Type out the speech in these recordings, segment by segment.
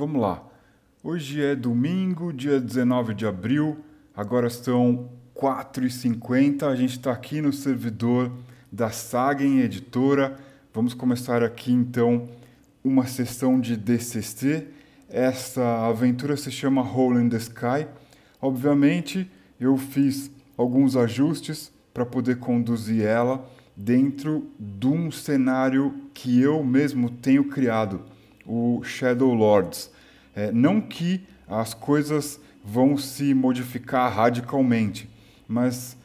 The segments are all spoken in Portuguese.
Vamos lá. Hoje é domingo, dia 19 de abril. Agora são 4h50. A gente está aqui no servidor da Sagen Editora. Vamos começar aqui então uma sessão de DCC. Essa aventura se chama Hole in the Sky. Obviamente, eu fiz alguns ajustes para poder conduzir ela dentro de um cenário que eu mesmo tenho criado, o Shadow Lords. É, não que as coisas vão se modificar radicalmente, mas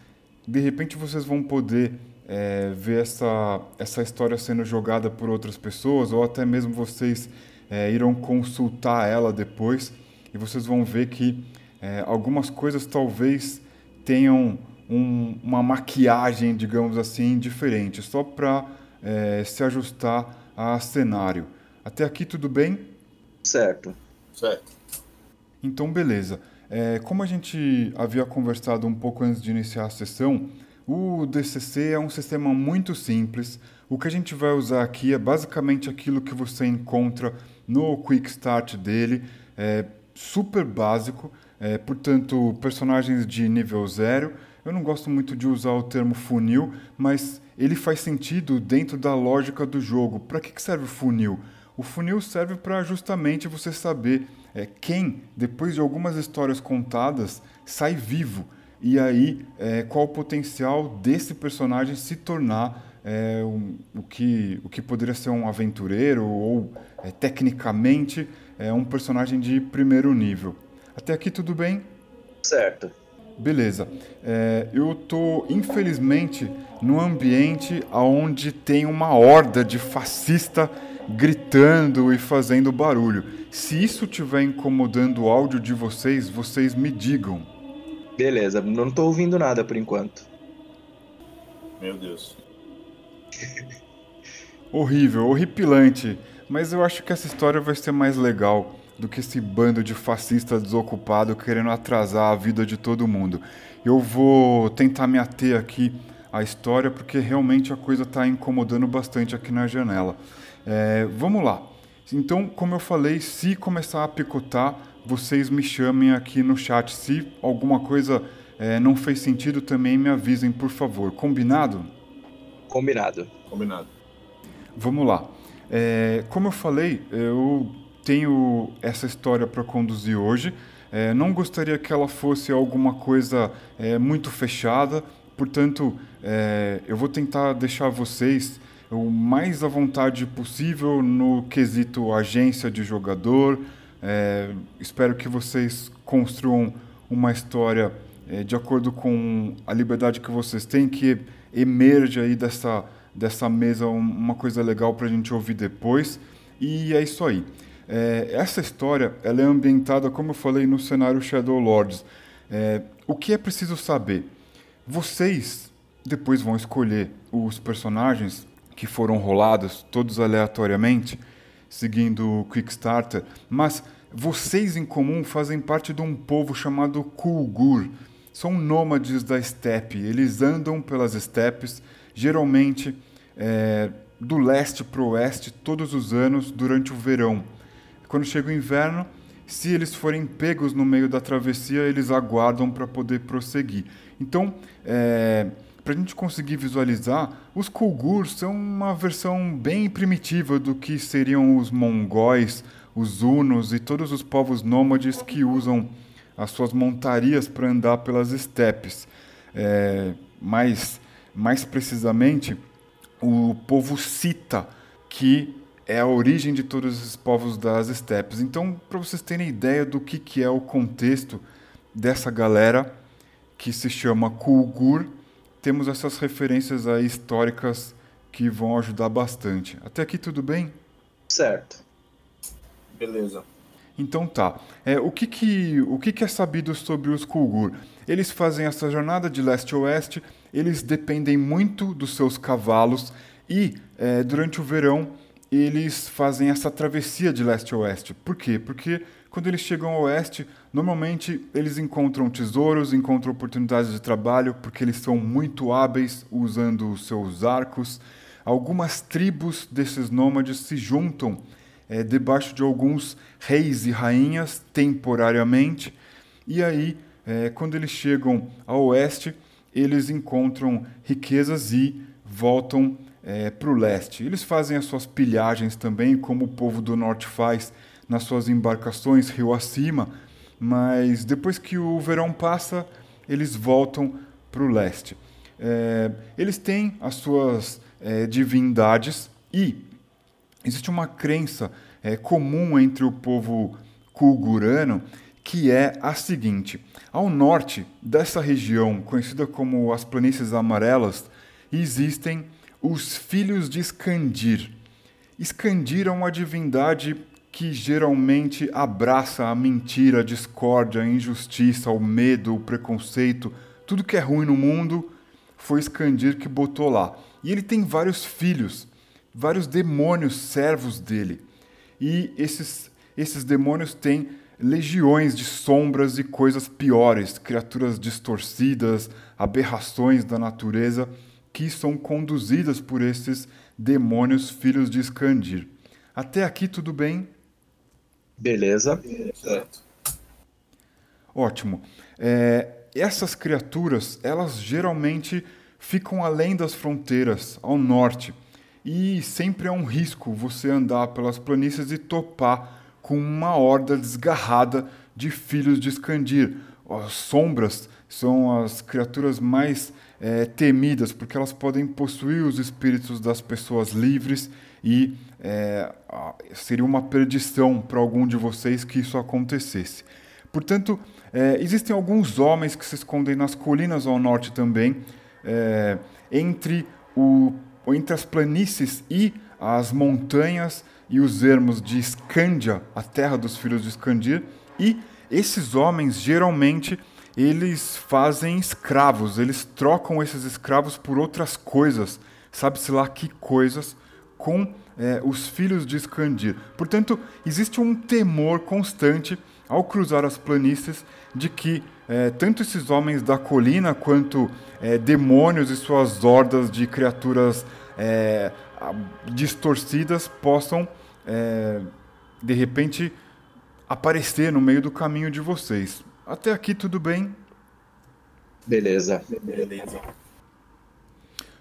de repente vocês vão poder é, ver essa, essa história sendo jogada por outras pessoas, ou até mesmo vocês é, irão consultar ela depois e vocês vão ver que é, algumas coisas talvez tenham um, uma maquiagem, digamos assim, diferente, só para é, se ajustar a cenário. Até aqui tudo bem? Certo. Certo. Então, beleza. É, como a gente havia conversado um pouco antes de iniciar a sessão, o DCC é um sistema muito simples. O que a gente vai usar aqui é basicamente aquilo que você encontra no Quick Start dele, é super básico, é, portanto, personagens de nível zero eu não gosto muito de usar o termo funil, mas ele faz sentido dentro da lógica do jogo. Para que serve o funil? O funil serve para justamente você saber é, quem, depois de algumas histórias contadas, sai vivo. E aí, é, qual o potencial desse personagem se tornar é, um, o, que, o que poderia ser um aventureiro ou, é, tecnicamente, é, um personagem de primeiro nível. Até aqui tudo bem? Certo. Beleza. É, eu tô, infelizmente, num ambiente onde tem uma horda de fascista gritando e fazendo barulho. Se isso estiver incomodando o áudio de vocês, vocês me digam. Beleza, não tô ouvindo nada por enquanto. Meu Deus. Horrível, horripilante. Mas eu acho que essa história vai ser mais legal do que esse bando de fascistas desocupados querendo atrasar a vida de todo mundo. Eu vou tentar me ater aqui à história porque realmente a coisa está incomodando bastante aqui na janela. É, vamos lá. Então, como eu falei, se começar a picotar, vocês me chamem aqui no chat. Se alguma coisa é, não fez sentido, também me avisem, por favor. Combinado? Combinado. Combinado. Vamos lá. É, como eu falei, eu tenho essa história para conduzir hoje. É, não gostaria que ela fosse alguma coisa é, muito fechada, portanto, é, eu vou tentar deixar vocês o mais à vontade possível no quesito agência de jogador. É, espero que vocês construam uma história é, de acordo com a liberdade que vocês têm, que emerja aí dessa, dessa mesa uma coisa legal para a gente ouvir depois. E é isso aí. É, essa história ela é ambientada, como eu falei, no cenário Shadow Lords. É, o que é preciso saber? Vocês depois vão escolher os personagens que foram rolados, todos aleatoriamente, seguindo o Quickstarter, mas vocês em comum fazem parte de um povo chamado Kulgur. São nômades da steppe. Eles andam pelas estepes, geralmente é, do leste para o oeste, todos os anos durante o verão. Quando chega o inverno, se eles forem pegos no meio da travessia, eles aguardam para poder prosseguir. Então, é, para a gente conseguir visualizar, os Kulgur são uma versão bem primitiva do que seriam os mongóis, os hunos e todos os povos nômades que usam as suas montarias para andar pelas estepes. É, mais, mais precisamente, o povo Sita, que é a origem de todos esses povos das estepes. Então, para vocês terem ideia do que, que é o contexto dessa galera que se chama Kulgur, temos essas referências aí históricas que vão ajudar bastante. Até aqui tudo bem? Certo. Beleza. Então tá. É, o que, que, o que, que é sabido sobre os Kulgur? Eles fazem essa jornada de leste a oeste, eles dependem muito dos seus cavalos e é, durante o verão eles fazem essa travessia de leste a oeste. Por quê? Porque quando eles chegam ao oeste, normalmente eles encontram tesouros, encontram oportunidades de trabalho, porque eles são muito hábeis usando os seus arcos. Algumas tribos desses nômades se juntam é, debaixo de alguns reis e rainhas temporariamente. E aí, é, quando eles chegam ao oeste, eles encontram riquezas e voltam é, para o leste. Eles fazem as suas pilhagens também, como o povo do norte faz nas suas embarcações rio acima, mas depois que o verão passa, eles voltam para o leste. É, eles têm as suas é, divindades e existe uma crença é, comum entre o povo kulgurano que é a seguinte: ao norte dessa região, conhecida como as Planícies Amarelas, existem os filhos de Skandir. Skandir é uma divindade que geralmente abraça a mentira, a discórdia, a injustiça, o medo, o preconceito, tudo que é ruim no mundo foi Skandir que botou lá. E ele tem vários filhos, vários demônios servos dele. E esses, esses demônios têm legiões de sombras e coisas piores, criaturas distorcidas, aberrações da natureza que são conduzidas por esses demônios filhos de Skandir. Até aqui tudo bem? Beleza. Certo. Ótimo. É, essas criaturas, elas geralmente ficam além das fronteiras, ao norte. E sempre é um risco você andar pelas planícies e topar com uma horda desgarrada de filhos de Skandir. As sombras são as criaturas mais é, temidas, porque elas podem possuir os espíritos das pessoas livres e é, seria uma perdição para algum de vocês que isso acontecesse. Portanto, é, existem alguns homens que se escondem nas colinas ao norte também, é, entre, o, entre as planícies e as montanhas e os ermos de Escândia, a terra dos filhos de Escandir, e esses homens geralmente eles fazem escravos, eles trocam esses escravos por outras coisas, sabe-se lá que coisas, com é, os filhos de Escandir. Portanto, existe um temor constante ao cruzar as planícies de que é, tanto esses homens da colina quanto é, demônios e suas hordas de criaturas é, distorcidas possam, é, de repente, aparecer no meio do caminho de vocês. Até aqui tudo bem? Beleza. Beleza.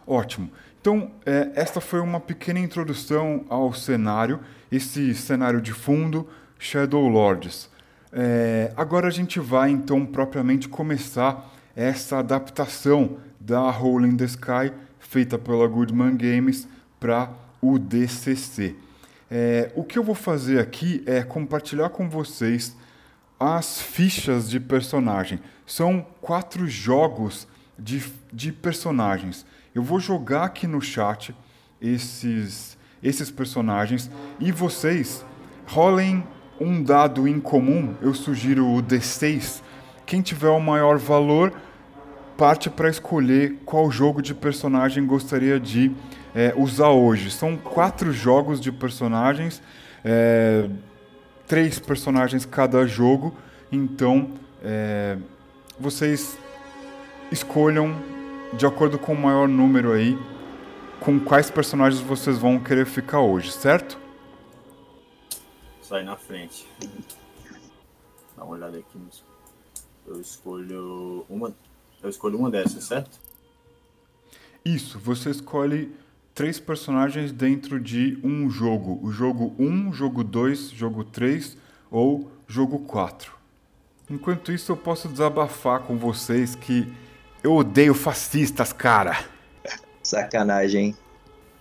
Ótimo. Então, é, esta foi uma pequena introdução ao cenário, esse cenário de fundo, Shadow Lords. É, agora a gente vai então propriamente começar essa adaptação da Hole in the Sky, feita pela Goodman Games, para o DCC. É, o que eu vou fazer aqui é compartilhar com vocês as fichas de personagem. São quatro jogos de, de personagens. Eu vou jogar aqui no chat esses, esses personagens e vocês rolem um dado em comum. Eu sugiro o D6. Quem tiver o maior valor parte para escolher qual jogo de personagem gostaria de é, usar hoje. São quatro jogos de personagens. É, três personagens cada jogo, então é, vocês escolham de acordo com o maior número aí com quais personagens vocês vão querer ficar hoje, certo? Sai na frente. Dá uma olhada aqui. Eu escolho uma. Eu escolho uma dessas, certo? Isso, você escolhe três personagens dentro de um jogo. O jogo 1, jogo 2, jogo 3 ou jogo 4. Enquanto isso, eu posso desabafar com vocês que eu odeio fascistas, cara. Sacanagem, hein?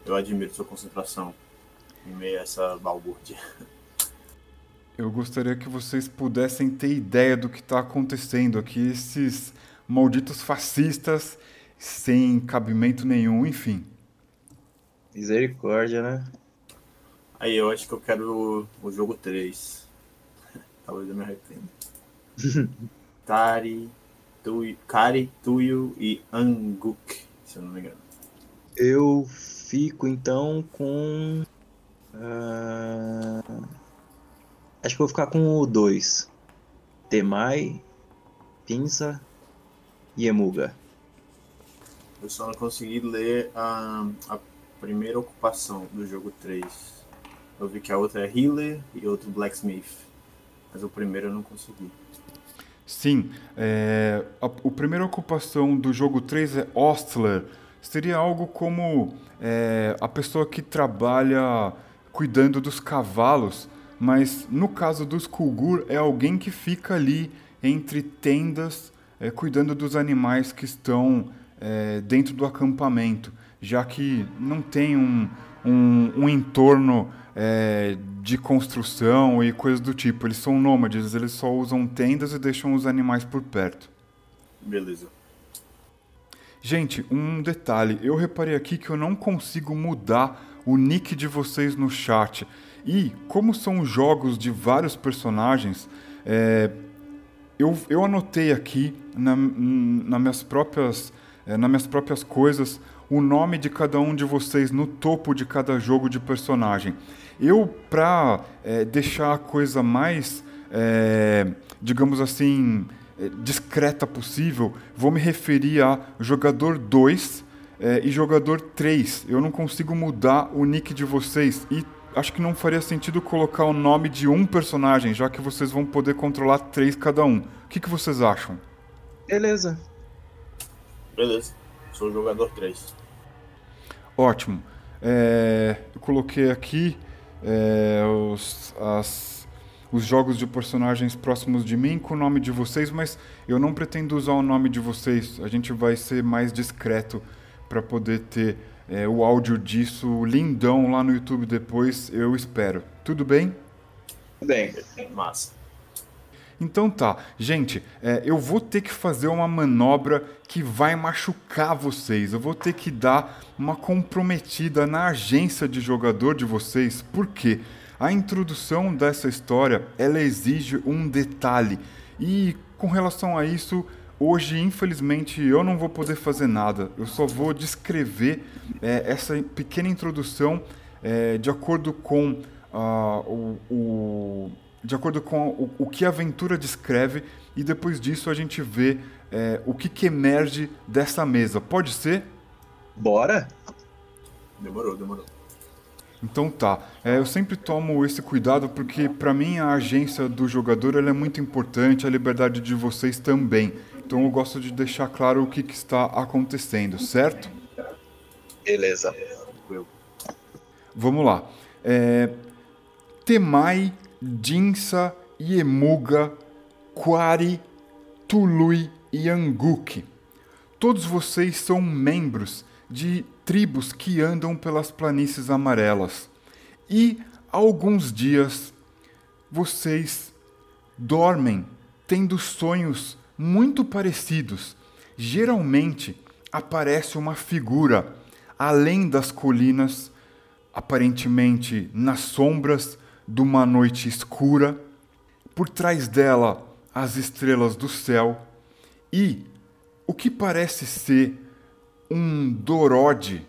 Eu admiro sua concentração em meio a essa balbúrdia. Eu gostaria que vocês pudessem ter ideia do que está acontecendo aqui. Esses malditos fascistas sem cabimento nenhum, enfim. Misericórdia, né? Aí eu acho que eu quero o, o jogo 3. Talvez eu me arrependa. Tari, Tuyo, Kari, Tuyo e Anguk, se eu não me engano. Eu fico então com. ah, Acho que vou ficar com o 2. Temai, Pinça e Emuga. Eu só não consegui ler a, a primeira ocupação do jogo 3. Eu vi que a outra é Healer e outro Blacksmith. Mas o primeiro eu não consegui. Sim, é, a, a primeira ocupação do jogo 3 é Ostler. Seria algo como é, a pessoa que trabalha cuidando dos cavalos, mas no caso dos Kulgur é alguém que fica ali entre tendas, é, cuidando dos animais que estão é, dentro do acampamento, já que não tem um, um, um entorno é, de construção e coisas do tipo. Eles são nômades, eles só usam tendas e deixam os animais por perto. Beleza. Gente, um detalhe. Eu reparei aqui que eu não consigo mudar o nick de vocês no chat. E, como são jogos de vários personagens, é, eu, eu anotei aqui na, na minhas próprias, é, nas minhas próprias coisas o nome de cada um de vocês no topo de cada jogo de personagem. Eu, para é, deixar a coisa mais, é, digamos assim, é, discreta possível, vou me referir a jogador 2 é, e jogador 3. Eu não consigo mudar o nick de vocês e acho que não faria sentido colocar o nome de um personagem, já que vocês vão poder controlar três cada um. O que, que vocês acham? Beleza. Beleza. Sou o jogador 3. Ótimo. É, eu coloquei aqui é, os, as, os jogos de personagens próximos de mim com o nome de vocês, mas eu não pretendo usar o nome de vocês. A gente vai ser mais discreto para poder ter é, o áudio disso lindão lá no YouTube depois, eu espero. Tudo bem? Bem. Massa. Então tá, gente, é, eu vou ter que fazer uma manobra que vai machucar vocês. Eu vou ter que dar uma comprometida na agência de jogador de vocês, porque a introdução dessa história ela exige um detalhe. E com relação a isso, hoje infelizmente eu não vou poder fazer nada. Eu só vou descrever é, essa pequena introdução é, de acordo com uh, o, o de acordo com o, o que a aventura descreve, e depois disso a gente vê é, o que, que emerge dessa mesa. Pode ser? Bora? Demorou, demorou. Então tá. É, eu sempre tomo esse cuidado porque para mim a agência do jogador é muito importante, a liberdade de vocês também. Então eu gosto de deixar claro o que, que está acontecendo, certo? Beleza. Vamos lá. É, Temai Dinsa, Iemuga, Quari, Tului e Anguk. Todos vocês são membros de tribos que andam pelas planícies amarelas. E há alguns dias vocês dormem tendo sonhos muito parecidos. Geralmente aparece uma figura além das colinas, aparentemente nas sombras de uma noite escura, por trás dela as estrelas do céu e o que parece ser um dorode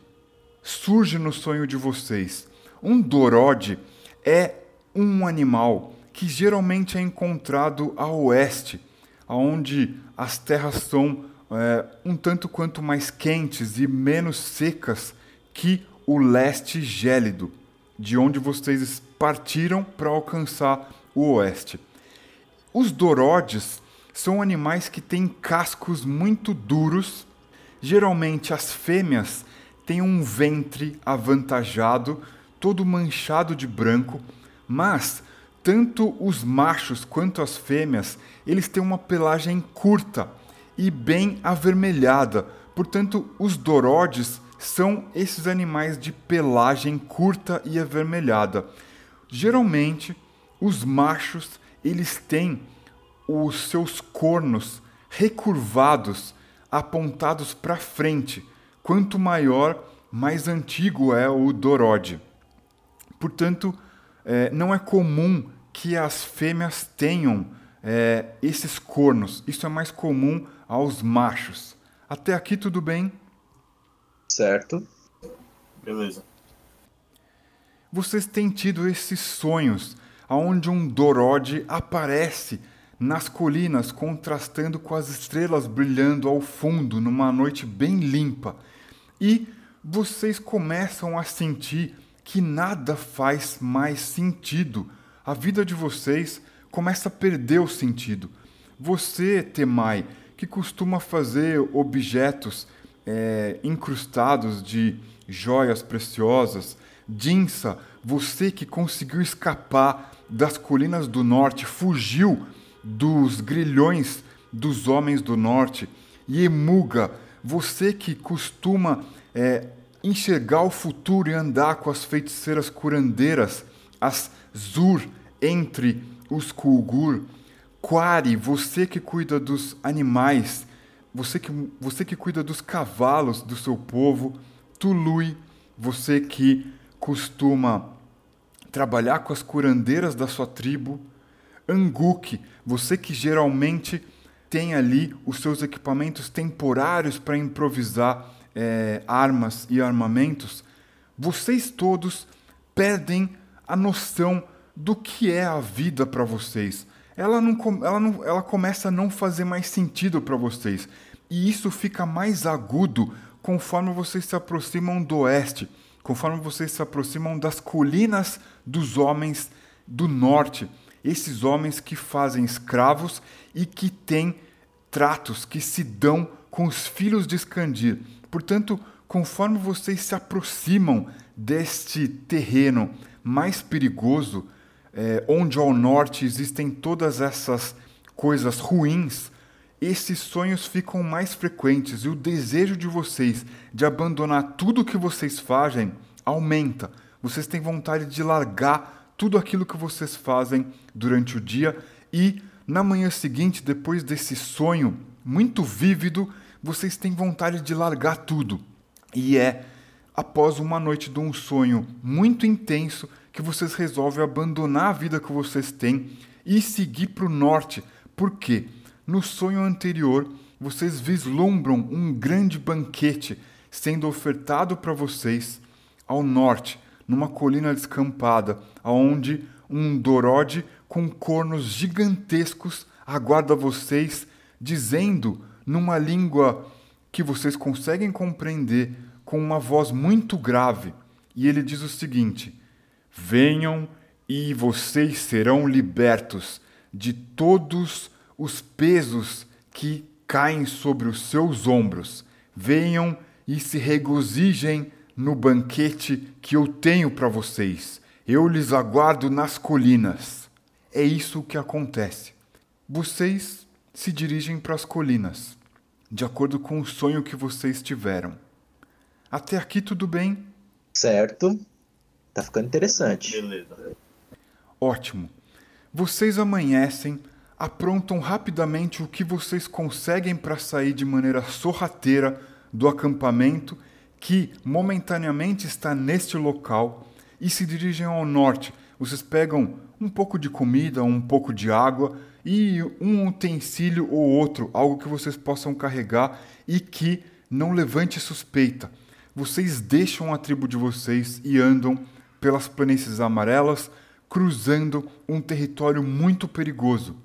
surge no sonho de vocês. Um dorode é um animal que geralmente é encontrado a oeste, onde as terras são é, um tanto quanto mais quentes e menos secas que o leste gélido, de onde vocês partiram para alcançar o oeste. Os dorodes são animais que têm cascos muito duros. Geralmente as fêmeas têm um ventre avantajado, todo manchado de branco, mas tanto os machos quanto as fêmeas, eles têm uma pelagem curta e bem avermelhada. Portanto, os dorodes são esses animais de pelagem curta e avermelhada. Geralmente, os machos eles têm os seus cornos recurvados, apontados para frente. Quanto maior, mais antigo é o dorode. Portanto, é, não é comum que as fêmeas tenham é, esses cornos. Isso é mais comum aos machos. Até aqui tudo bem? Certo. Beleza vocês têm tido esses sonhos onde um Dorode aparece nas colinas contrastando com as estrelas brilhando ao fundo numa noite bem limpa. E vocês começam a sentir que nada faz mais sentido. A vida de vocês começa a perder o sentido. Você, Temai, que costuma fazer objetos é, incrustados de joias preciosas, Dinsa, você que conseguiu escapar das colinas do norte, fugiu dos grilhões dos homens do norte, e Emuga, você que costuma é, enxergar o futuro e andar com as feiticeiras curandeiras, as Zur entre os Kulgur, Quari, você que cuida dos animais, você que, você que cuida dos cavalos do seu povo, Tului, você que costuma trabalhar com as curandeiras da sua tribo, Anguk, você que geralmente tem ali os seus equipamentos temporários para improvisar é, armas e armamentos, vocês todos perdem a noção do que é a vida para vocês. Ela, não, ela, não, ela começa a não fazer mais sentido para vocês. E isso fica mais agudo conforme vocês se aproximam do oeste, conforme vocês se aproximam das colinas dos homens do norte. Esses homens que fazem escravos e que têm tratos, que se dão com os filhos de Escandir. Portanto, conforme vocês se aproximam deste terreno mais perigoso, é, onde ao norte existem todas essas coisas ruins, esses sonhos ficam mais frequentes e o desejo de vocês de abandonar tudo que vocês fazem aumenta. Vocês têm vontade de largar tudo aquilo que vocês fazem durante o dia e na manhã seguinte, depois desse sonho muito vívido, vocês têm vontade de largar tudo. E é após uma noite de um sonho muito intenso que vocês resolvem abandonar a vida que vocês têm e seguir para o norte. Por quê? No sonho anterior, vocês vislumbram um grande banquete sendo ofertado para vocês ao norte, numa colina descampada, aonde um Dorode com cornos gigantescos aguarda vocês, dizendo numa língua que vocês conseguem compreender com uma voz muito grave. E ele diz o seguinte: Venham e vocês serão libertos de todos os pesos que caem sobre os seus ombros. Venham e se regozijem no banquete que eu tenho para vocês. Eu lhes aguardo nas colinas. É isso que acontece. Vocês se dirigem para as colinas, de acordo com o sonho que vocês tiveram. Até aqui tudo bem? Certo. Tá ficando interessante. Beleza. Ótimo. Vocês amanhecem, aprontam rapidamente o que vocês conseguem para sair de maneira sorrateira do acampamento que momentaneamente está neste local e se dirigem ao norte. Vocês pegam um pouco de comida, um pouco de água e um utensílio ou outro, algo que vocês possam carregar e que não levante suspeita. Vocês deixam a tribo de vocês e andam pelas planícies amarelas, cruzando um território muito perigoso.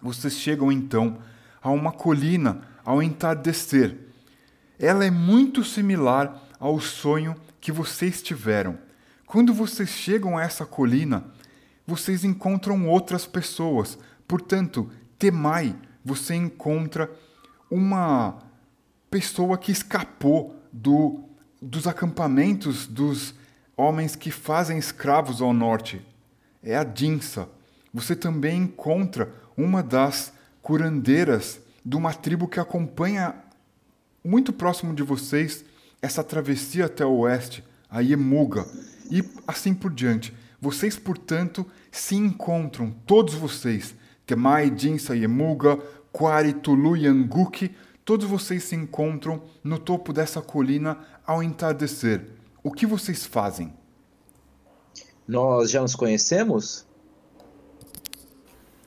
Vocês chegam então a uma colina ao entardecer. Ela é muito similar ao sonho que vocês tiveram. Quando vocês chegam a essa colina, vocês encontram outras pessoas. Portanto, Temai, você encontra uma pessoa que escapou do, dos acampamentos dos homens que fazem escravos ao norte. É a Dinsa. Você também encontra uma das curandeiras de uma tribo que acompanha muito próximo de vocês essa travessia até o oeste, a Yemuga, e assim por diante. Vocês, portanto, se encontram, todos vocês, Temai, Dinsa, Yemuga, Quari, Tulu e Anguki, todos vocês se encontram no topo dessa colina ao entardecer. O que vocês fazem? Nós já nos conhecemos?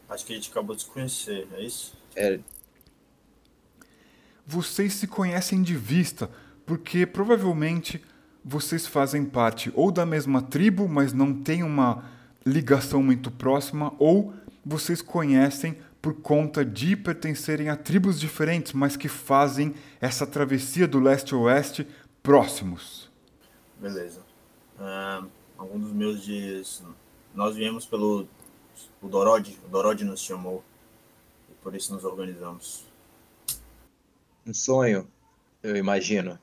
Acho que a gente acabou de se conhecer, é isso? É, Vocês se conhecem de vista, porque provavelmente vocês fazem parte ou da mesma tribo, mas não têm uma ligação muito próxima, ou vocês conhecem por conta de pertencerem a tribos diferentes, mas que fazem essa travessia do leste a oeste próximos. Beleza. Uh, algum dos meus dias. Nós viemos pelo. O Dorod, o Dorod nos chamou. E por isso nos organizamos. Um sonho, eu imagino.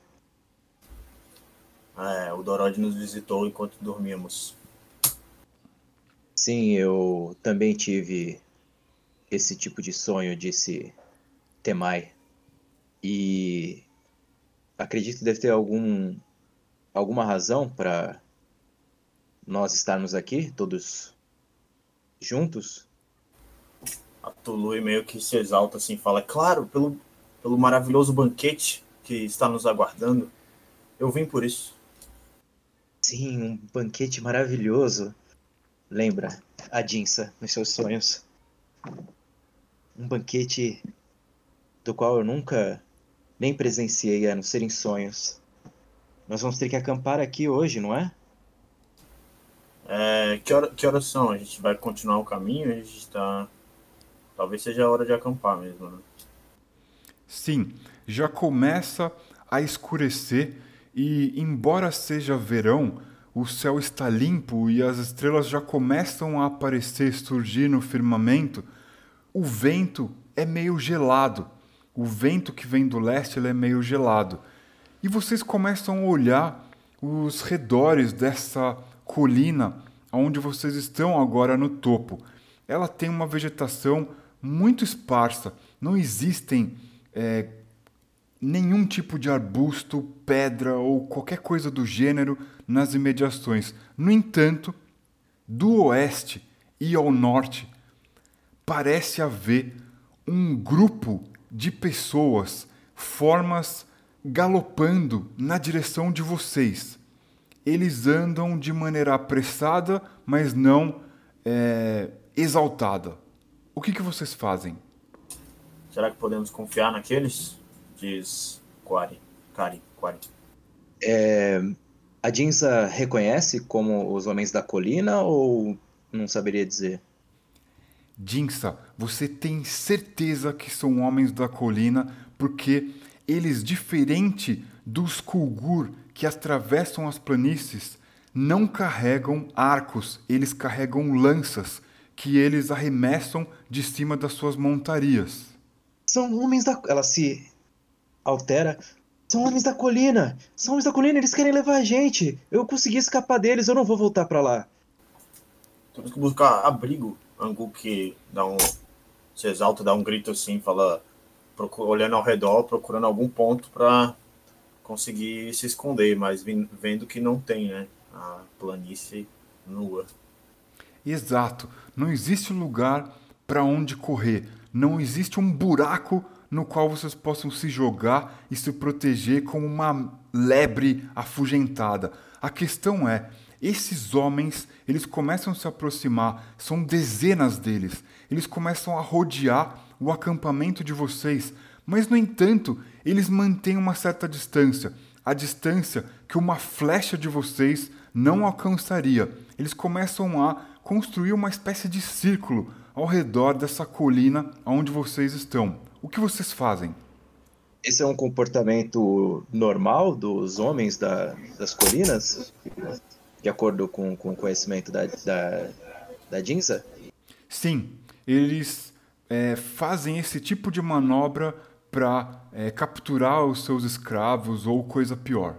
É, o Dorod nos visitou enquanto dormíamos. Sim, eu também tive esse tipo de sonho, disse Temai. E acredito que deve ter algum alguma razão para nós estarmos aqui, todos juntos. A Tului meio que se exalta assim, fala: Claro, pelo, pelo maravilhoso banquete que está nos aguardando. Eu vim por isso. Sim, um banquete maravilhoso. Lembra a Jinsa nos seus sonhos. Um banquete do qual eu nunca nem presenciei, a não ser em sonhos. Nós vamos ter que acampar aqui hoje, não é? É, que, hora, que horas são? A gente vai continuar o caminho? A gente está. Talvez seja a hora de acampar mesmo, né? Sim, já começa a escurecer e, embora seja verão, o céu está limpo e as estrelas já começam a aparecer, surgir no firmamento. O vento é meio gelado. O vento que vem do leste ele é meio gelado. E vocês começam a olhar os redores dessa colina onde vocês estão agora no topo. Ela tem uma vegetação muito esparsa. Não existem é, nenhum tipo de arbusto, pedra ou qualquer coisa do gênero nas imediações. No entanto, do oeste e ao norte, parece haver um grupo de pessoas, formas galopando na direção de vocês. Eles andam de maneira apressada, mas não é, exaltada. O que, que vocês fazem? Será que podemos confiar naqueles? Diz Quari. Kari, Quari. É, a Jinza reconhece como os homens da colina ou não saberia dizer? Jinsa, você tem certeza que são homens da colina porque eles, diferente dos Kulgur que atravessam as planícies, não carregam arcos, eles carregam lanças que eles arremessam de cima das suas montarias. São homens da. Ela se altera. São homens da colina! São homens da colina, eles querem levar a gente! Eu consegui escapar deles, eu não vou voltar para lá. Temos que buscar abrigo. Angu que dá um. se exalta, dá um grito assim, fala olhando ao redor, procurando algum ponto para conseguir se esconder, mas vendo que não tem, né? A planície nua. Exato. Não existe lugar para onde correr. Não existe um buraco no qual vocês possam se jogar e se proteger como uma lebre afugentada. A questão é, esses homens, eles começam a se aproximar, são dezenas deles. Eles começam a rodear o acampamento de vocês, mas no entanto, eles mantêm uma certa distância, a distância que uma flecha de vocês não alcançaria. Eles começam a construir uma espécie de círculo ao redor dessa colina onde vocês estão. O que vocês fazem? Esse é um comportamento normal dos homens da, das colinas? De acordo com, com o conhecimento da, da, da Jinza? Sim, eles é, fazem esse tipo de manobra para é, capturar os seus escravos ou coisa pior.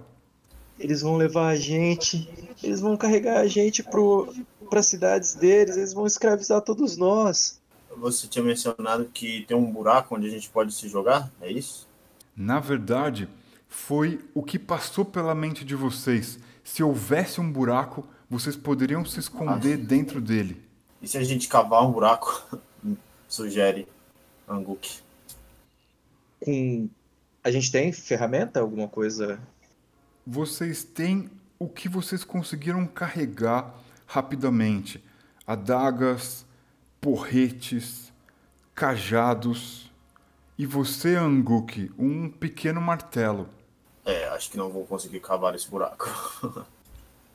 Eles vão levar a gente, eles vão carregar a gente para as cidades deles, eles vão escravizar todos nós. Você tinha mencionado que tem um buraco onde a gente pode se jogar, é isso? Na verdade, foi o que passou pela mente de vocês. Se houvesse um buraco, vocês poderiam se esconder ah. dentro dele. E se a gente cavar um buraco? sugere Anguk. Com... A gente tem ferramenta, alguma coisa? Vocês têm o que vocês conseguiram carregar rapidamente: adagas, porretes, cajados. E você, Anguk, um pequeno martelo. É, acho que não vou conseguir cavar esse buraco.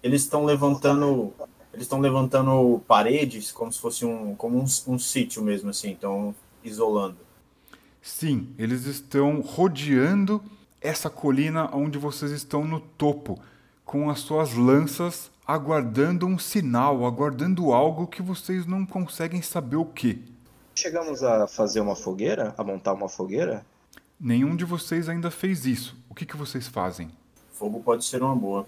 Eles estão levantando eles estão levantando paredes como se fosse um, como um, um sítio mesmo, assim, estão isolando. Sim, eles estão rodeando essa colina onde vocês estão no topo, com as suas lanças aguardando um sinal, aguardando algo que vocês não conseguem saber o que. Chegamos a fazer uma fogueira? A montar uma fogueira? Nenhum de vocês ainda fez isso. O que, que vocês fazem? Fogo pode ser uma boa.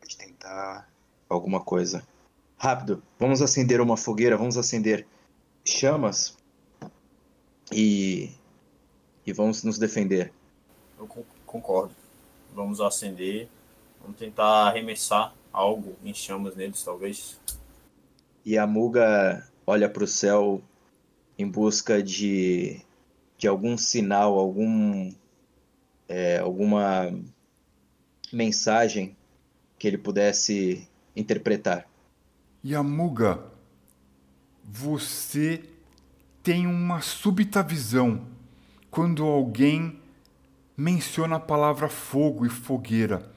Pode tentar alguma coisa. Rápido, vamos acender uma fogueira, vamos acender chamas e e vamos nos defender. Eu concordo. Vamos acender, vamos tentar arremessar algo em chamas neles, talvez. E a Muga olha para o céu em busca de, de algum sinal, algum é, alguma mensagem que ele pudesse interpretar. Yamuga, você tem uma súbita visão quando alguém menciona a palavra fogo e fogueira.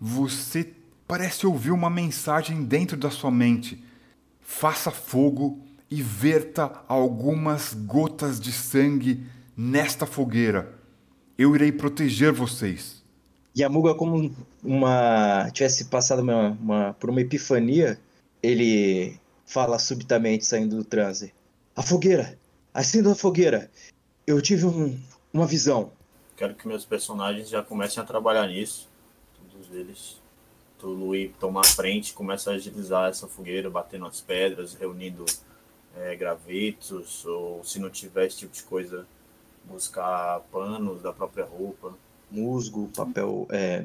Você parece ouvir uma mensagem dentro da sua mente. Faça fogo e verta algumas gotas de sangue nesta fogueira. Eu irei proteger vocês. Yamuga, como uma tivesse passado uma, uma, por uma epifania, ele fala subitamente, saindo do transe: A fogueira! Acenda a fogueira! Eu tive um, uma visão. Quero que meus personagens já comecem a trabalhar nisso. Todos eles. O Lui tomar frente, começa a agilizar essa fogueira, batendo as pedras, reunindo é, gravetos, ou se não tiver esse tipo de coisa, buscar panos da própria roupa. Musgo, papel, é,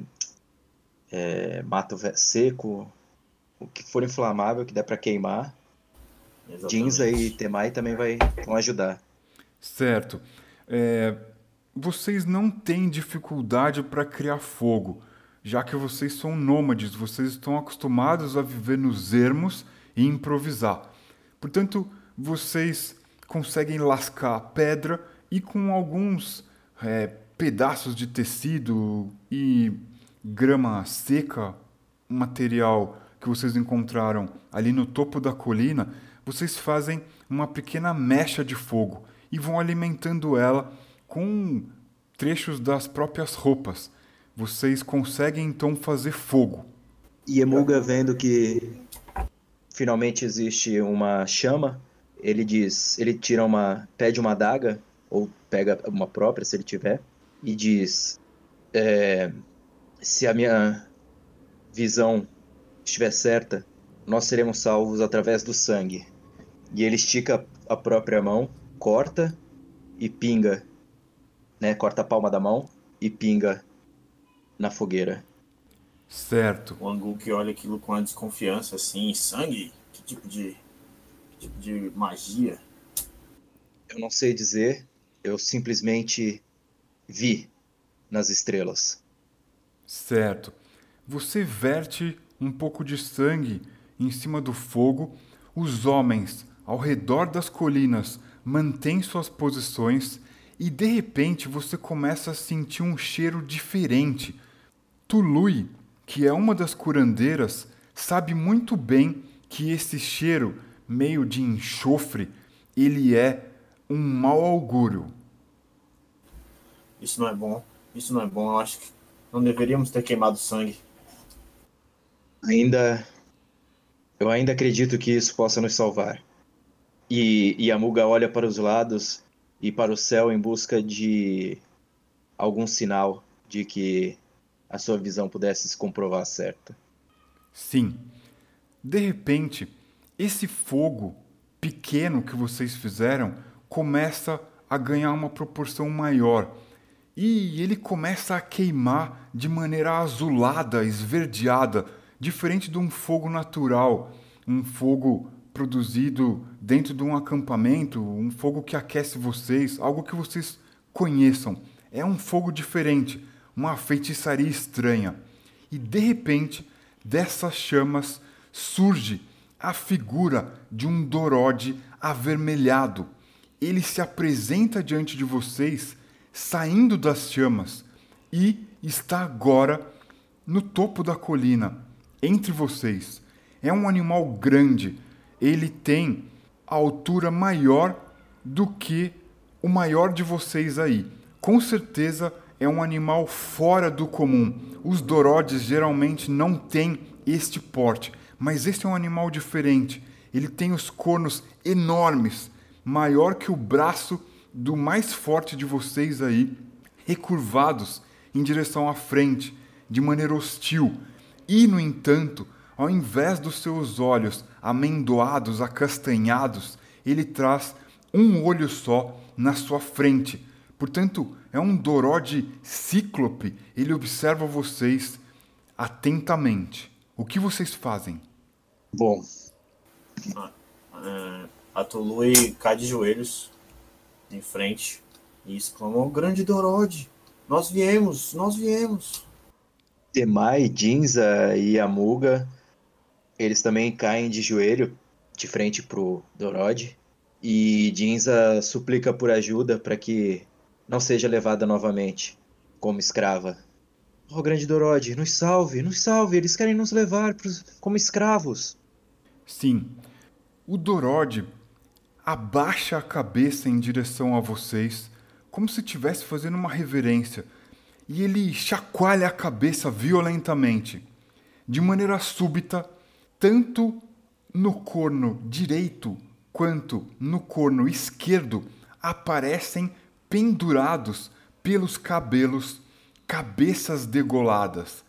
é, mato seco, o que for inflamável que der para queimar. Jinza e Temai também vai, vão ajudar. Certo. É, vocês não têm dificuldade para criar fogo, já que vocês são nômades, vocês estão acostumados a viver nos ermos e improvisar. Portanto, vocês conseguem lascar a pedra e com alguns é, pedaços de tecido e grama seca, material que vocês encontraram ali no topo da colina, vocês fazem uma pequena mecha de fogo e vão alimentando ela com trechos das próprias roupas. Vocês conseguem então fazer fogo. E Emuga vendo que finalmente existe uma chama, ele diz, ele tira uma, pede uma adaga ou pega uma própria se ele tiver e diz, é, se a minha visão estiver certa, nós seremos salvos através do sangue. E ele estica a própria mão, corta e pinga, né? Corta a palma da mão e pinga na fogueira. Certo. O Angu que olha aquilo com a desconfiança, assim, sangue? Que tipo de, que tipo de magia? Eu não sei dizer, eu simplesmente vi nas estrelas. Certo. Você verte um pouco de sangue em cima do fogo. Os homens ao redor das colinas mantêm suas posições e de repente você começa a sentir um cheiro diferente. Tului, que é uma das curandeiras, sabe muito bem que esse cheiro, meio de enxofre, ele é um mau augúrio. Isso não é bom. Isso não é bom. Eu acho que não deveríamos ter queimado sangue. Ainda. Eu ainda acredito que isso possa nos salvar. E, e a Muga olha para os lados e para o céu em busca de algum sinal de que a sua visão pudesse se comprovar certa. Sim. De repente, esse fogo pequeno que vocês fizeram começa a ganhar uma proporção maior e ele começa a queimar de maneira azulada, esverdeada, diferente de um fogo natural, um fogo produzido dentro de um acampamento, um fogo que aquece vocês, algo que vocês conheçam. É um fogo diferente, uma feitiçaria estranha. E de repente, dessas chamas surge a figura de um Dorode avermelhado. Ele se apresenta diante de vocês saindo das chamas e está agora no topo da colina, entre vocês. É um animal grande, ele tem a altura maior do que o maior de vocês aí. Com certeza é um animal fora do comum. Os Dorodes geralmente não têm este porte, mas este é um animal diferente. Ele tem os cornos enormes, maior que o braço do mais forte de vocês aí, recurvados em direção à frente, de maneira hostil. E, no entanto, ao invés dos seus olhos amendoados, acastanhados, ele traz um olho só na sua frente. Portanto, é um Dorode cíclope. Ele observa vocês atentamente. O que vocês fazem? Bom. A Tului cai de joelhos em frente e exclama: O grande Dorode, nós viemos, nós viemos. Temai, Jinza e Amuga, eles também caem de joelho de frente pro Dorode. E Jinza suplica por ajuda para que não seja levada novamente como escrava. Oh, grande Dorode, nos salve, nos salve, eles querem nos levar pros, como escravos. Sim, o Dorode abaixa a cabeça em direção a vocês, como se estivesse fazendo uma reverência, e ele chacoalha a cabeça violentamente, de maneira súbita, tanto no corno direito quanto no corno esquerdo aparecem pendurados pelos cabelos cabeças degoladas.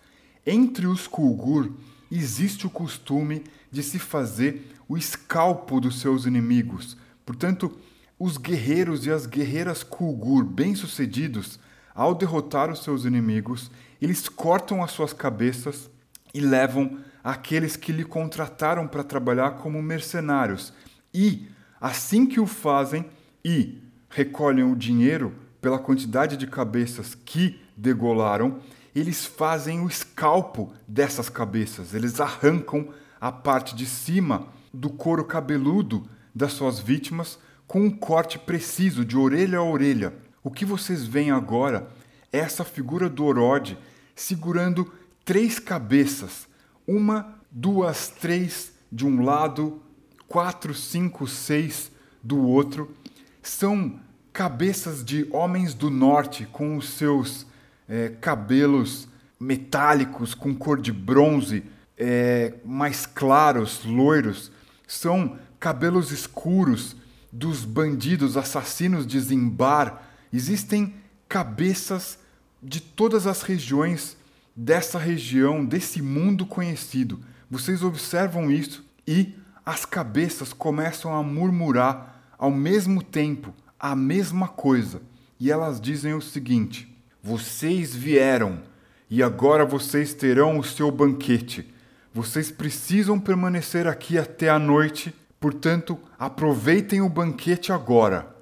Entre os Kulgur existe o costume de se fazer o escalpo dos seus inimigos. Portanto, os guerreiros e as guerreiras Kulgur bem-sucedidos, ao derrotar os seus inimigos, eles cortam as suas cabeças e levam aqueles que lhe contrataram para trabalhar como mercenários. E, assim que o fazem e recolhem o dinheiro pela quantidade de cabeças que degolaram, eles fazem o escalpo dessas cabeças, eles arrancam a parte de cima do couro cabeludo das suas vítimas com um corte preciso de orelha a orelha. O que vocês veem agora é essa figura do Orode segurando três cabeças, uma, duas, três de um lado, quatro, cinco, seis do outro. São cabeças de homens do norte com os seus é, cabelos metálicos com cor de bronze, é, mais claros, loiros. São cabelos escuros dos bandidos assassinos de Zimbar. Existem cabeças de todas as regiões dessa região, desse mundo conhecido. Vocês observam isso e as cabeças começam a murmurar ao mesmo tempo a mesma coisa. E elas dizem o seguinte: Vocês vieram e agora vocês terão o seu banquete. Vocês precisam permanecer aqui até a noite, portanto, aproveitem o banquete agora.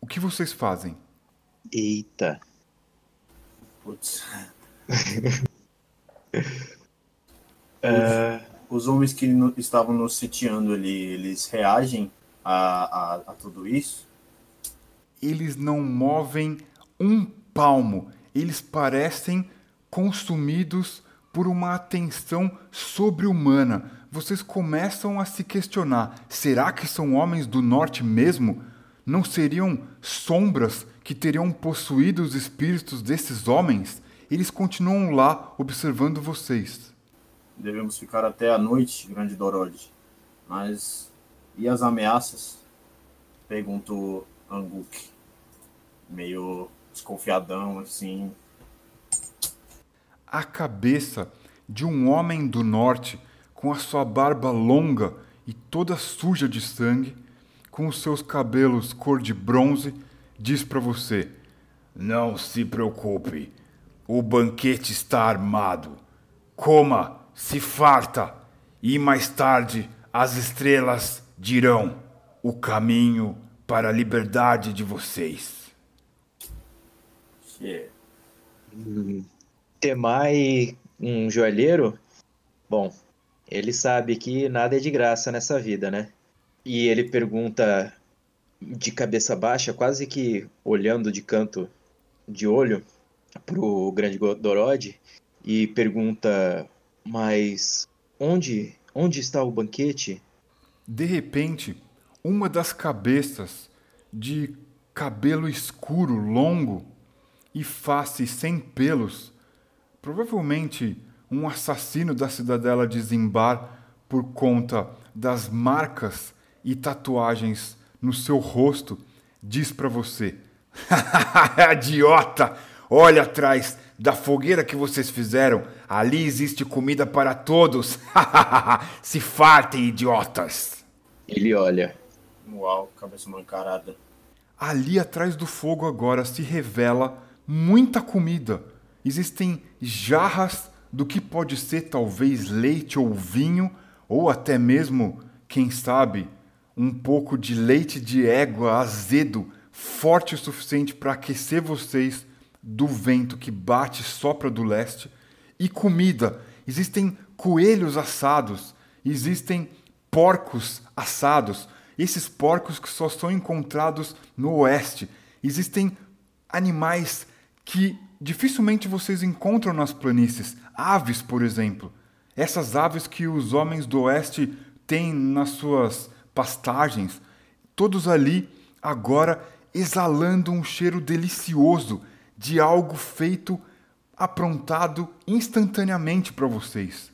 O que vocês fazem? Eita. Putz. é, os homens que no, estavam nos sitiando ali, eles reagem a, a, a tudo isso? Eles não movem um palmo. Eles parecem consumidos por uma atenção sobre-humana. Vocês começam a se questionar: será que são homens do norte mesmo? Não seriam sombras que teriam possuído os espíritos desses homens? Eles continuam lá observando vocês. Devemos ficar até a noite, grande Dorode. Mas e as ameaças? Perguntou Anguk, meio desconfiadão assim. A cabeça de um homem do norte, com a sua barba longa e toda suja de sangue, com os seus cabelos cor de bronze, diz para você: Não se preocupe, o banquete está armado. Coma, se farta, e mais tarde as estrelas dirão o caminho para a liberdade de vocês. Yeah. Hum, Temai, um joalheiro, bom, ele sabe que nada é de graça nessa vida, né? E ele pergunta de cabeça baixa, quase que olhando de canto de olho pro grande Dorode e pergunta: "Mas onde, onde está o banquete?" De repente, uma das cabeças de cabelo escuro, longo e face sem pelos, provavelmente um assassino da cidadela de Zimbar por conta das marcas e tatuagens no seu rosto, diz para você: Idiota! Olha atrás da fogueira que vocês fizeram. Ali existe comida para todos. Se fartem, idiotas! Ele olha. Uau, cabeça mancarada. Ali atrás do fogo agora se revela muita comida. Existem jarras do que pode ser talvez leite ou vinho, ou até mesmo, quem sabe, um pouco de leite de égua azedo, forte o suficiente para aquecer vocês do vento que bate e sopra do leste, e comida. Existem coelhos assados, existem porcos assados, esses porcos que só são encontrados no oeste. Existem animais que dificilmente vocês encontram nas planícies, aves, por exemplo. Essas aves que os homens do oeste têm nas suas pastagens, todos ali agora exalando um cheiro delicioso de algo feito, aprontado instantaneamente para vocês.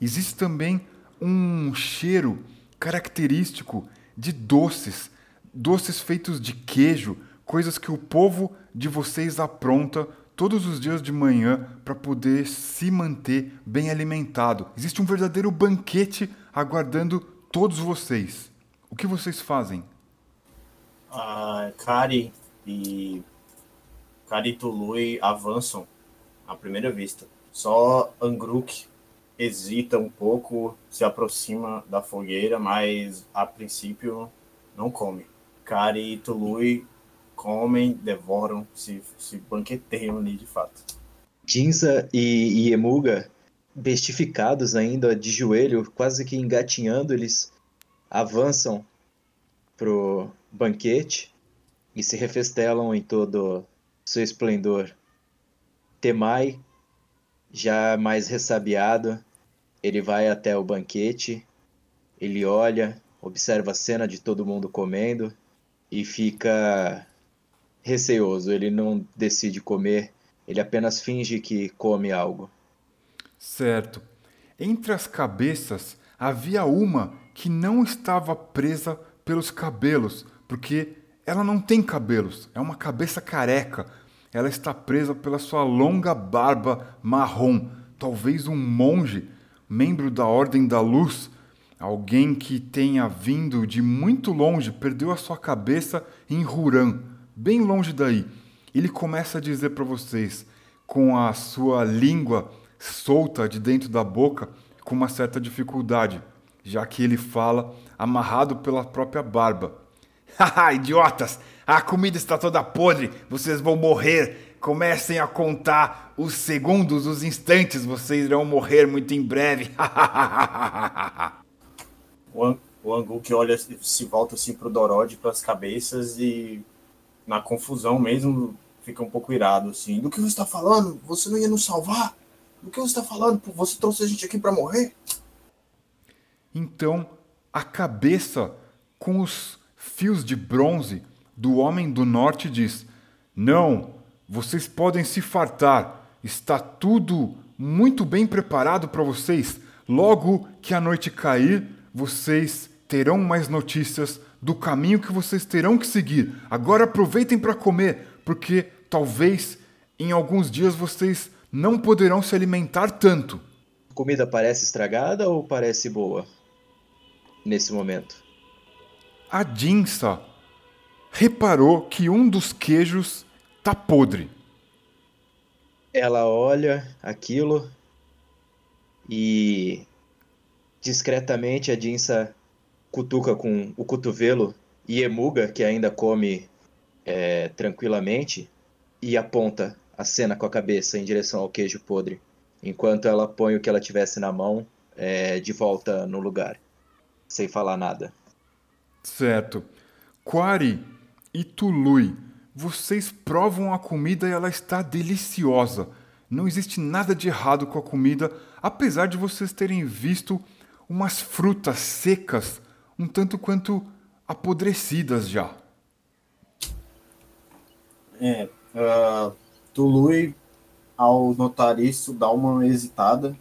Existe também um cheiro característico de doces, doces feitos de queijo, coisas que o povo de vocês apronta todos os dias de manhã para poder se manter bem alimentado. Existe um verdadeiro banquete aguardando todos vocês. O que vocês fazem? A Kari e Kari Tului avançam à primeira vista. Só Angruk hesita um pouco, se aproxima da fogueira, mas a princípio não come. Kari e Tului comem, devoram, se, se banqueteiam ali de fato. Jinza e, e Emuga, bestificados ainda, de joelho, quase que engatinhando, eles avançam pro banquete e se refestelam em todo seu esplendor. Temai, já mais ressabiado, ele vai até o banquete, ele olha, observa a cena de todo mundo comendo e fica receoso, ele não decide comer, ele apenas finge que come algo. Certo. Entre as cabeças havia uma que não estava presa pelos cabelos, porque ela não tem cabelos, é uma cabeça careca. Ela está presa pela sua longa barba marrom, talvez um monge, membro da Ordem da Luz, alguém que tenha vindo de muito longe, perdeu a sua cabeça em Huran bem longe daí. Ele começa a dizer para vocês, com a sua língua solta de dentro da boca, com uma certa dificuldade, já que ele fala amarrado pela própria barba. Haha, idiotas! A comida está toda podre, vocês vão morrer. Comecem a contar os segundos, os instantes, vocês irão morrer muito em breve. o, Ang o Anguk olha, se volta assim pro Dorod, para as cabeças e na confusão mesmo, fica um pouco irado, assim. Do que você está falando? Você não ia nos salvar? Do que você está falando? Você trouxe a gente aqui para morrer? Então, a cabeça com os fios de bronze do homem do norte diz: Não, vocês podem se fartar. Está tudo muito bem preparado para vocês. Logo que a noite cair, vocês terão mais notícias do caminho que vocês terão que seguir. Agora aproveitem para comer, porque talvez em alguns dias vocês não poderão se alimentar tanto. A comida parece estragada ou parece boa nesse momento? A Jinsa reparou que um dos queijos tá podre. Ela olha aquilo e discretamente a Jinsa cutuca com o cotovelo e Emuga, que ainda come é, tranquilamente, e aponta a cena com a cabeça em direção ao queijo podre, enquanto ela põe o que ela tivesse na mão é, de volta no lugar, sem falar nada. Certo. Quari e Tului, vocês provam a comida e ela está deliciosa. Não existe nada de errado com a comida, apesar de vocês terem visto umas frutas secas um tanto quanto apodrecidas já. É, uh, Tului ao notar isso, dá uma hesitada,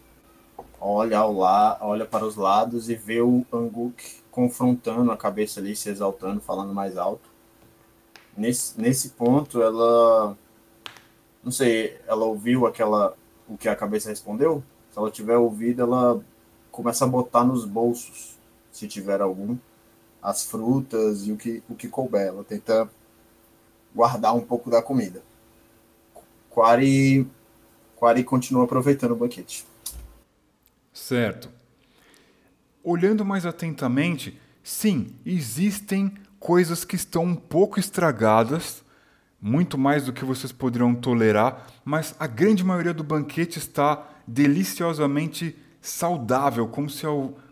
olha, ao la, olha para os lados e vê o Anguk confrontando a cabeça ali, se exaltando, falando mais alto. Nesse, nesse ponto, ela. Não sei, ela ouviu aquela. o que a cabeça respondeu? Se ela tiver ouvido, ela começa a botar nos bolsos, se tiver algum, as frutas e o que, o que couber. Ela tenta guardar um pouco da comida. Quari, Quari continua aproveitando o banquete. Certo. Olhando mais atentamente, sim, existem coisas que estão um pouco estragadas, muito mais do que vocês poderão tolerar, mas a grande maioria do banquete está deliciosamente saudável, como se,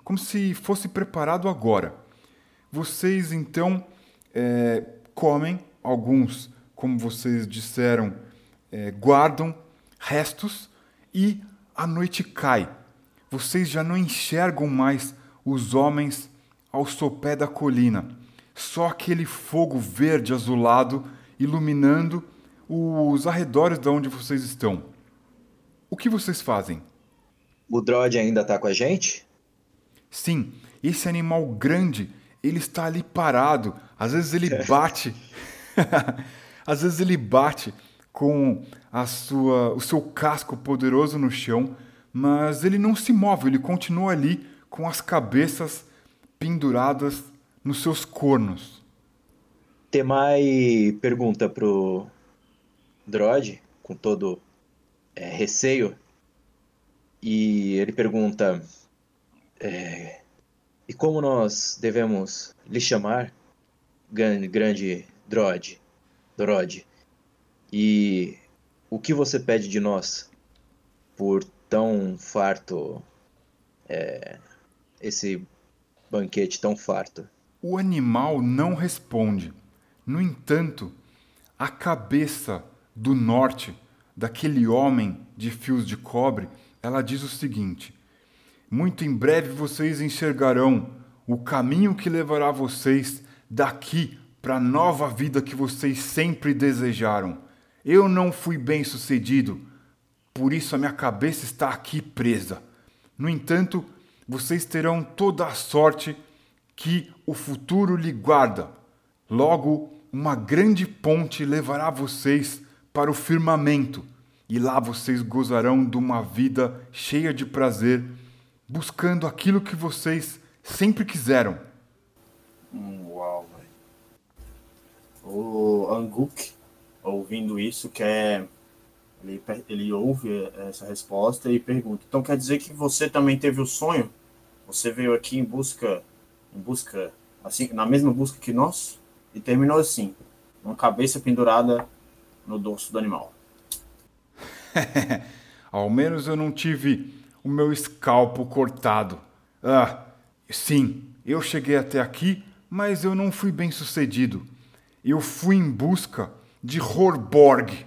como se fosse preparado agora. Vocês então é, comem, alguns, como vocês disseram, é, guardam restos e a noite cai. Vocês já não enxergam mais os homens ao sopé da colina, só aquele fogo verde azulado iluminando os arredores de onde vocês estão. O que vocês fazem? O Drod ainda está com a gente? Sim, esse animal grande, ele está ali parado. Às vezes ele bate. Às vezes ele bate com a sua, o seu casco poderoso no chão, mas ele não se move, ele continua ali com as cabeças penduradas nos seus cornos. Temai pergunta pro Drod, com todo é, receio, e ele pergunta: é, E como nós devemos lhe chamar, grande Drod? Drod? E o que você pede de nós por tão farto, é, esse banquete tão farto? O animal não responde. No entanto, a cabeça do norte daquele homem de fios de cobre, ela diz o seguinte: Muito em breve vocês enxergarão o caminho que levará vocês daqui para a nova vida que vocês sempre desejaram. Eu não fui bem sucedido, por isso a minha cabeça está aqui presa. No entanto, vocês terão toda a sorte que o futuro lhe guarda. Logo, uma grande ponte levará vocês para o firmamento, e lá vocês gozarão de uma vida cheia de prazer, buscando aquilo que vocês sempre quiseram. Uau, velho. O Anguk, ouvindo isso, quer. Ele, ele ouve essa resposta e pergunta: Então quer dizer que você também teve o sonho? Você veio aqui em busca. Em busca. Assim, na mesma busca que nós? E terminou assim: uma cabeça pendurada no dorso do animal. Ao menos eu não tive o meu escalpo cortado. Ah, sim, eu cheguei até aqui, mas eu não fui bem sucedido. Eu fui em busca de Horborg,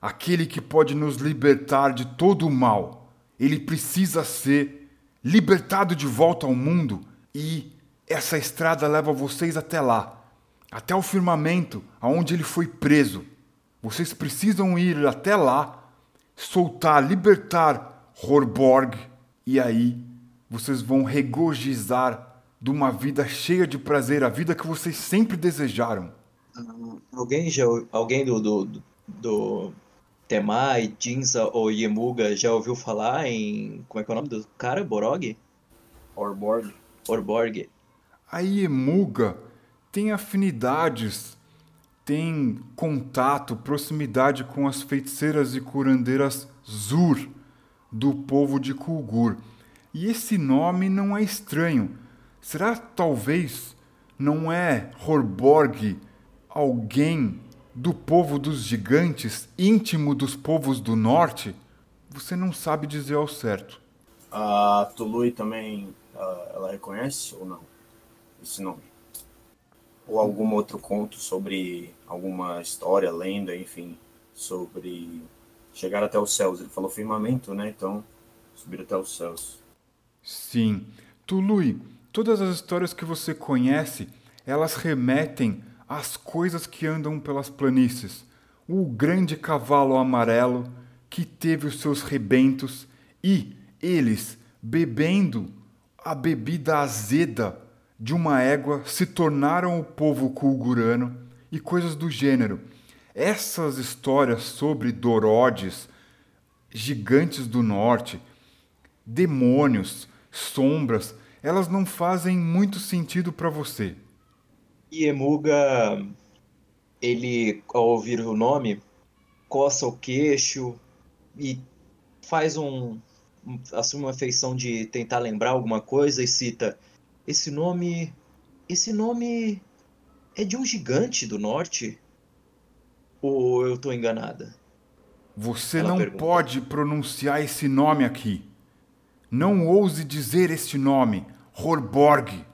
aquele que pode nos libertar de todo o mal. Ele precisa ser libertado de volta ao mundo e essa estrada leva vocês até lá até o firmamento aonde ele foi preso. Vocês precisam ir até lá, soltar, libertar Horborg, e aí vocês vão regozijar de uma vida cheia de prazer, a vida que vocês sempre desejaram. Uh, alguém já, alguém do, do, do Temai, Jinza ou Yemuga já ouviu falar em. Como é que é o nome do cara? Borog? Orborg. Orborg. A Yemuga tem afinidades, tem contato, proximidade com as feiticeiras e curandeiras Zur, do povo de Kulgur. E esse nome não é estranho. Será talvez não é Horborg alguém do povo dos gigantes, íntimo dos povos do norte? Você não sabe dizer ao certo. A Tului também, ela reconhece ou não esse nome? ou algum outro conto sobre alguma história, lenda, enfim, sobre chegar até os céus. Ele falou firmamento, né? Então, subir até os céus. Sim. Tului, todas as histórias que você conhece, elas remetem às coisas que andam pelas planícies. O grande cavalo amarelo que teve os seus rebentos e eles, bebendo a bebida azeda de uma égua, se tornaram o povo culgurano e coisas do gênero. Essas histórias sobre Dorodes, gigantes do norte, demônios, sombras, elas não fazem muito sentido para você. E Emuga, ele, ao ouvir o nome, coça o queixo e faz um. assume uma feição de tentar lembrar alguma coisa e cita: Esse nome. Esse nome é de um gigante do norte? Ou eu estou enganada? Você Ela não pergunta. pode pronunciar esse nome aqui. Não ouse dizer este nome, Horborg,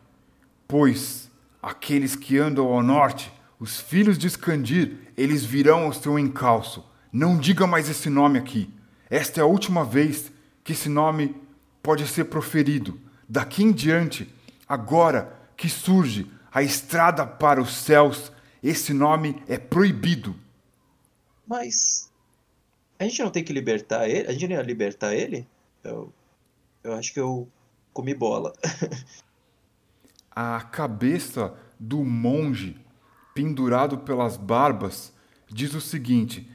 pois aqueles que andam ao norte, os filhos de Skandir, eles virão ao seu encalço. Não diga mais esse nome aqui. Esta é a última vez que esse nome pode ser proferido. Daqui em diante, agora que surge a estrada para os céus, esse nome é proibido. Mas a gente não tem que libertar ele? A gente não ia libertar ele? Eu, eu acho que eu comi bola. a cabeça do monge, pendurado pelas barbas, diz o seguinte: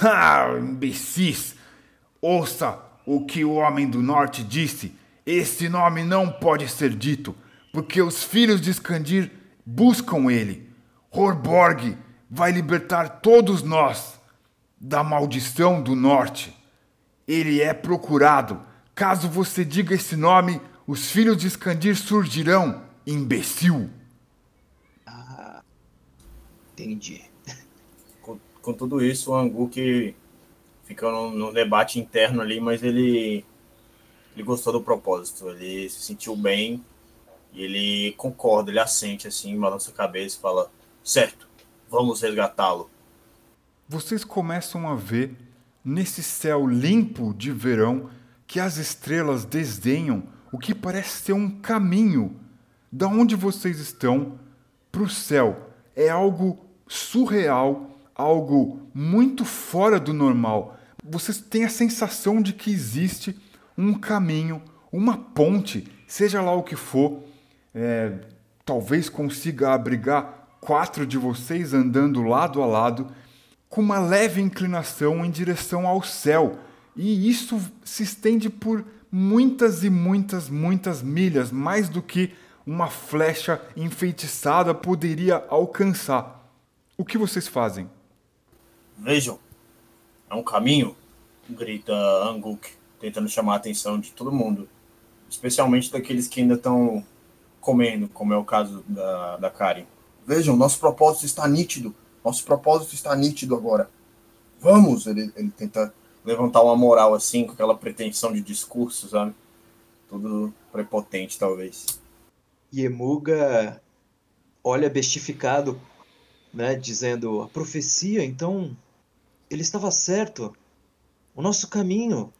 Ah, imbecis! Ouça o que o homem do norte disse. Esse nome não pode ser dito, porque os filhos de Skandir buscam ele. Horborg vai libertar todos nós da maldição do norte. Ele é procurado Caso você diga esse nome, os filhos de Skandir surgirão, imbecil. Ah, entendi. Com, com tudo isso, o Anguk fica no, no, debate interno ali, mas ele, ele gostou do propósito, ele se sentiu bem e ele concorda, ele assente assim, balança a cabeça e fala: certo, vamos resgatá-lo. Vocês começam a ver nesse céu limpo de verão que as estrelas desenham o que parece ser um caminho da onde vocês estão para o céu. É algo surreal, algo muito fora do normal. Vocês têm a sensação de que existe um caminho, uma ponte, seja lá o que for. É, talvez consiga abrigar quatro de vocês andando lado a lado, com uma leve inclinação em direção ao céu e isso se estende por muitas e muitas, muitas milhas, mais do que uma flecha enfeitiçada poderia alcançar. O que vocês fazem? Vejam, é um caminho, grita Anguk, tentando chamar a atenção de todo mundo, especialmente daqueles que ainda estão comendo, como é o caso da, da Karen. Vejam, nosso propósito está nítido. Nosso propósito está nítido agora. Vamos, ele, ele tenta levantar uma moral assim, com aquela pretensão de discurso, sabe? Tudo prepotente, talvez. Yemuga olha bestificado, né, dizendo: a profecia, então, ele estava certo. O nosso caminho.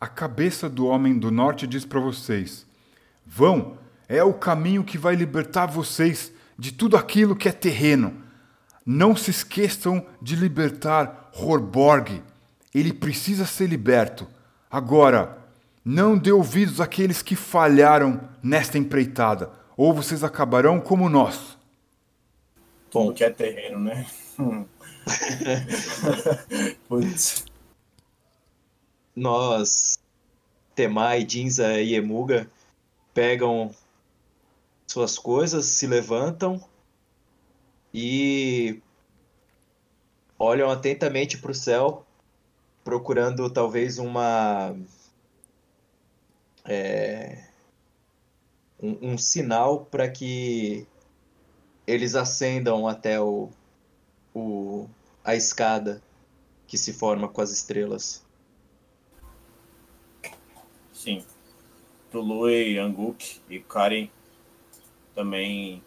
A cabeça do homem do norte diz para vocês: vão, é o caminho que vai libertar vocês de tudo aquilo que é terreno não se esqueçam de libertar Horborg. Ele precisa ser liberto. Agora, não dê ouvidos àqueles que falharam nesta empreitada, ou vocês acabarão como nós. Bom, que é terreno, né? Putz. Nós, Temai, Jinza e Emuga, pegam suas coisas, se levantam e olham atentamente para o céu, procurando talvez uma. É, um, um sinal para que eles ascendam até o, o, a escada que se forma com as estrelas. Sim. Tului, Anguk e Karen também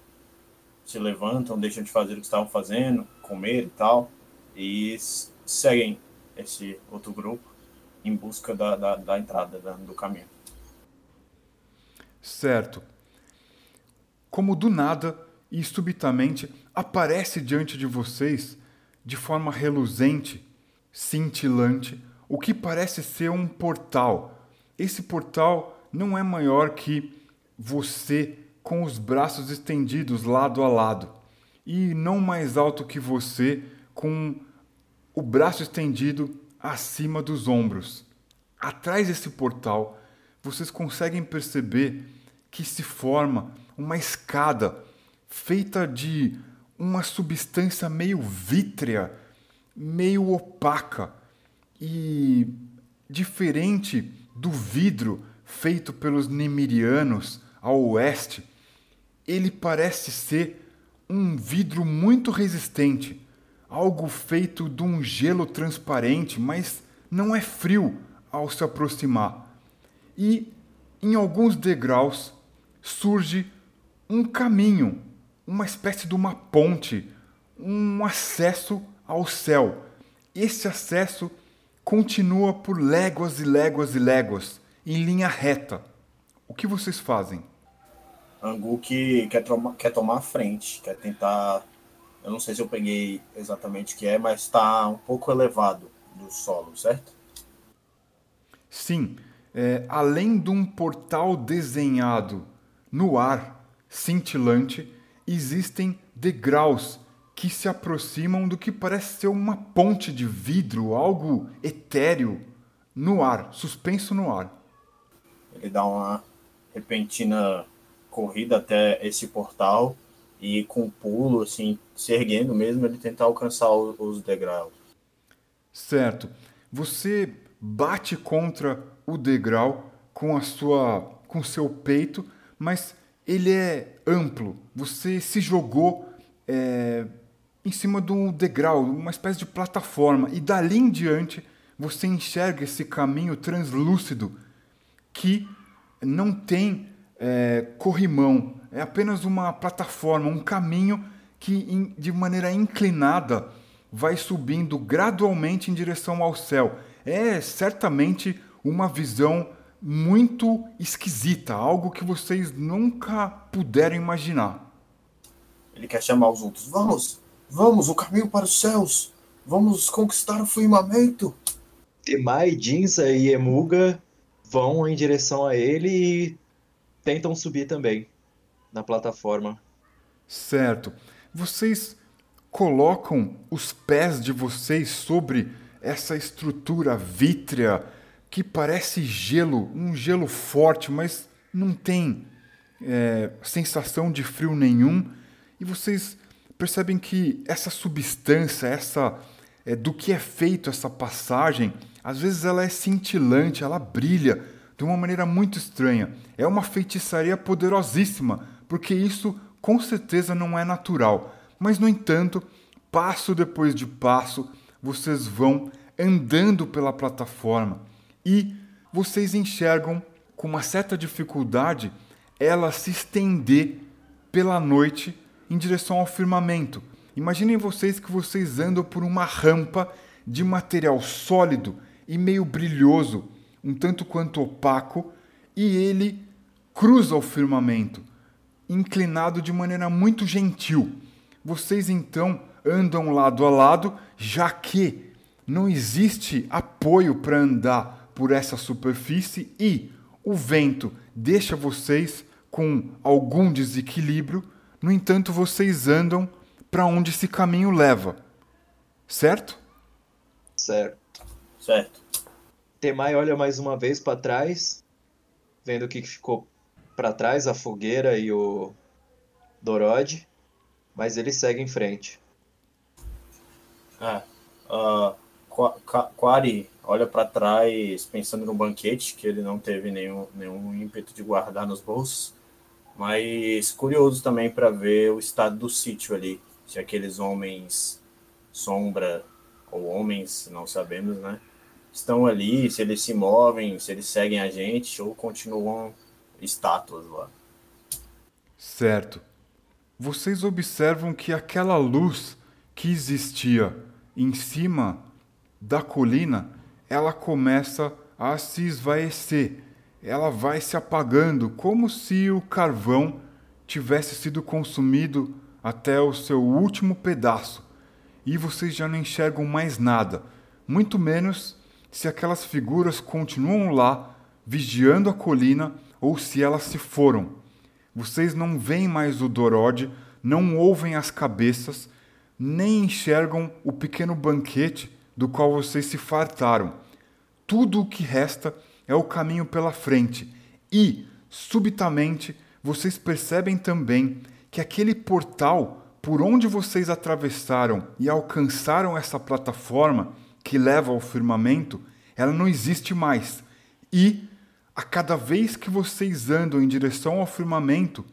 se levantam, deixam de fazer o que estavam fazendo, comer e tal, e seguem esse outro grupo em busca da, da, da entrada da, do caminho. Certo. Como do nada e subitamente aparece diante de vocês, de forma reluzente, cintilante, o que parece ser um portal. Esse portal não é maior que você com os braços estendidos lado a lado, e não mais alto que você com o braço estendido acima dos ombros. Atrás desse portal, vocês conseguem perceber que se forma uma escada feita de uma substância meio vítrea, meio opaca e diferente do vidro feito pelos Nemirianos ao oeste, ele parece ser um vidro muito resistente, algo feito de um gelo transparente, mas não é frio ao se aproximar. E em alguns degraus surge um caminho, uma espécie de uma ponte, um acesso ao céu. Esse acesso continua por léguas e léguas e léguas em linha reta. O que vocês fazem? Angu que quer, toma, quer tomar a frente, quer tentar. Eu não sei se eu peguei exatamente o que é, mas está um pouco elevado do solo, certo? Sim. É, além de um portal desenhado no ar, cintilante, existem degraus que se aproximam do que parece ser uma ponte de vidro, algo etéreo, no ar, suspenso no ar. Ele dá uma repentina corrida até esse portal e com pulo, assim, se erguendo mesmo, ele tenta alcançar os degraus. Certo. Você bate contra o degrau com a sua com seu peito, mas ele é amplo. Você se jogou é, em cima de um degrau, uma espécie de plataforma, e dali em diante você enxerga esse caminho translúcido que não tem é, corrimão, é apenas uma plataforma, um caminho que de maneira inclinada vai subindo gradualmente em direção ao céu. É certamente uma visão muito esquisita, algo que vocês nunca puderam imaginar. Ele quer chamar os outros. Vamos, vamos, o caminho para os céus. Vamos conquistar o firmamento. Temai, Jinza e Emuga vão em direção a ele e tentam subir também na plataforma. Certo. Vocês colocam os pés de vocês sobre essa estrutura vítrea que parece gelo, um gelo forte, mas não tem é, sensação de frio nenhum. E vocês percebem que essa substância, essa é, do que é feito essa passagem, às vezes ela é cintilante, ela brilha de uma maneira muito estranha. É uma feitiçaria poderosíssima, porque isso com certeza não é natural. Mas, no entanto, passo depois de passo, vocês vão andando pela plataforma e vocês enxergam com uma certa dificuldade ela se estender pela noite em direção ao firmamento. Imaginem vocês que vocês andam por uma rampa de material sólido e meio brilhoso, um tanto quanto opaco, e ele cruza o firmamento, inclinado de maneira muito gentil. Vocês então andam lado a lado, já que não existe apoio para andar por essa superfície e o vento deixa vocês com algum desequilíbrio, no entanto, vocês andam para onde esse caminho leva. Certo? Certo. Certo. Temai olha mais uma vez para trás, vendo o que ficou para trás, a fogueira e o Dorod, mas ele segue em frente. É. Uh, Quari olha para trás pensando no banquete, que ele não teve nenhum, nenhum ímpeto de guardar nos bolsos, mas curioso também para ver o estado do sítio ali, se aqueles homens sombra ou homens, não sabemos, né? Estão ali, se eles se movem, se eles seguem a gente ou continuam estátuas lá. Certo. Vocês observam que aquela luz que existia em cima da colina, ela começa a se esvaecer. Ela vai se apagando, como se o carvão tivesse sido consumido até o seu último pedaço. E vocês já não enxergam mais nada. muito menos se aquelas figuras continuam lá, vigiando a colina, ou se elas se foram. Vocês não veem mais o Dorode, não ouvem as cabeças, nem enxergam o pequeno banquete do qual vocês se fartaram. Tudo o que resta é o caminho pela frente, e, subitamente, vocês percebem também que aquele portal por onde vocês atravessaram e alcançaram essa plataforma que leva ao firmamento, ela não existe mais. E, a cada vez que vocês andam em direção ao firmamento,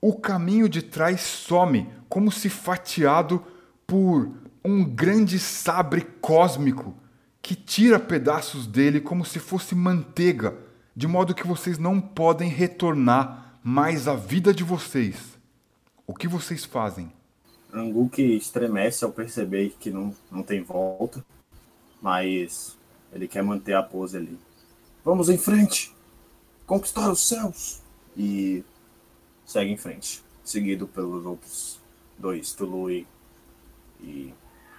o caminho de trás some, como se fatiado por um grande sabre cósmico que tira pedaços dele como se fosse manteiga, de modo que vocês não podem retornar mais à vida de vocês. O que vocês fazem? Anguk estremece ao perceber que não, não tem volta, mas ele quer manter a pose ali. Vamos em frente! Conquistar os céus! E segue em frente, seguido pelos outros dois, Tulu e,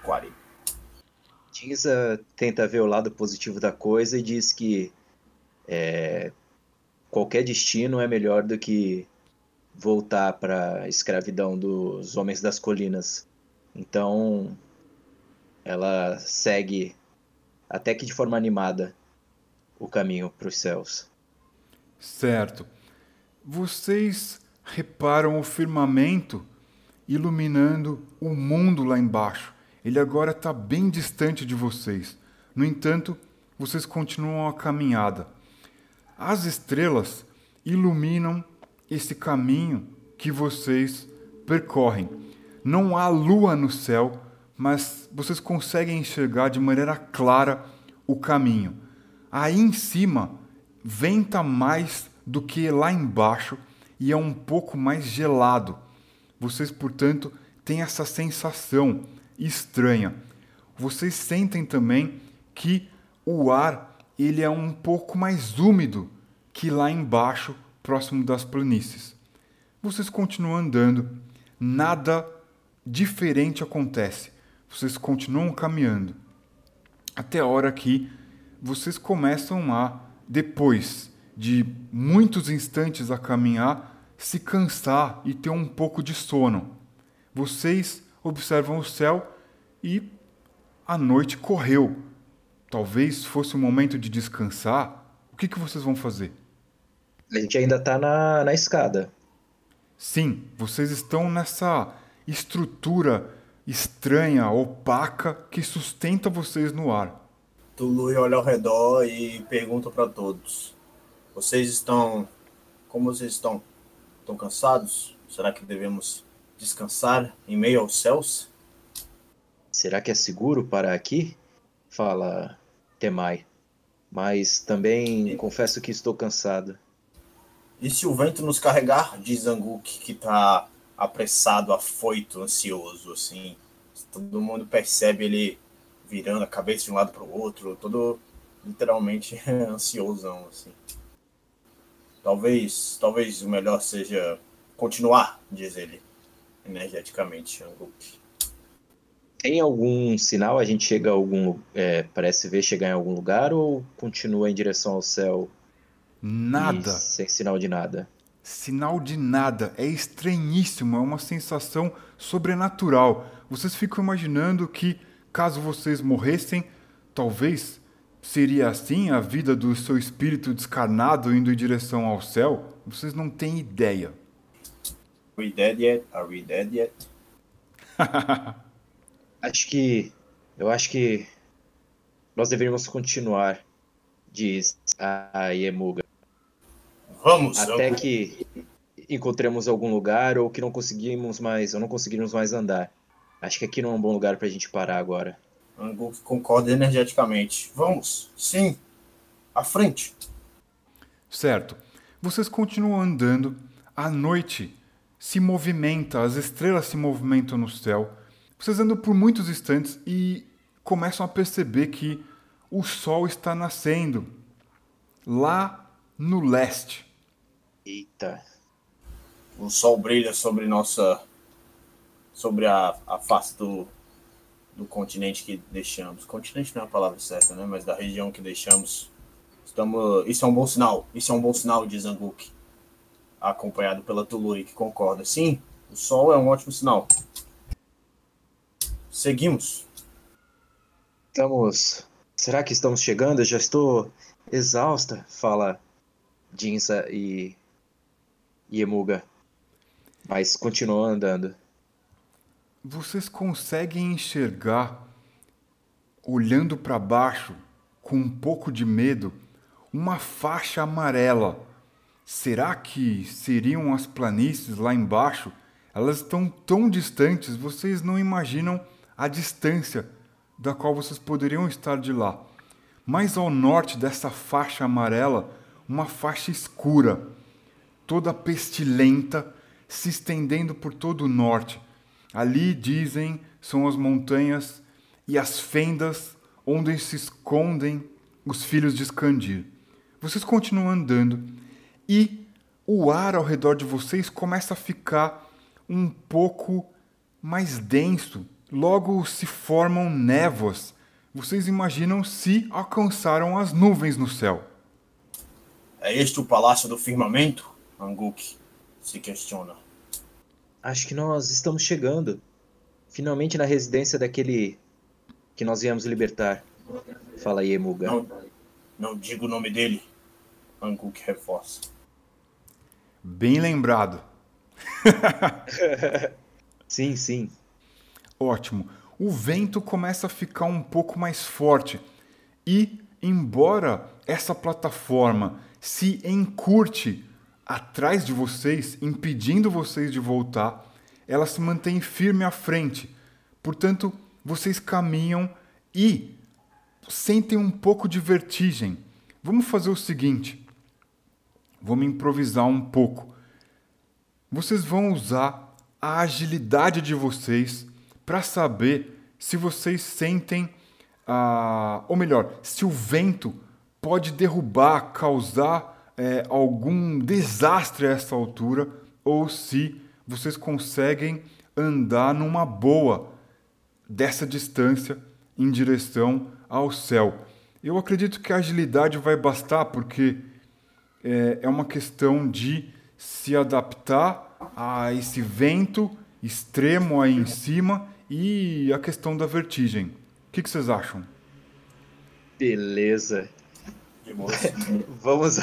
Quari. Tinza tenta ver o lado positivo da coisa e diz que é, qualquer destino é melhor do que voltar para a escravidão dos homens das colinas. Então, ela segue, até que de forma animada, o caminho para os céus. Certo. Vocês reparam o firmamento iluminando o mundo lá embaixo. Ele agora está bem distante de vocês. No entanto, vocês continuam a caminhada. As estrelas iluminam esse caminho que vocês percorrem. Não há lua no céu, mas vocês conseguem enxergar de maneira clara o caminho. Aí em cima venta mais do que lá embaixo e é um pouco mais gelado. Vocês, portanto, têm essa sensação estranha. Vocês sentem também que o ar ele é um pouco mais úmido que lá embaixo, próximo das planícies. Vocês continuam andando, nada diferente acontece. Vocês continuam caminhando até a hora que vocês começam a, depois de muitos instantes a caminhar, se cansar e ter um pouco de sono. Vocês observam o céu e a noite correu. Talvez fosse o momento de descansar. O que, que vocês vão fazer? A gente ainda está na, na escada. Sim, vocês estão nessa estrutura estranha, opaca, que sustenta vocês no ar. Tului olha ao redor e pergunta para todos: Vocês estão. Como vocês estão? Estão cansados? Será que devemos descansar em meio aos céus? Será que é seguro parar aqui? Fala Temai. Mas também e... confesso que estou cansado. E se o vento nos carregar? Diz Anguk, que está apressado, afoito, ansioso, assim. Todo mundo percebe ele virando a cabeça de um lado para o outro, todo literalmente ansiosão, assim. Talvez, talvez o melhor seja continuar, diz ele energeticamente, Anguk. Tem algum sinal? A gente chega a algum. É, parece ver chegar em algum lugar ou continua em direção ao céu? Nada. sem sinal de nada. Sinal de nada. É estranhíssimo. É uma sensação sobrenatural. Vocês ficam imaginando que, caso vocês morressem, talvez seria assim a vida do seu espírito descarnado indo em direção ao céu? Vocês não têm ideia. Are we dead yet? Are we dead yet? acho que. Eu acho que. Nós deveríamos continuar, diz a Yemuga. Vamos! Até vamos. que encontremos algum lugar ou que não conseguimos mais, ou não conseguimos mais andar. Acho que aqui não é um bom lugar pra gente parar agora. Anguk concorda energeticamente. Vamos, sim, à frente. Certo. Vocês continuam andando. À noite, se movimenta, as estrelas se movimentam no céu. Vocês andam por muitos instantes e começam a perceber que o sol está nascendo lá no leste. Eita. O sol brilha sobre nossa sobre a, a face do, do continente que deixamos. Continente não é a palavra certa, né? Mas da região que deixamos. Estamos, isso é um bom sinal. Isso é um bom sinal, diz Anguk. Acompanhado pela Tuluri, que concorda. Sim, o sol é um ótimo sinal. Seguimos. Estamos. Será que estamos chegando? Eu já estou exausta, fala Jinsa e, e Emuga. Mas continuou andando. Vocês conseguem enxergar, olhando para baixo, com um pouco de medo, uma faixa amarela. Será que seriam as planícies lá embaixo? Elas estão tão distantes, vocês não imaginam a distância da qual vocês poderiam estar de lá. Mais ao norte dessa faixa amarela, uma faixa escura, toda pestilenta, se estendendo por todo o norte. Ali, dizem, são as montanhas e as fendas onde se escondem os filhos de Skandir. Vocês continuam andando e o ar ao redor de vocês começa a ficar um pouco mais denso. Logo se formam névoas. Vocês imaginam se alcançaram as nuvens no céu. É este o palácio do firmamento? Anguk se questiona. Acho que nós estamos chegando. Finalmente na residência daquele que nós viemos libertar. Fala aí, Emuga. Não, não digo o nome dele. Anguk reforça. Bem lembrado. sim, sim. Ótimo. O vento começa a ficar um pouco mais forte e, embora essa plataforma se encurte atrás de vocês, impedindo vocês de voltar, ela se mantém firme à frente. Portanto, vocês caminham e sentem um pouco de vertigem. Vamos fazer o seguinte: vamos improvisar um pouco. Vocês vão usar a agilidade de vocês para saber se vocês sentem, ah, ou melhor, se o vento pode derrubar, causar é, algum desastre a essa altura ou se vocês conseguem andar numa boa dessa distância em direção ao céu. Eu acredito que a agilidade vai bastar porque é, é uma questão de se adaptar a esse vento extremo aí em cima e a questão da vertigem. O que, que vocês acham? Beleza. Vamos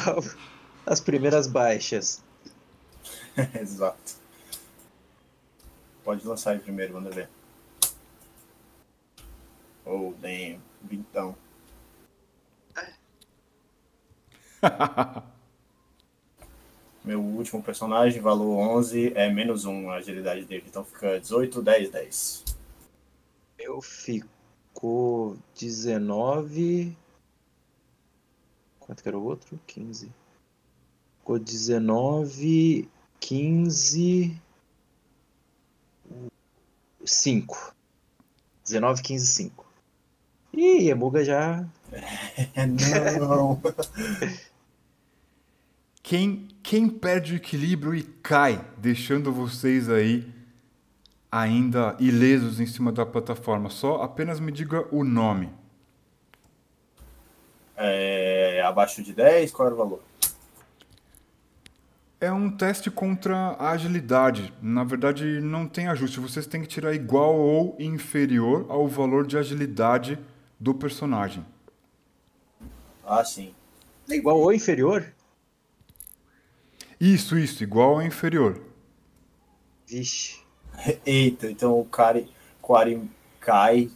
às primeiras baixas. Exato. Pode lançar aí primeiro, ver. Oh, damn. Vintão. Meu último personagem, valor 11, é menos 1 a agilidade dele. Então fica 18, 10, 10. Eu ficou 19. Quanto que era o outro? 15. Ficou 19, 15. 5. 19, 15, 5. Ih, Emuga já. Não! quem, quem perde o equilíbrio e cai, deixando vocês aí ainda ilesos em cima da plataforma? Só apenas me diga o nome. É, abaixo de 10, qual era o valor? É um teste contra a agilidade. Na verdade, não tem ajuste. Vocês têm que tirar igual ou inferior ao valor de agilidade do personagem. Ah, sim. É igual ou inferior? Isso, isso, igual ou inferior. Vixe. Eita, então o cara, o cai,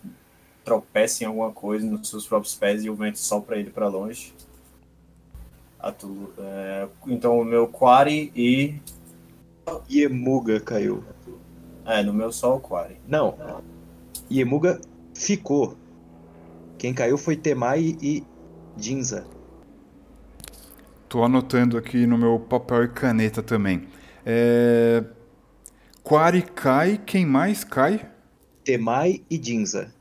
tropeça em alguma coisa nos seus próprios pés e o vento sopra ele para longe. É, então o meu Quari e. Iemuga caiu. É, no meu só o Quari. Não. Iemuga ficou. Quem caiu foi Temai e Jinza. Tô anotando aqui no meu papel e caneta também. É... Quari cai, quem mais cai? Temai e Jinza.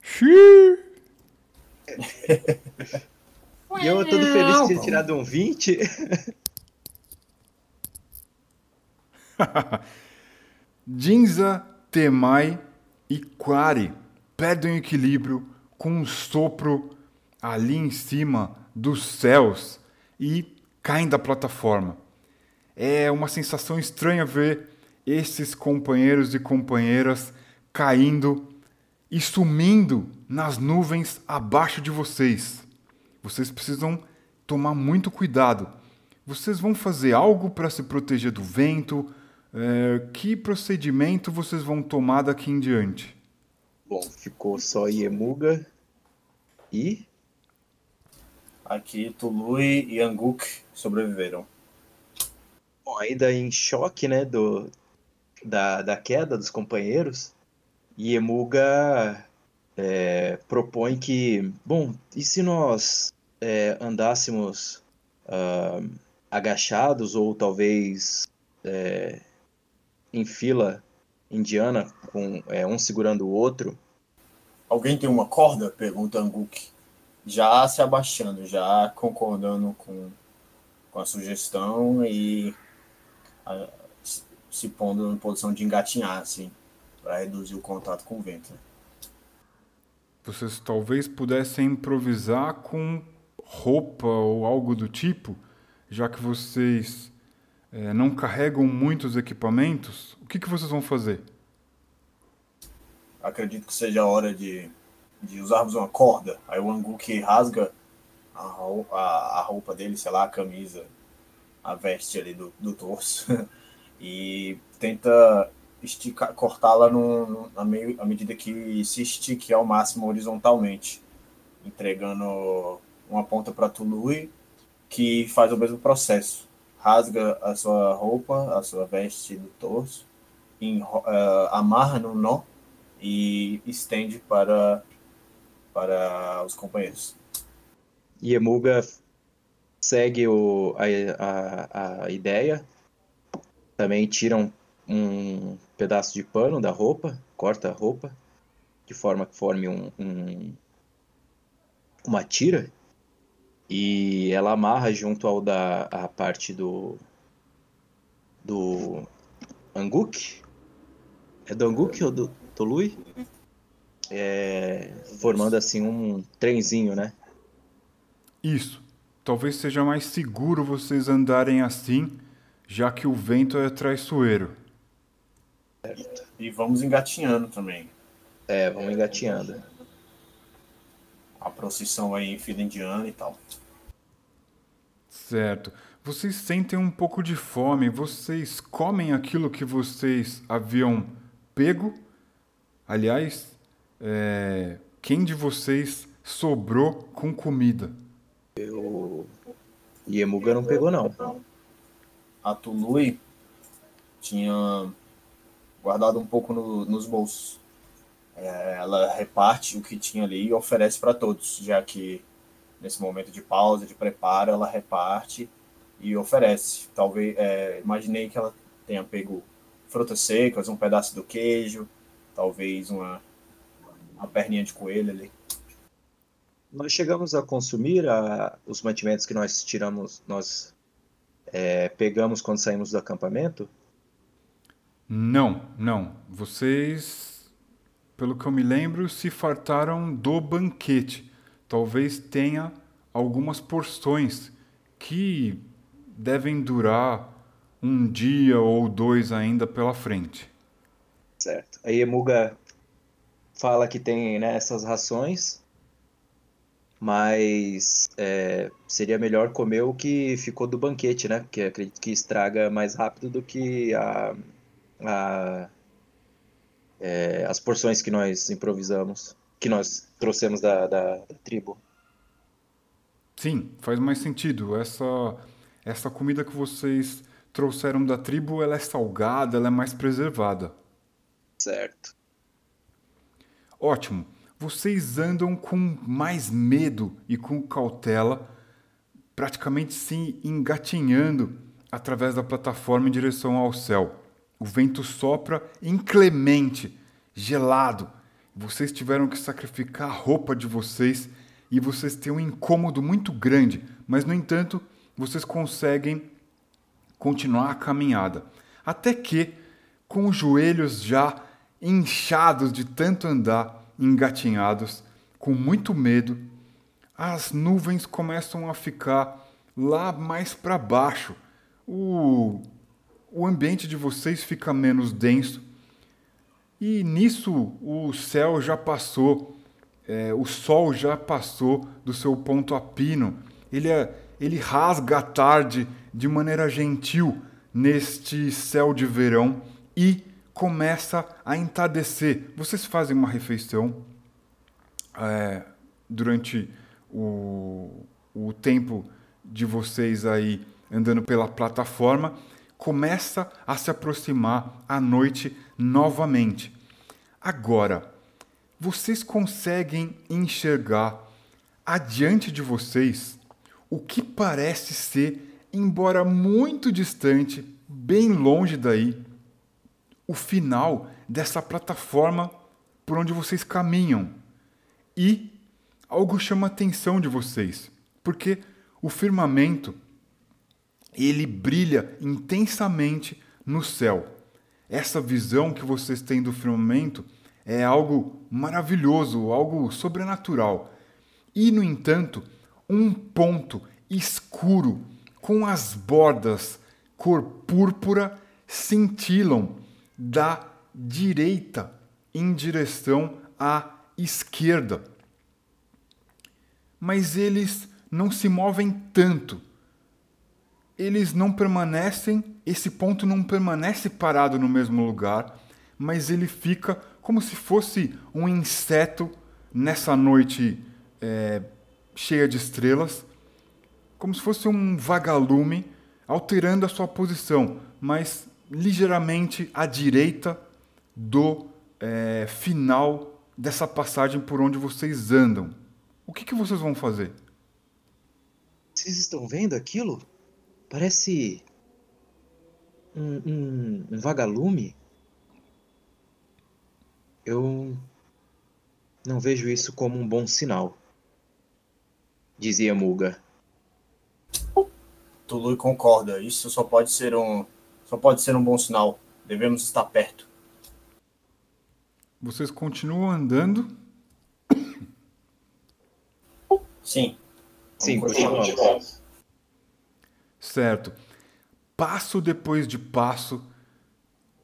Xiii! E eu todo feliz de ter tirado um 20. Jinza, Temai e Quari perdem o equilíbrio com um sopro ali em cima dos céus e caem da plataforma. É uma sensação estranha ver esses companheiros e companheiras caindo e sumindo nas nuvens abaixo de vocês. Vocês precisam tomar muito cuidado. Vocês vão fazer algo para se proteger do vento? É, que procedimento vocês vão tomar daqui em diante? Bom, ficou só Iemuga e. Aqui Tului e Anguk sobreviveram. Bom, ainda em choque, né, do, da, da queda dos companheiros, Iemuga é, propõe que, bom, e se nós é, andássemos uh, agachados ou talvez é, em fila indiana, com é, um segurando o outro? Alguém tem uma corda? Pergunta Anguk, já se abaixando, já concordando com, com a sugestão e a, se pondo em posição de engatinhar, assim, para reduzir o contato com o vento. Vocês talvez pudessem improvisar com roupa ou algo do tipo, já que vocês é, não carregam muitos equipamentos. O que, que vocês vão fazer? Acredito que seja a hora de, de usarmos uma corda. Aí o Anguk rasga a, a, a roupa dele, sei lá, a camisa, a veste ali do, do torso. e tenta esticar, cortá-la à medida que se estique ao máximo horizontalmente, entregando uma ponta para Tului, que faz o mesmo processo. Rasga a sua roupa, a sua veste do torso, em, uh, amarra no nó e estende para, para os companheiros. E Emuga segue o, a, a, a ideia também tiram um pedaço de pano da roupa, corta a roupa, de forma que forme um, um, uma tira, e ela amarra junto ao da a parte do do Anguk. É do Anguk ou do Tolui? É, formando assim um trenzinho, né? Isso. Talvez seja mais seguro vocês andarem assim já que o vento é traiçoeiro. Certo. E vamos engatinhando também. É, vamos engatinhando. A procissão aí em fila indiana e tal. Certo. Vocês sentem um pouco de fome, vocês comem aquilo que vocês haviam pego? Aliás, é... quem de vocês sobrou com comida? Eu. Iemuga não pegou, não a Tului tinha guardado um pouco no, nos bolsos. É, ela reparte o que tinha ali e oferece para todos, já que nesse momento de pausa, de preparo, ela reparte e oferece. Talvez, é, imaginei que ela tenha pego frutas secas, um pedaço do queijo, talvez uma, uma perninha de coelho ali. Nós chegamos a consumir a, os mantimentos que nós tiramos, nós é, pegamos quando saímos do acampamento? Não, não. Vocês, pelo que eu me lembro, se fartaram do banquete. Talvez tenha algumas porções que devem durar um dia ou dois ainda pela frente. Certo. Aí Emuga fala que tem né, essas rações mas é, seria melhor comer o que ficou do banquete, né? Porque acredito que estraga mais rápido do que a, a é, as porções que nós improvisamos, que nós trouxemos da, da, da, tribo. Sim, faz mais sentido. Essa, essa comida que vocês trouxeram da tribo, ela é salgada, ela é mais preservada. Certo. Ótimo vocês andam com mais medo e com cautela, praticamente se engatinhando através da plataforma em direção ao céu. O vento sopra inclemente, gelado. Vocês tiveram que sacrificar a roupa de vocês e vocês têm um incômodo muito grande, mas no entanto, vocês conseguem continuar a caminhada. Até que, com os joelhos já inchados de tanto andar, engatinhados, com muito medo, as nuvens começam a ficar lá mais para baixo. O, o ambiente de vocês fica menos denso. E nisso o céu já passou, é, o sol já passou do seu ponto a pino. Ele, é, ele rasga a tarde de maneira gentil neste céu de verão e começa a entardecer. Vocês fazem uma refeição é, durante o, o tempo de vocês aí andando pela plataforma, começa a se aproximar a noite novamente. Agora, vocês conseguem enxergar adiante de vocês o que parece ser, embora muito distante, bem longe daí, o final dessa plataforma por onde vocês caminham. E algo chama a atenção de vocês, porque o firmamento ele brilha intensamente no céu. Essa visão que vocês têm do firmamento é algo maravilhoso, algo sobrenatural. E, no entanto, um ponto escuro com as bordas cor púrpura cintilam da direita em direção à esquerda. Mas eles não se movem tanto. Eles não permanecem, esse ponto não permanece parado no mesmo lugar, mas ele fica como se fosse um inseto nessa noite é, cheia de estrelas, como se fosse um vagalume alterando a sua posição, mas ligeiramente à direita do é, final dessa passagem por onde vocês andam. O que, que vocês vão fazer? Vocês estão vendo aquilo? Parece um, um, um vagalume. Eu não vejo isso como um bom sinal, dizia Muga. Tulu concorda. Isso só pode ser um só pode ser um bom sinal. Devemos estar perto. Vocês continuam andando? Sim. Sim, continuamos. Certo. Passo depois de passo,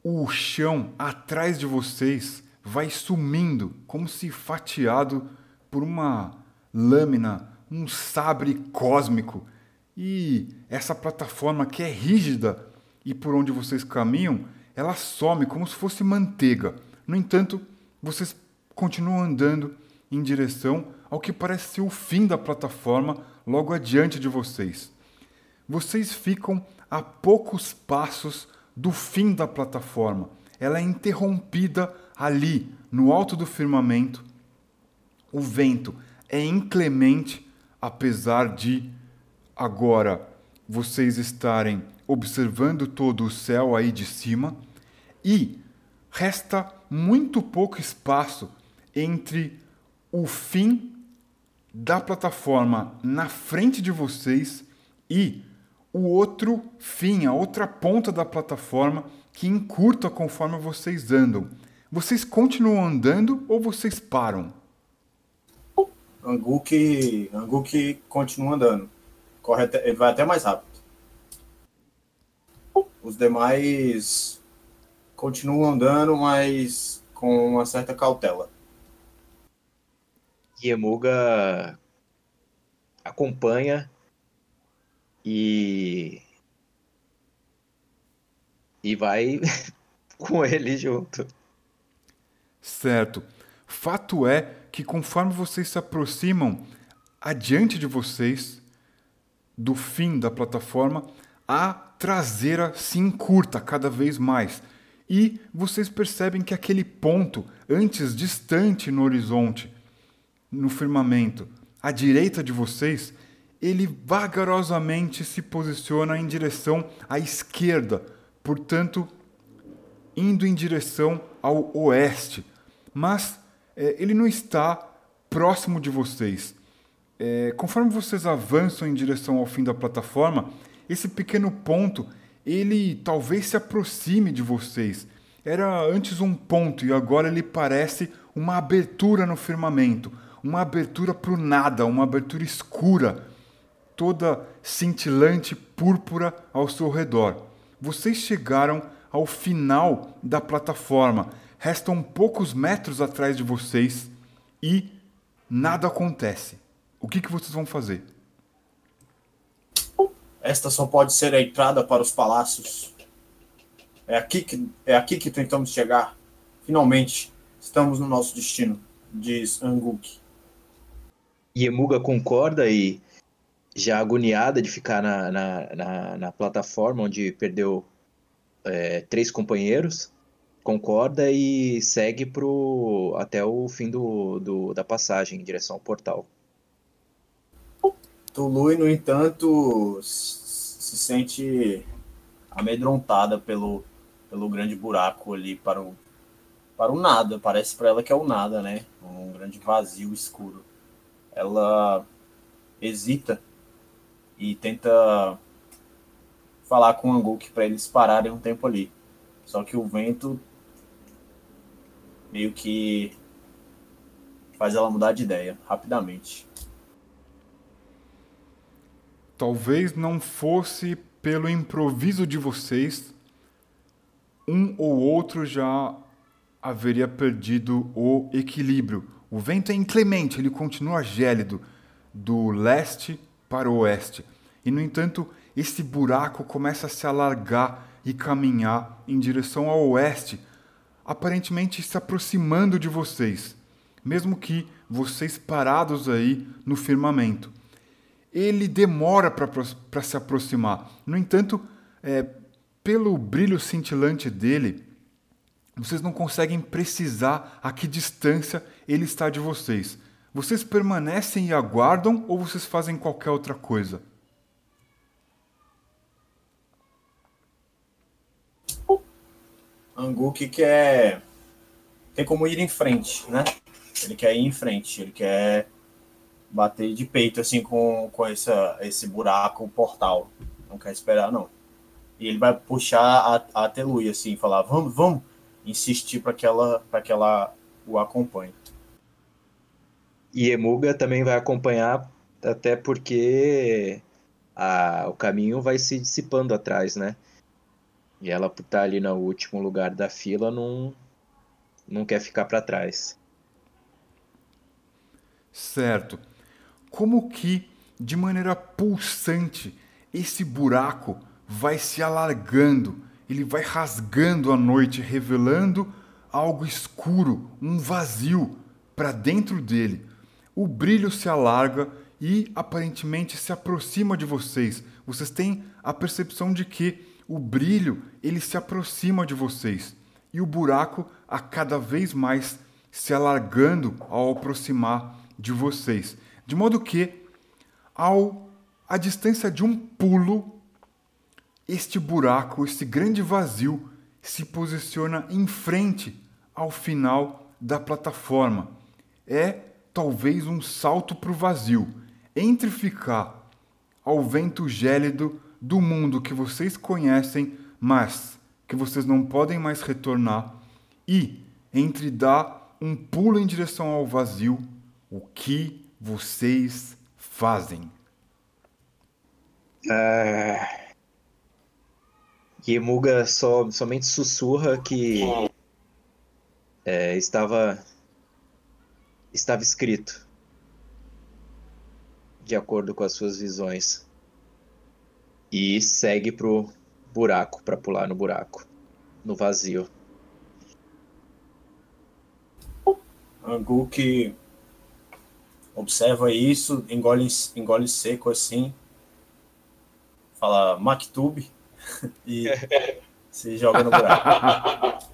o chão atrás de vocês vai sumindo, como se fatiado por uma lâmina, um sabre cósmico. E essa plataforma que é rígida e por onde vocês caminham, ela some como se fosse manteiga. No entanto, vocês continuam andando em direção ao que parece ser o fim da plataforma logo adiante de vocês. Vocês ficam a poucos passos do fim da plataforma. Ela é interrompida ali, no alto do firmamento. O vento é inclemente, apesar de agora vocês estarem observando todo o céu aí de cima, e resta muito pouco espaço entre o fim da plataforma na frente de vocês e o outro fim, a outra ponta da plataforma que encurta conforme vocês andam. Vocês continuam andando ou vocês param? Anguk, Anguk continua andando. Corre até, ele vai até mais rápido. Os demais continuam andando, mas com uma certa cautela. Iemuga acompanha e e vai com ele junto. Certo. Fato é que conforme vocês se aproximam adiante de vocês do fim da plataforma, a traseira se encurta cada vez mais. E vocês percebem que aquele ponto, antes distante no horizonte, no firmamento, à direita de vocês, ele vagarosamente se posiciona em direção à esquerda, portanto, indo em direção ao oeste. Mas é, ele não está próximo de vocês. É, conforme vocês avançam em direção ao fim da plataforma, esse pequeno ponto, ele talvez se aproxime de vocês. Era antes um ponto e agora ele parece uma abertura no firmamento, uma abertura para o nada, uma abertura escura, toda cintilante púrpura ao seu redor. Vocês chegaram ao final da plataforma, restam poucos metros atrás de vocês e nada acontece. O que, que vocês vão fazer? Esta só pode ser a entrada para os palácios. É aqui que, é aqui que tentamos chegar. Finalmente, estamos no nosso destino, diz Anguk. Yemuga concorda e, já agoniada de ficar na, na, na, na plataforma onde perdeu é, três companheiros, concorda e segue pro, até o fim do, do, da passagem em direção ao portal. Tului, no entanto, se sente amedrontada pelo, pelo grande buraco ali para o, para o nada. Parece para ela que é o nada, né? Um grande vazio escuro. Ela hesita e tenta falar com o Anguk para eles pararem um tempo ali. Só que o vento meio que faz ela mudar de ideia rapidamente. Talvez não fosse pelo improviso de vocês, um ou outro já haveria perdido o equilíbrio. O vento é inclemente, ele continua gélido do leste para o oeste. E, no entanto, esse buraco começa a se alargar e caminhar em direção ao oeste, aparentemente se aproximando de vocês, mesmo que vocês parados aí no firmamento ele demora para se aproximar. No entanto, é, pelo brilho cintilante dele, vocês não conseguem precisar a que distância ele está de vocês. Vocês permanecem e aguardam ou vocês fazem qualquer outra coisa? Anguk quer tem como ir em frente, né? Ele quer ir em frente, ele quer bater de peito assim com, com essa, esse buraco, o portal. Não quer esperar, não. E ele vai puxar a, a Telui, assim, falar, vamos, vamos, insistir para que ela que ela o acompanhe. E Emuga também vai acompanhar, até porque a, o caminho vai se dissipando atrás, né? E ela, por estar ali no último lugar da fila, não, não quer ficar para trás. Certo como que, de maneira pulsante, esse buraco vai se alargando, ele vai rasgando a noite, revelando algo escuro, um vazio para dentro dele. O brilho se alarga e aparentemente se aproxima de vocês. Vocês têm a percepção de que o brilho ele se aproxima de vocês e o buraco a cada vez mais se alargando ao aproximar de vocês. De modo que, ao a distância de um pulo, este buraco, este grande vazio, se posiciona em frente ao final da plataforma. É talvez um salto para o vazio entre ficar ao vento gélido do mundo que vocês conhecem, mas que vocês não podem mais retornar, e entre dar um pulo em direção ao vazio, o que vocês fazem? É... Yemuga só, somente sussurra que é, estava estava escrito de acordo com as suas visões e segue pro buraco para pular no buraco no vazio. Anguk observa isso, engole, engole seco assim, fala Maktub e se joga no buraco.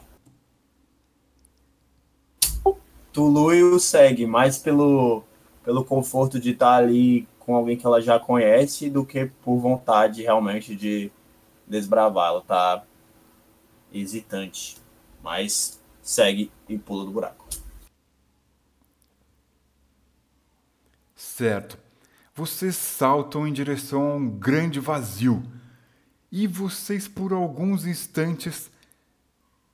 Tului o segue mais pelo, pelo conforto de estar ali com alguém que ela já conhece do que por vontade realmente de desbravar. Ela tá hesitante, mas segue e pula do buraco. Certo. Vocês saltam em direção a um grande vazio. E vocês, por alguns instantes,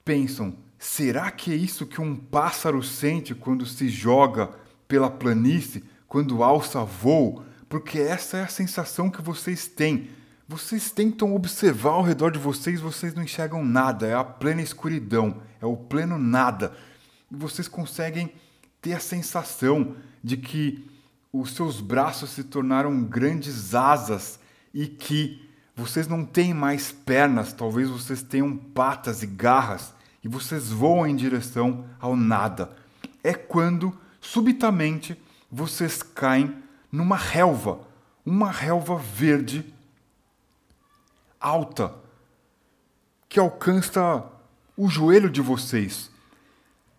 pensam: será que é isso que um pássaro sente quando se joga pela planície, quando alça voo? Porque essa é a sensação que vocês têm. Vocês tentam observar ao redor de vocês, vocês não enxergam nada, é a plena escuridão, é o pleno nada. E vocês conseguem ter a sensação de que os seus braços se tornaram grandes asas e que vocês não têm mais pernas, talvez vocês tenham patas e garras e vocês voam em direção ao nada. É quando, subitamente, vocês caem numa relva, uma relva verde alta que alcança o joelho de vocês.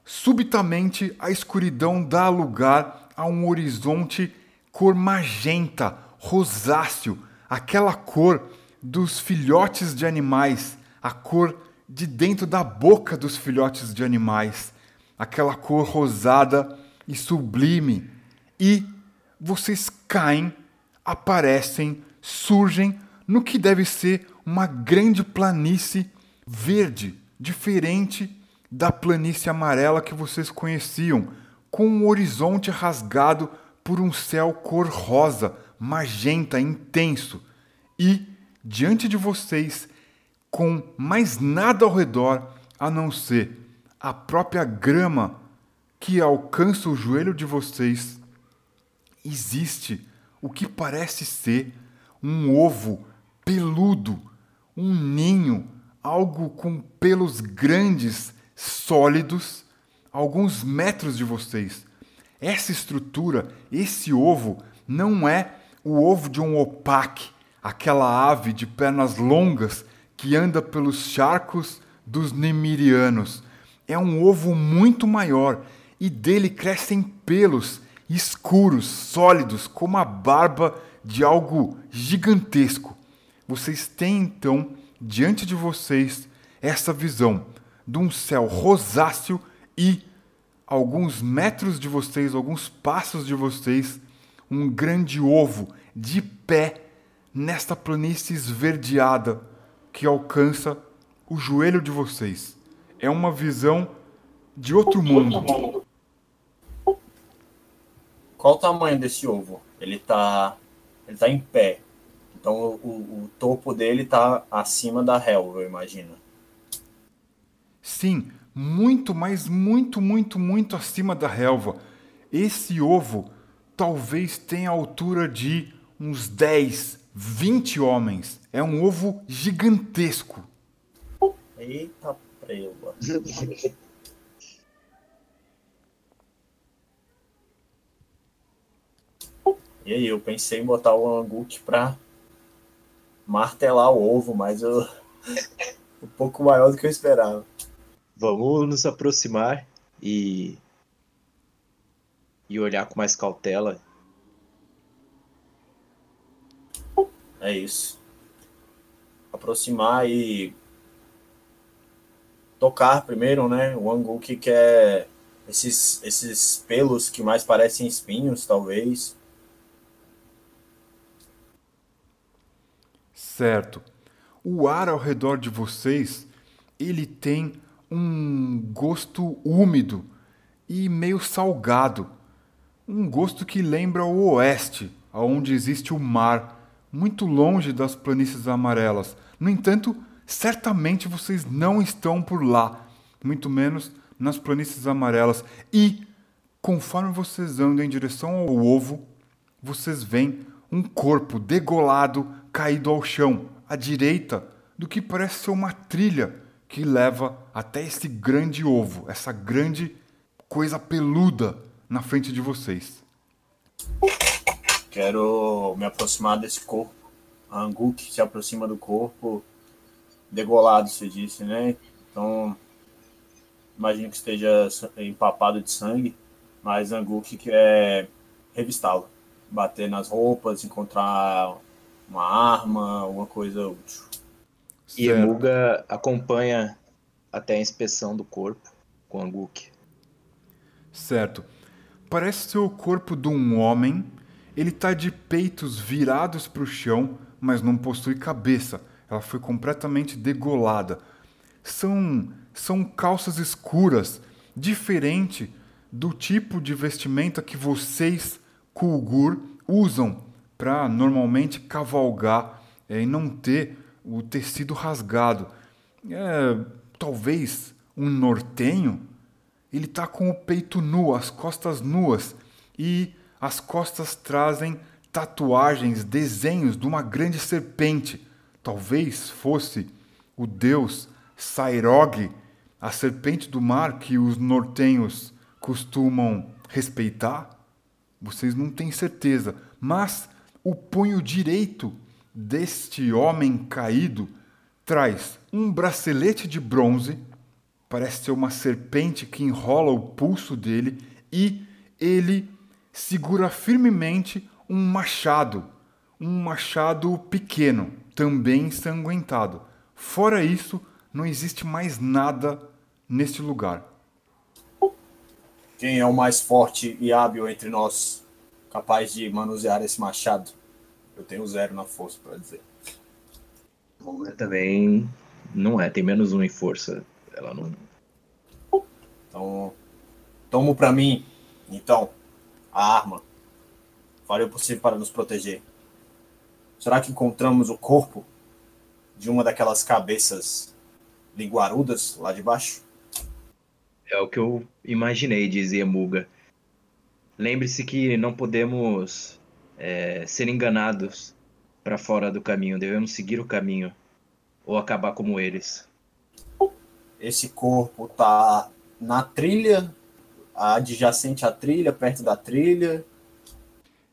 Subitamente, a escuridão dá lugar a um horizonte cor magenta, rosáceo, aquela cor dos filhotes de animais, a cor de dentro da boca dos filhotes de animais, aquela cor rosada e sublime. E vocês caem, aparecem, surgem no que deve ser uma grande planície verde, diferente da planície amarela que vocês conheciam, com um horizonte rasgado por um céu cor rosa, magenta, intenso. E diante de vocês, com mais nada ao redor a não ser a própria grama que alcança o joelho de vocês, existe o que parece ser um ovo peludo, um ninho, algo com pelos grandes, sólidos, alguns metros de vocês. Essa estrutura, esse ovo, não é o ovo de um opaque, aquela ave de pernas longas que anda pelos charcos dos nemirianos. É um ovo muito maior e dele crescem pelos escuros, sólidos, como a barba de algo gigantesco. Vocês têm então diante de vocês essa visão de um céu rosáceo e alguns metros de vocês, alguns passos de vocês, um grande ovo de pé nesta planície esverdeada que alcança o joelho de vocês. É uma visão de outro mundo. Qual o tamanho desse ovo? Ele está ele tá em pé. Então o, o, topo dele está acima da relva, eu imagino. Sim, muito, mas muito, muito, muito acima da relva. Esse ovo talvez tenha a altura de uns 10, 20 homens. É um ovo gigantesco. Eita prela. e aí, eu pensei em botar o Anguk pra martelar o ovo, mas eu... um pouco maior do que eu esperava. Vamos nos aproximar e e olhar com mais cautela É isso. Aproximar e tocar primeiro, né? O angu que quer esses, esses pelos que mais parecem espinhos, talvez. Certo. O ar ao redor de vocês, ele tem um gosto úmido e meio salgado. Um gosto que lembra o oeste, onde existe o mar muito longe das planícies amarelas. No entanto, certamente vocês não estão por lá, muito menos nas planícies amarelas. E, conforme vocês andam em direção ao ovo, vocês veem um corpo degolado caído ao chão, à direita do que parece ser uma trilha que leva até esse grande ovo, essa grande coisa peluda na frente de vocês. Quero me aproximar desse corpo. A Anguk se aproxima do corpo, degolado, se disse, né? Então, imagino que esteja empapado de sangue, mas Anguk quer revistá-lo, bater nas roupas, encontrar uma arma, alguma coisa útil. E Emuga acompanha até a inspeção do corpo com Anguk. Certo. Parece ser o corpo de um homem ele está de peitos virados para o chão, mas não possui cabeça. Ela foi completamente degolada. São são calças escuras, diferente do tipo de vestimenta que vocês, Kulgur, usam para normalmente cavalgar é, e não ter o tecido rasgado. É, talvez um nortenho, ele está com o peito nu, as costas nuas e as costas trazem tatuagens, desenhos de uma grande serpente. Talvez fosse o deus Sairog, a serpente do mar que os nortenhos costumam respeitar? Vocês não têm certeza, mas o punho direito deste homem caído traz um bracelete de bronze, parece ser uma serpente que enrola o pulso dele, e ele segura firmemente um machado, um machado pequeno, também ensanguentado. Fora isso, não existe mais nada neste lugar. Quem é o mais forte e hábil entre nós, capaz de manusear esse machado? Eu tenho zero na força para dizer. Bom, também não é, tem menos um em força. Ela não. Então, tomo para mim, então, a arma. Farei o possível para nos proteger. Será que encontramos o corpo de uma daquelas cabeças liguarudas lá de baixo? É o que eu imaginei, dizia Muga. Lembre-se que não podemos é, ser enganados para fora do caminho, devemos seguir o caminho ou acabar como eles. Esse corpo tá na trilha, adjacente à trilha, perto da trilha.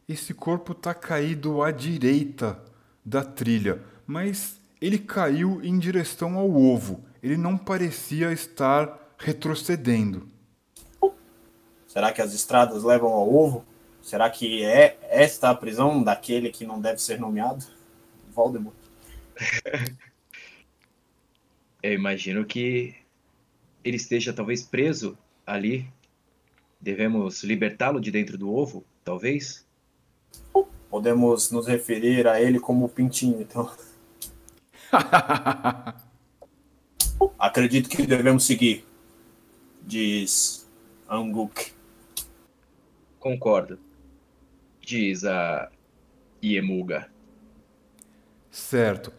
Esse corpo tá caído à direita da trilha, mas ele caiu em direção ao ovo. Ele não parecia estar retrocedendo. Será que as estradas levam ao ovo? Será que é esta a prisão daquele que não deve ser nomeado? Voldemort. Eu imagino que ele esteja talvez preso ali. Devemos libertá-lo de dentro do ovo, talvez? Podemos nos referir a ele como Pintinho, então. Acredito que devemos seguir, diz Anguk. Concordo, diz a Iemuga. Certo.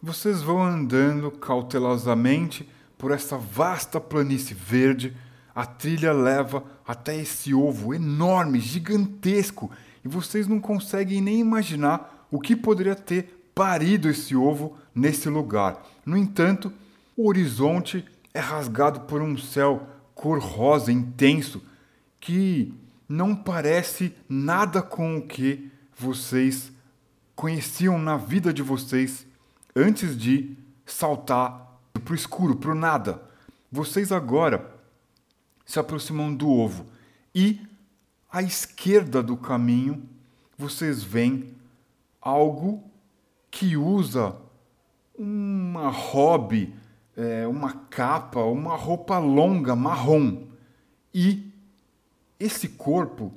Vocês vão andando cautelosamente por essa vasta planície verde. A trilha leva até esse ovo enorme, gigantesco, e vocês não conseguem nem imaginar o que poderia ter parido esse ovo nesse lugar. No entanto, o horizonte é rasgado por um céu cor rosa intenso que não parece nada com o que vocês conheciam na vida de vocês antes de saltar para o escuro, para o nada. Vocês agora se aproximam do ovo e à esquerda do caminho vocês veem algo que usa uma hobby, é, uma capa, uma roupa longa marrom e esse corpo,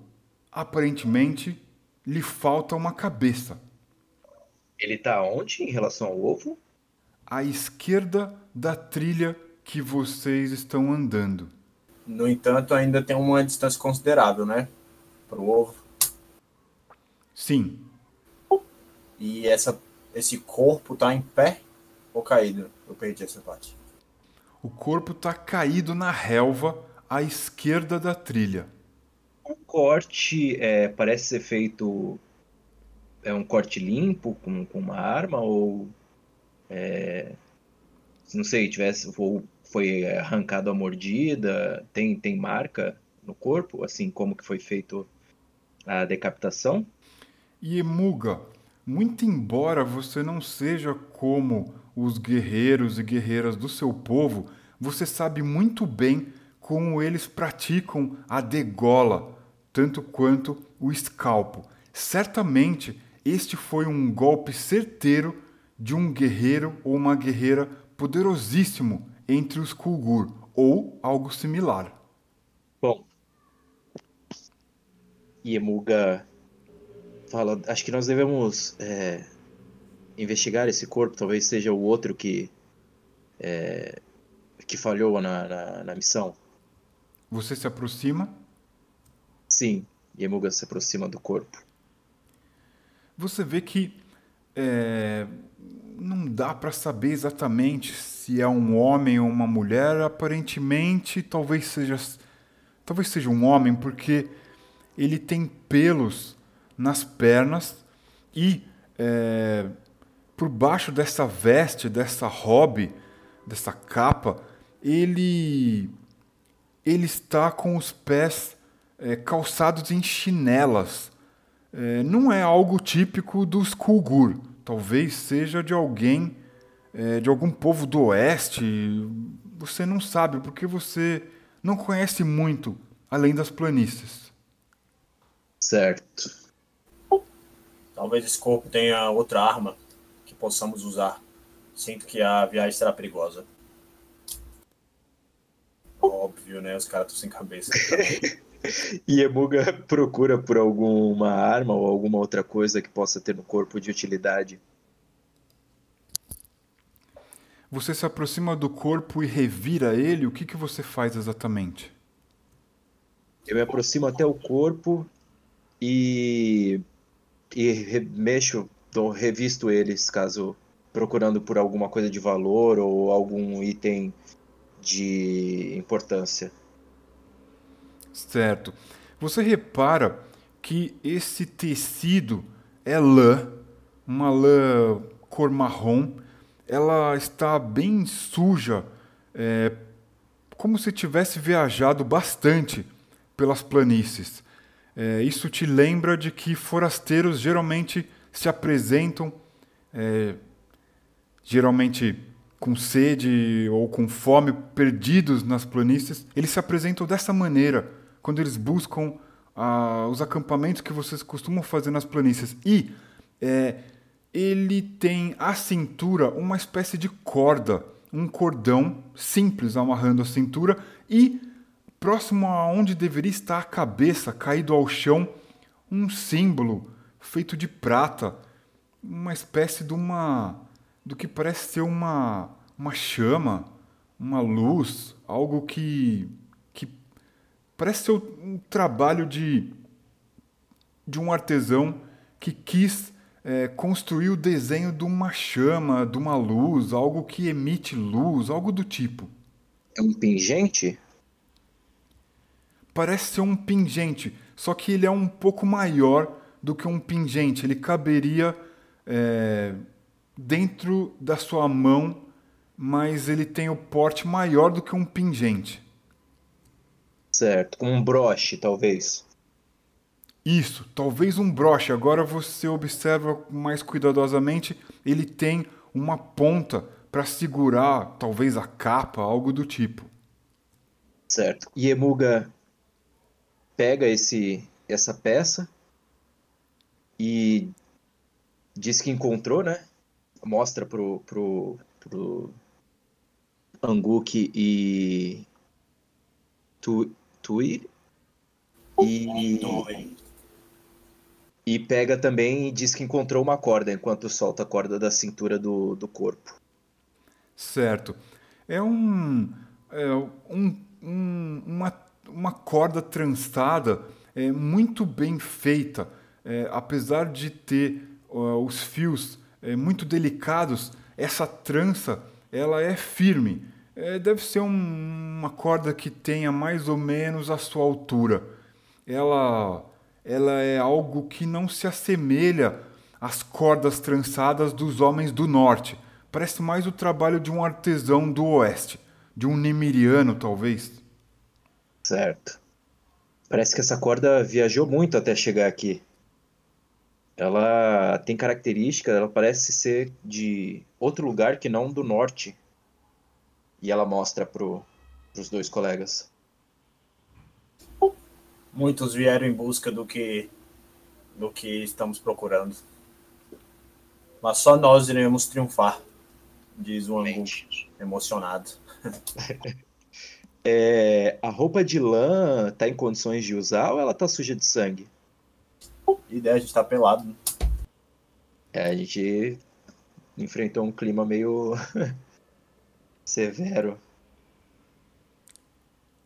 aparentemente, lhe falta uma cabeça. Ele está onde em relação ao ovo? À esquerda da trilha que vocês estão andando. No entanto, ainda tem uma distância considerável, né? Para o ovo. Sim. E essa, esse corpo está em pé ou caído? Eu perdi essa parte. O corpo está caído na relva à esquerda da trilha o corte é, parece ser feito. É um corte limpo com, com uma arma ou. É, não sei, tivesse. Ou foi arrancado a mordida, tem, tem marca no corpo, assim como que foi feito a decapitação? E Emuga, muito embora você não seja como os guerreiros e guerreiras do seu povo, você sabe muito bem como eles praticam a degola, tanto quanto o escalpo. Certamente este foi um golpe certeiro de um guerreiro ou uma guerreira poderosíssimo entre os Kulgur, ou algo similar. Bom, Iemuga fala, acho que nós devemos é, investigar esse corpo, talvez seja o outro que é, que falhou na, na, na missão? Você se aproxima? Sim, Yemuga se aproxima do corpo. Você vê que é, não dá para saber exatamente se é um homem ou uma mulher. Aparentemente, talvez seja, talvez seja um homem, porque ele tem pelos nas pernas e é, por baixo dessa veste, dessa robe, dessa capa, ele ele está com os pés é, calçados em chinelas. É, não é algo típico dos Kulgur. Talvez seja de alguém, é, de algum povo do oeste. Você não sabe, porque você não conhece muito além das planícies. Certo. Talvez esse corpo tenha outra arma que possamos usar. Sinto que a viagem será perigosa. Óbvio, né? Os caras estão sem cabeça. e Emuga procura por alguma arma ou alguma outra coisa que possa ter no corpo de utilidade. Você se aproxima do corpo e revira ele, o que, que você faz exatamente? Eu me aproximo até o corpo e, e mexo, revisto eles, caso procurando por alguma coisa de valor ou algum item de importância. Certo. Você repara que esse tecido é lã, uma lã cor marrom, ela está bem suja, é, como se tivesse viajado bastante pelas planícies. É, isso te lembra de que forasteiros geralmente se apresentam, é, geralmente com sede ou com fome, perdidos nas planícies, eles se apresentam dessa maneira quando eles buscam ah, os acampamentos que vocês costumam fazer nas planícies. E é, ele tem à cintura uma espécie de corda, um cordão simples amarrando a cintura e próximo a onde deveria estar a cabeça, caído ao chão, um símbolo feito de prata, uma espécie de uma do que parece ser uma, uma chama, uma luz, algo que, que parece ser um trabalho de, de um artesão que quis é, construir o desenho de uma chama, de uma luz, algo que emite luz, algo do tipo. É um pingente? Parece ser um pingente, só que ele é um pouco maior do que um pingente. Ele caberia é, dentro da sua mão, mas ele tem o porte maior do que um pingente. Certo, como um broche, talvez. Isso, talvez um broche. Agora você observa mais cuidadosamente, ele tem uma ponta para segurar, talvez a capa, algo do tipo. Certo. E Emuga pega esse essa peça e diz que encontrou, né? mostra pro, pro, pro Anguk e tu, Tuir e, e pega também e diz que encontrou uma corda enquanto solta a corda da cintura do, do corpo. Certo. É um, é um, um uma, uma corda trançada é, muito bem feita, é, apesar de ter uh, os fios é, muito delicados, essa trança ela é firme. É, deve ser um, uma corda que tenha mais ou menos a sua altura. Ela, ela é algo que não se assemelha às cordas trançadas dos homens do norte. Parece mais o trabalho de um artesão do oeste, de um nemiriano, talvez. Certo. Parece que essa corda viajou muito até chegar aqui ela tem características, ela parece ser de outro lugar que não do norte. E ela mostra pro, pros dois colegas. Muitos vieram em busca do que do que estamos procurando. Mas só nós iremos triunfar, diz o Angu, emocionado. é, a roupa de lã tá em condições de usar ou ela tá suja de sangue? ideia, a gente tá pelado. Né? É, a gente enfrentou um clima meio severo.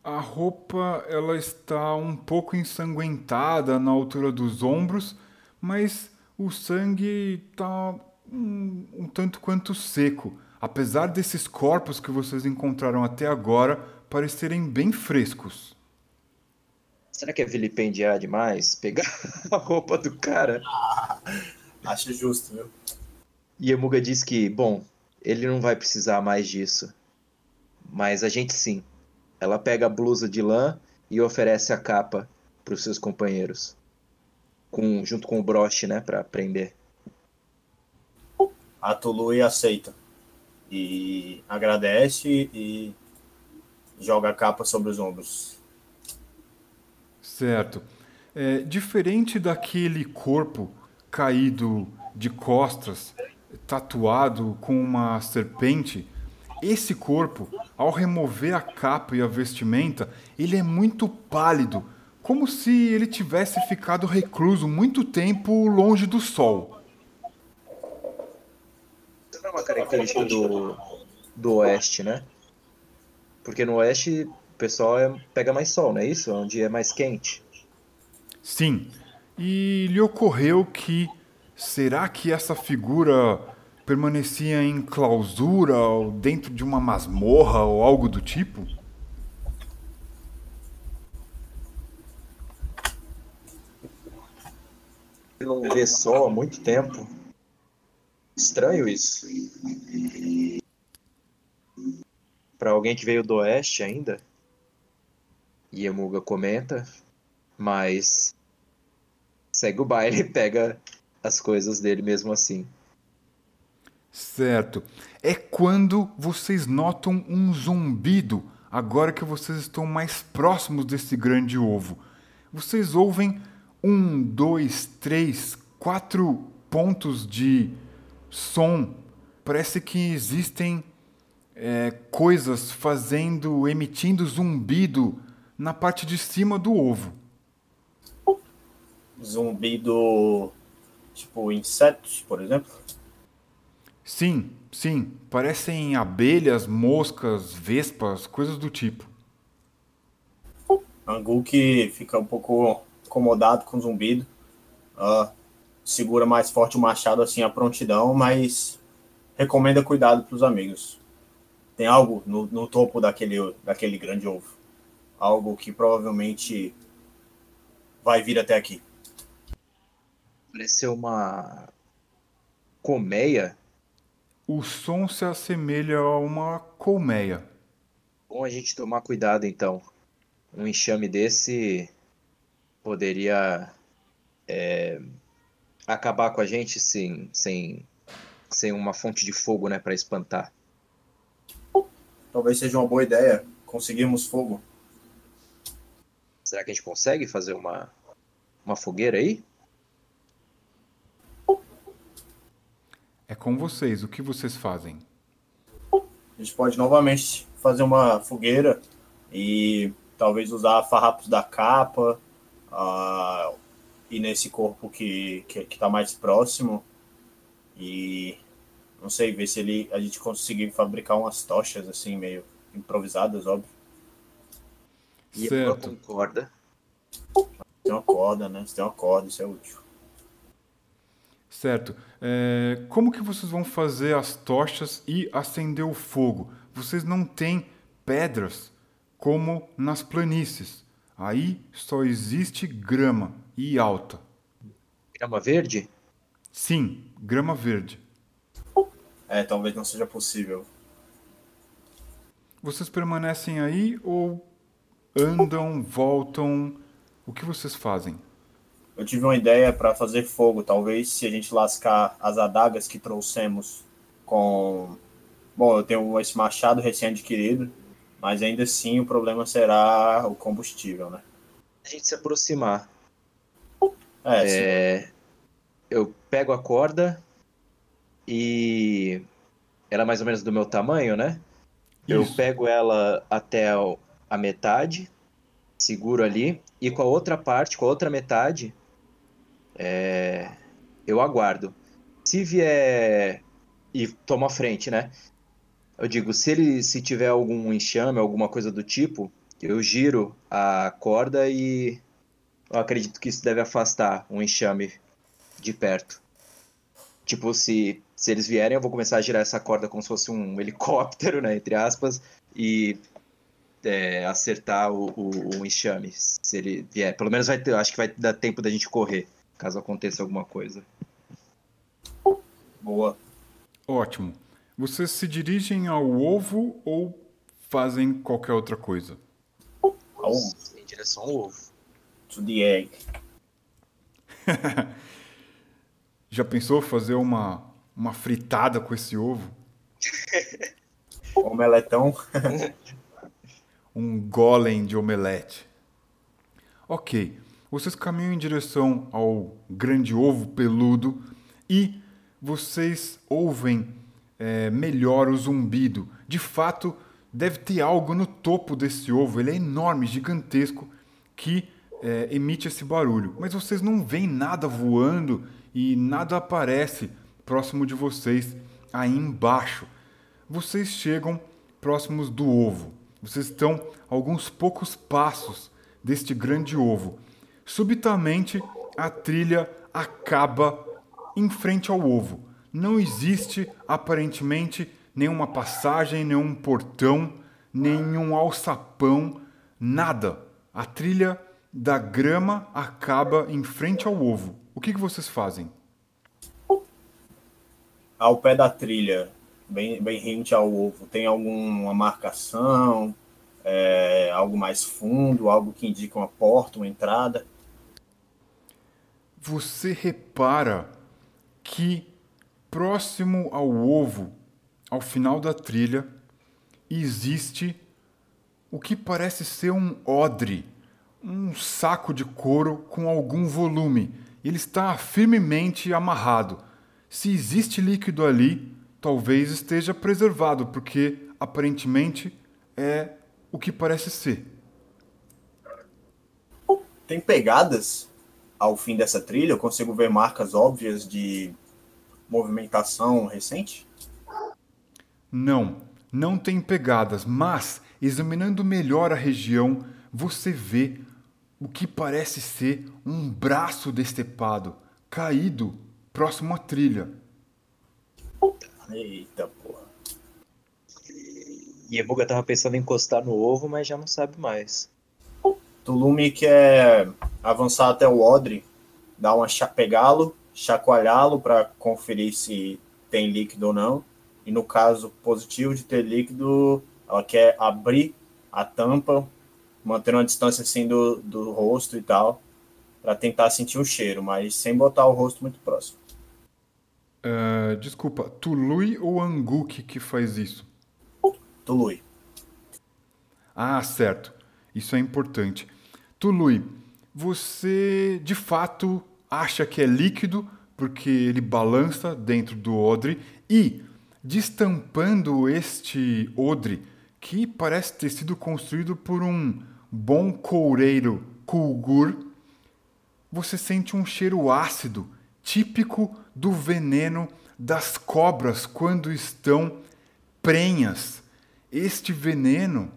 A roupa ela está um pouco ensanguentada na altura dos ombros, mas o sangue está um, um tanto quanto seco. Apesar desses corpos que vocês encontraram até agora parecerem bem frescos. Será que é vilipendiar demais pegar a roupa do cara? Acho justo, viu? E a Muga diz que, bom, ele não vai precisar mais disso. Mas a gente sim. Ela pega a blusa de lã e oferece a capa para os seus companheiros. Com, junto com o broche, né, para prender. A Tului aceita. E agradece e joga a capa sobre os ombros. Certo. É, diferente daquele corpo caído de costas, tatuado com uma serpente, esse corpo, ao remover a capa e a vestimenta, ele é muito pálido, como se ele tivesse ficado recluso muito tempo longe do sol. Isso não é uma característica do, do oeste, né? Porque no oeste o pessoal é, pega mais sol, não é isso? Onde é mais quente. Sim. E lhe ocorreu que será que essa figura permanecia em clausura ou dentro de uma masmorra ou algo do tipo? Não vê sol há muito tempo. Estranho isso. Para alguém que veio do oeste ainda. Iemuga comenta, mas segue o baile e pega as coisas dele mesmo assim. Certo. É quando vocês notam um zumbido, agora que vocês estão mais próximos desse grande ovo. Vocês ouvem um, dois, três, quatro pontos de som. Parece que existem é, coisas fazendo, emitindo zumbido na parte de cima do ovo. Zumbido tipo insetos, por exemplo? Sim, sim. Parecem abelhas, moscas, vespas, coisas do tipo. Angu que fica um pouco incomodado com o zumbido. Uh, segura mais forte o machado assim a prontidão, mas recomenda cuidado para os amigos. Tem algo no, no topo daquele, daquele grande ovo. Algo que provavelmente vai vir até aqui. Parece uma colmeia o som se assemelha a uma colmeia. Bom a gente tomar cuidado então. Um enxame desse poderia é, acabar com a gente sem, sem, sem uma fonte de fogo, né, para espantar. Talvez seja uma boa ideia conseguirmos fogo. Será que a gente consegue fazer uma, uma fogueira aí? É com vocês. O que vocês fazem? A gente pode novamente fazer uma fogueira e talvez usar farrapos da capa uh, e nesse corpo que, que, que tá mais próximo e não sei, ver se ele, a gente conseguir fabricar umas tochas assim, meio improvisadas, óbvio. E certo. com corda. Tem uma corda, né? Se tem uma corda, isso é útil. Certo. É, como que vocês vão fazer as tochas e acender o fogo? Vocês não têm pedras como nas planícies. Aí só existe grama e alta. Grama verde? Sim, grama verde. É, talvez não seja possível. Vocês permanecem aí ou andam, voltam? O que vocês fazem? Eu tive uma ideia para fazer fogo. Talvez se a gente lascar as adagas que trouxemos com. Bom, eu tenho esse machado recém-adquirido, mas ainda assim o problema será o combustível, né? A gente se aproximar. É, é... Eu pego a corda e ela é mais ou menos do meu tamanho, né? Isso. Eu pego ela até a metade, seguro ali, e com a outra parte, com a outra metade, é, eu aguardo. Se vier e toma frente, né? Eu digo, se ele se tiver algum enxame, alguma coisa do tipo, Eu giro a corda e eu acredito que isso deve afastar um enxame de perto. Tipo, se, se eles vierem, eu vou começar a girar essa corda como se fosse um helicóptero, né? Entre aspas, e é, acertar o, o, o, enxame. Se ele vier. Pelo menos vai ter, acho que vai dar tempo da gente correr, caso aconteça alguma coisa. Boa. Ótimo. Vocês se dirigem ao ovo ou fazem qualquer outra coisa? Ao Em direção ao ovo. To the egg. Já pensou fazer uma, uma fritada com esse ovo? Omeletão. um golem de omelete. Ok, vocês caminham em direção ao grande ovo peludo e vocês ouvem é, melhor o zumbido. De fato, deve ter algo no topo desse ovo. Ele é enorme, gigantesco, que é, emite esse barulho. Mas vocês não veem nada voando e nada aparece próximo de vocês aí embaixo. Vocês chegam próximos do ovo. Vocês estão a alguns poucos passos deste grande ovo. Subitamente, a trilha acaba em frente ao ovo. Não existe aparentemente nenhuma passagem, nenhum portão, nenhum alçapão, nada. A trilha da grama acaba em frente ao ovo. O que, que vocês fazem? Ao pé da trilha, bem, bem rente ao ovo, tem alguma marcação, é, algo mais fundo, algo que indica uma porta, uma entrada? Você repara que próximo ao ovo, ao final da trilha, existe o que parece ser um odre, um saco de couro com algum volume. Ele está firmemente amarrado. Se existe líquido ali, talvez esteja preservado, porque aparentemente é o que parece ser. Tem pegadas ao fim dessa trilha? Eu consigo ver marcas óbvias de movimentação recente? Não, não tem pegadas, mas examinando melhor a região, você vê o que parece ser um braço decepado caído próximo à trilha. Eita porra. E a Buga tava pensando em encostar no ovo, mas já não sabe mais. Tulume quer avançar até o Odre, dar uma pegá-lo, chacoalhá-lo para conferir se tem líquido ou não. E no caso positivo de ter líquido, ela quer abrir a tampa, manter uma distância assim do, do rosto e tal, para tentar sentir o cheiro, mas sem botar o rosto muito próximo. Uh, desculpa, Tului ou Anguk que faz isso? Tului. Ah, certo. Isso é importante. Tului, você de fato acha que é líquido porque ele balança dentro do odre e destampando este odre que parece ter sido construído por um bom coureiro Kulgur, você sente um cheiro ácido típico do veneno das cobras quando estão prenhas. Este veneno,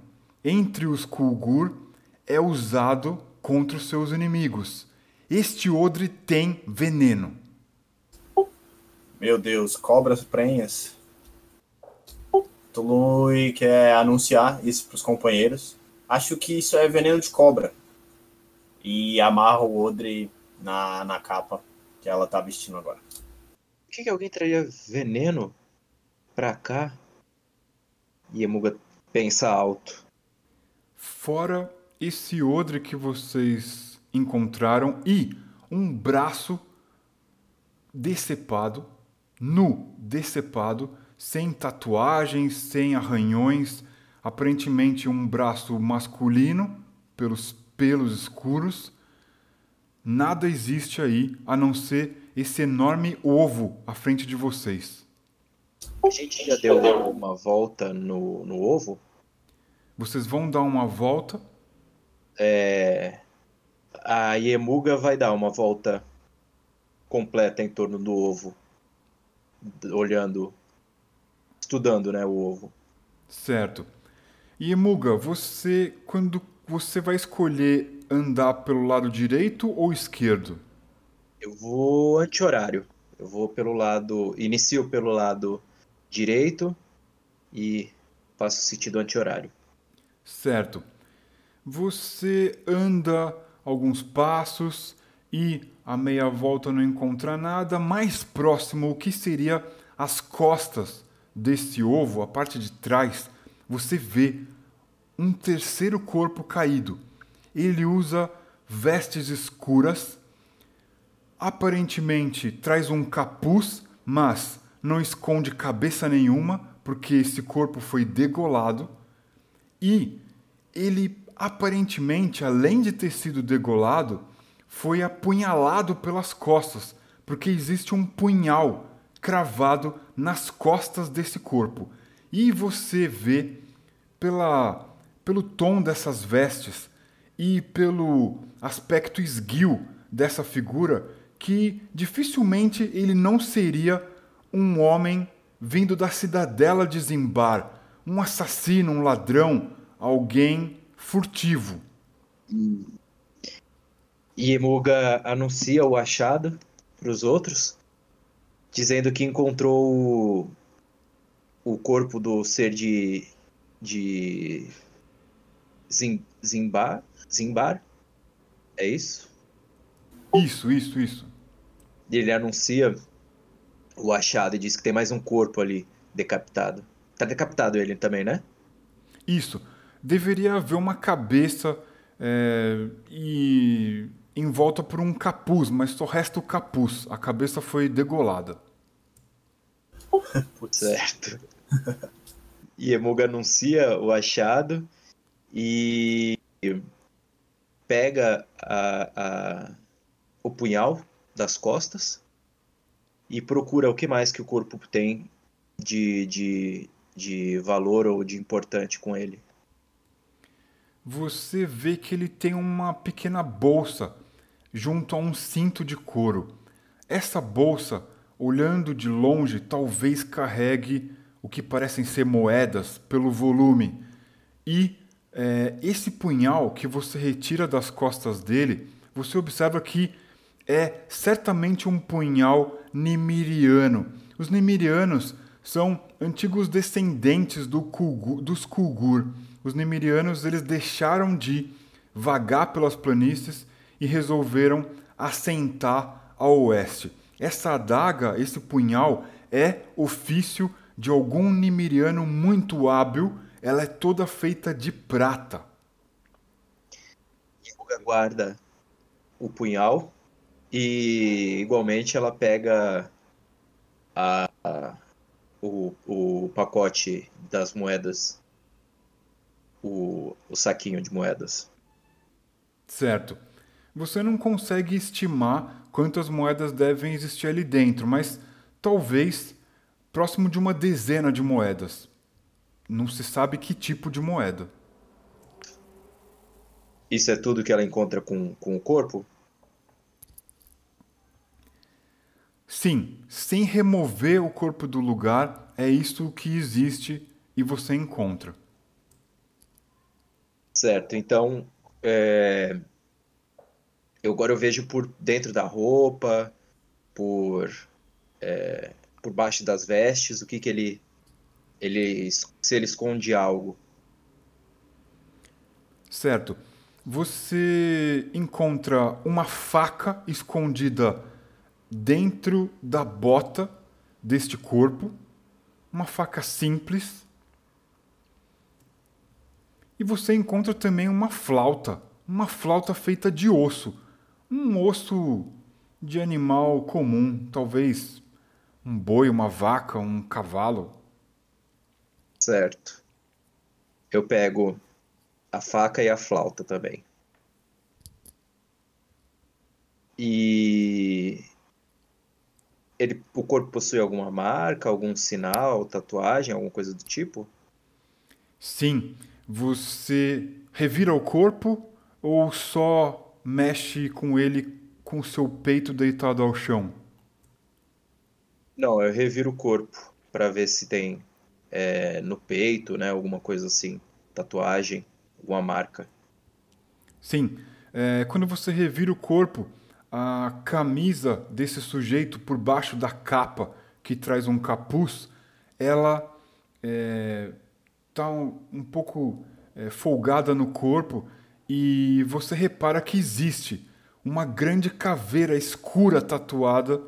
entre os Kulgur, é usado contra os seus inimigos. Este odre tem veneno. Meu Deus, cobras prenhas. Tului quer anunciar isso para os companheiros. Acho que isso é veneno de cobra. E amarra o odre na, na capa que ela tá vestindo agora. Por que, que alguém traria veneno pra cá? E Emuga pensa alto. Fora esse odre que vocês encontraram e um braço decepado, nu, decepado, sem tatuagens, sem arranhões, aparentemente um braço masculino pelos pelos escuros Nada existe aí a não ser esse enorme ovo à frente de vocês. A gente já deu uma volta no, no ovo? Vocês vão dar uma volta? É... A Yemuga vai dar uma volta completa em torno do ovo, olhando, estudando, né, o ovo. Certo. Yemuga, você quando você vai escolher andar pelo lado direito ou esquerdo? Eu vou anti-horário. Eu vou pelo lado. Inicio pelo lado direito e faço sentido anti-horário. Certo. Você anda alguns passos e a meia volta não encontra nada. Mais próximo, o que seria as costas desse ovo, a parte de trás, você vê um terceiro corpo caído. Ele usa vestes escuras, aparentemente traz um capuz, mas não esconde cabeça nenhuma, porque esse corpo foi degolado. E ele aparentemente, além de ter sido degolado, foi apunhalado pelas costas, porque existe um punhal cravado nas costas desse corpo. E você vê pela, pelo tom dessas vestes e pelo aspecto esguio dessa figura que dificilmente ele não seria um homem vindo da cidadela de Zimbar, um assassino, um ladrão, alguém furtivo. E Emuga anuncia o achado para os outros, dizendo que encontrou o, o corpo do ser de, de Zim, Zimbar, Zimbar? É isso? Isso, isso, isso. Ele anuncia o achado e diz que tem mais um corpo ali decapitado. Tá decapitado ele também, né? Isso. Deveria haver uma cabeça é, e envolta por um capuz, mas só resta o capuz. A cabeça foi degolada. certo. E Emuga anuncia o achado e pega a, a, o punhal das costas e procura o que mais que o corpo tem de, de, de valor ou de importante com ele. Você vê que ele tem uma pequena bolsa junto a um cinto de couro. Essa bolsa, olhando de longe, talvez carregue o que parecem ser moedas pelo volume. E é, esse punhal que você retira das costas dele, você observa que é certamente um punhal nemiriano. Os nemirianos são antigos descendentes do Kulgur, dos Kulgur. Os nemirianos eles deixaram de vagar pelas planícies e resolveram assentar ao oeste. Essa adaga, esse punhal, é ofício de algum nimiriano muito hábil. Ela é toda feita de prata. Yuga guarda o punhal e igualmente ela pega a, a o, o pacote das moedas, o, o saquinho de moedas. Certo. Você não consegue estimar quantas moedas devem existir ali dentro, mas talvez próximo de uma dezena de moedas. Não se sabe que tipo de moeda. Isso é tudo que ela encontra com, com o corpo? Sim, sem remover o corpo do lugar, é isso que existe e você encontra. Certo, então é, eu agora eu vejo por dentro da roupa, por é, por baixo das vestes, o que que ele ele se ele esconde algo. Certo. Você encontra uma faca escondida dentro da bota deste corpo, uma faca simples. E você encontra também uma flauta, uma flauta feita de osso um osso de animal comum, talvez um boi, uma vaca, um cavalo. Certo. Eu pego a faca e a flauta também. E ele, o corpo possui alguma marca, algum sinal, tatuagem, alguma coisa do tipo? Sim. Você revira o corpo ou só mexe com ele com o seu peito deitado ao chão? Não, eu reviro o corpo para ver se tem é, no peito, né, alguma coisa assim, tatuagem, alguma marca. Sim. É, quando você revira o corpo, a camisa desse sujeito por baixo da capa que traz um capuz, ela é, tá um, um, pouco é, folgada no corpo e você repara que existe uma grande caveira escura tatuada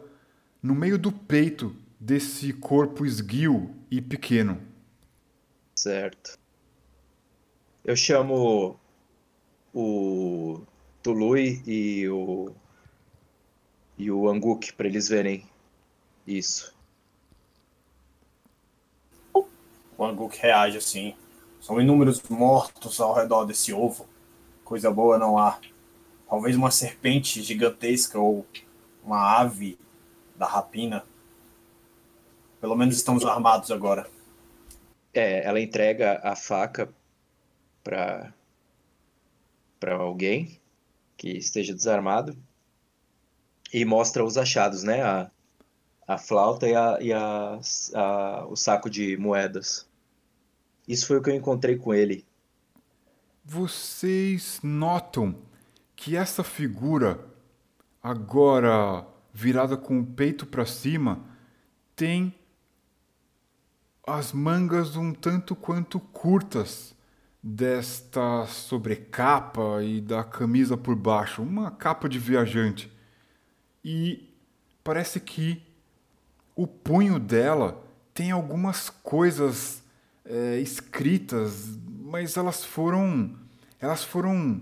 no meio do peito desse corpo esguio e pequeno. Certo. Eu chamo o Tului e o e o Anguk para eles verem isso. O Anguk reage assim. São inúmeros mortos ao redor desse ovo. Coisa boa não há. Talvez uma serpente gigantesca ou uma ave da rapina. Pelo menos estamos armados agora. É, ela entrega a faca para para alguém que esteja desarmado e mostra os achados, né? A, a flauta e, a, e a, a, o saco de moedas. Isso foi o que eu encontrei com ele. Vocês notam que essa figura, agora virada com o peito para cima, tem as mangas um tanto quanto curtas desta sobrecapa e da camisa por baixo, uma capa de viajante e parece que o punho dela tem algumas coisas é, escritas, mas elas foram elas foram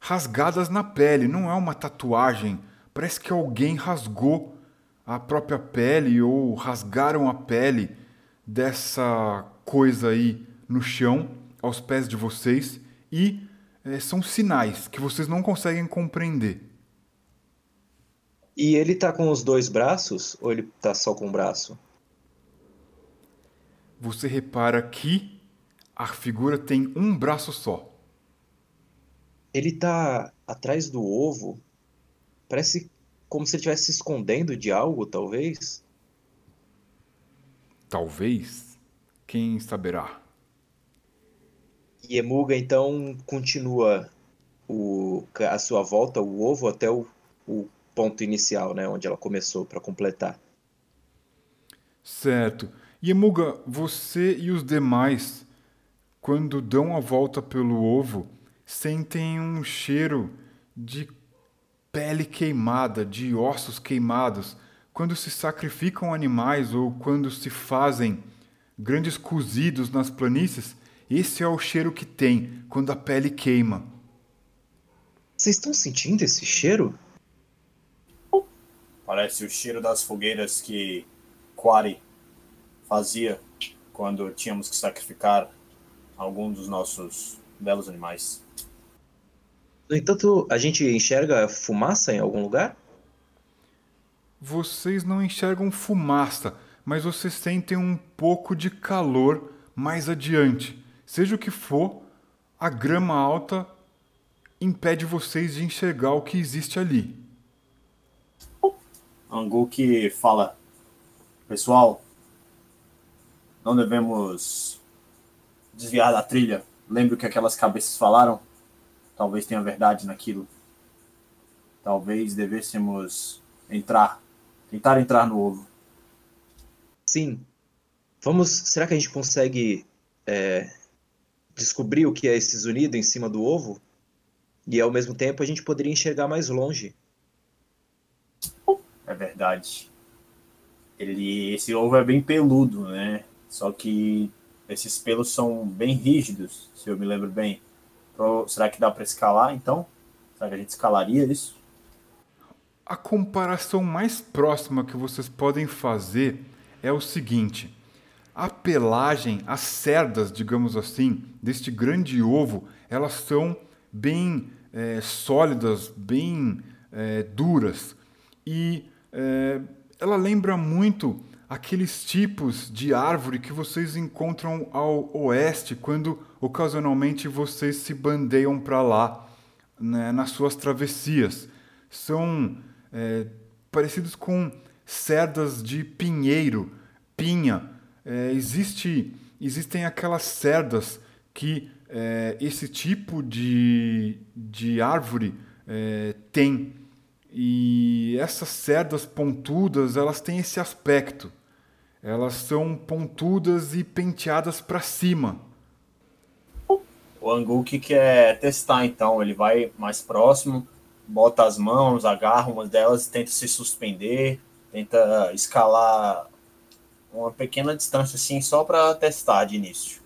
rasgadas na pele, não é uma tatuagem. Parece que alguém rasgou a própria pele ou rasgaram a pele dessa coisa aí no chão, aos pés de vocês, e é, são sinais que vocês não conseguem compreender. E ele tá com os dois braços ou ele tá só com o braço? Você repara que a figura tem um braço só. Ele tá atrás do ovo. Parece como se ele estivesse se escondendo de algo, talvez. Talvez. Quem saberá? E Emuga então continua o, a sua volta, o ovo, até o, o ponto inicial, né, onde ela começou para completar. Certo. E Emuga, você e os demais, quando dão a volta pelo ovo, sentem um cheiro de pele queimada, de ossos queimados. Quando se sacrificam animais ou quando se fazem grandes cozidos nas planícies, esse é o cheiro que tem quando a pele queima. Vocês estão sentindo esse cheiro? Parece o cheiro das fogueiras que Quari fazia quando tínhamos que sacrificar algum dos nossos belos animais. No entanto, a gente enxerga fumaça em algum lugar? Vocês não enxergam fumaça, mas vocês sentem um pouco de calor mais adiante. Seja o que for, a grama alta impede vocês de enxergar o que existe ali. Angu que fala: Pessoal, não devemos desviar da trilha. Lembre o que aquelas cabeças falaram? Talvez tenha verdade naquilo. Talvez devêssemos entrar, tentar entrar no ovo. Sim. Vamos. Será que a gente consegue é, descobrir o que é esse zunido em cima do ovo? E ao mesmo tempo a gente poderia enxergar mais longe. É verdade. Ele, esse ovo é bem peludo, né? Só que esses pelos são bem rígidos, se eu me lembro bem. Pro, será que dá para escalar, então? Será que a gente escalaria isso? A comparação mais próxima que vocês podem fazer é o seguinte: a pelagem, as cerdas, digamos assim, deste grande ovo, elas são bem é, sólidas, bem é, duras. E é, ela lembra muito aqueles tipos de árvore que vocês encontram ao oeste quando ocasionalmente vocês se bandeiam para lá né, nas suas travessias. São é, parecidos com cerdas de pinheiro, pinha. É, existe, existem aquelas cerdas que é, esse tipo de, de árvore é, tem. E essas cerdas pontudas, elas têm esse aspecto. Elas são pontudas e penteadas para cima. O Anguk quer testar, então. Ele vai mais próximo, bota as mãos, agarra uma delas, tenta se suspender, tenta escalar uma pequena distância, assim, só para testar de início.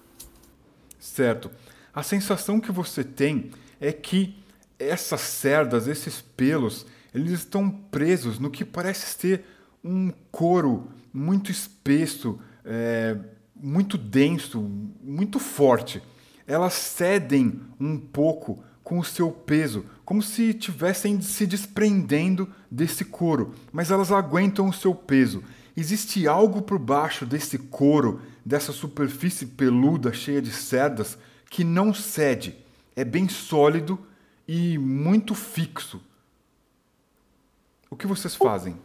Certo. A sensação que você tem é que essas cerdas, esses pelos, eles estão presos no que parece ser um couro muito espesso, é, muito denso, muito forte. Elas cedem um pouco com o seu peso, como se estivessem se desprendendo desse couro, mas elas aguentam o seu peso. Existe algo por baixo desse couro, dessa superfície peluda cheia de cerdas, que não cede. É bem sólido e muito fixo. O que vocês fazem?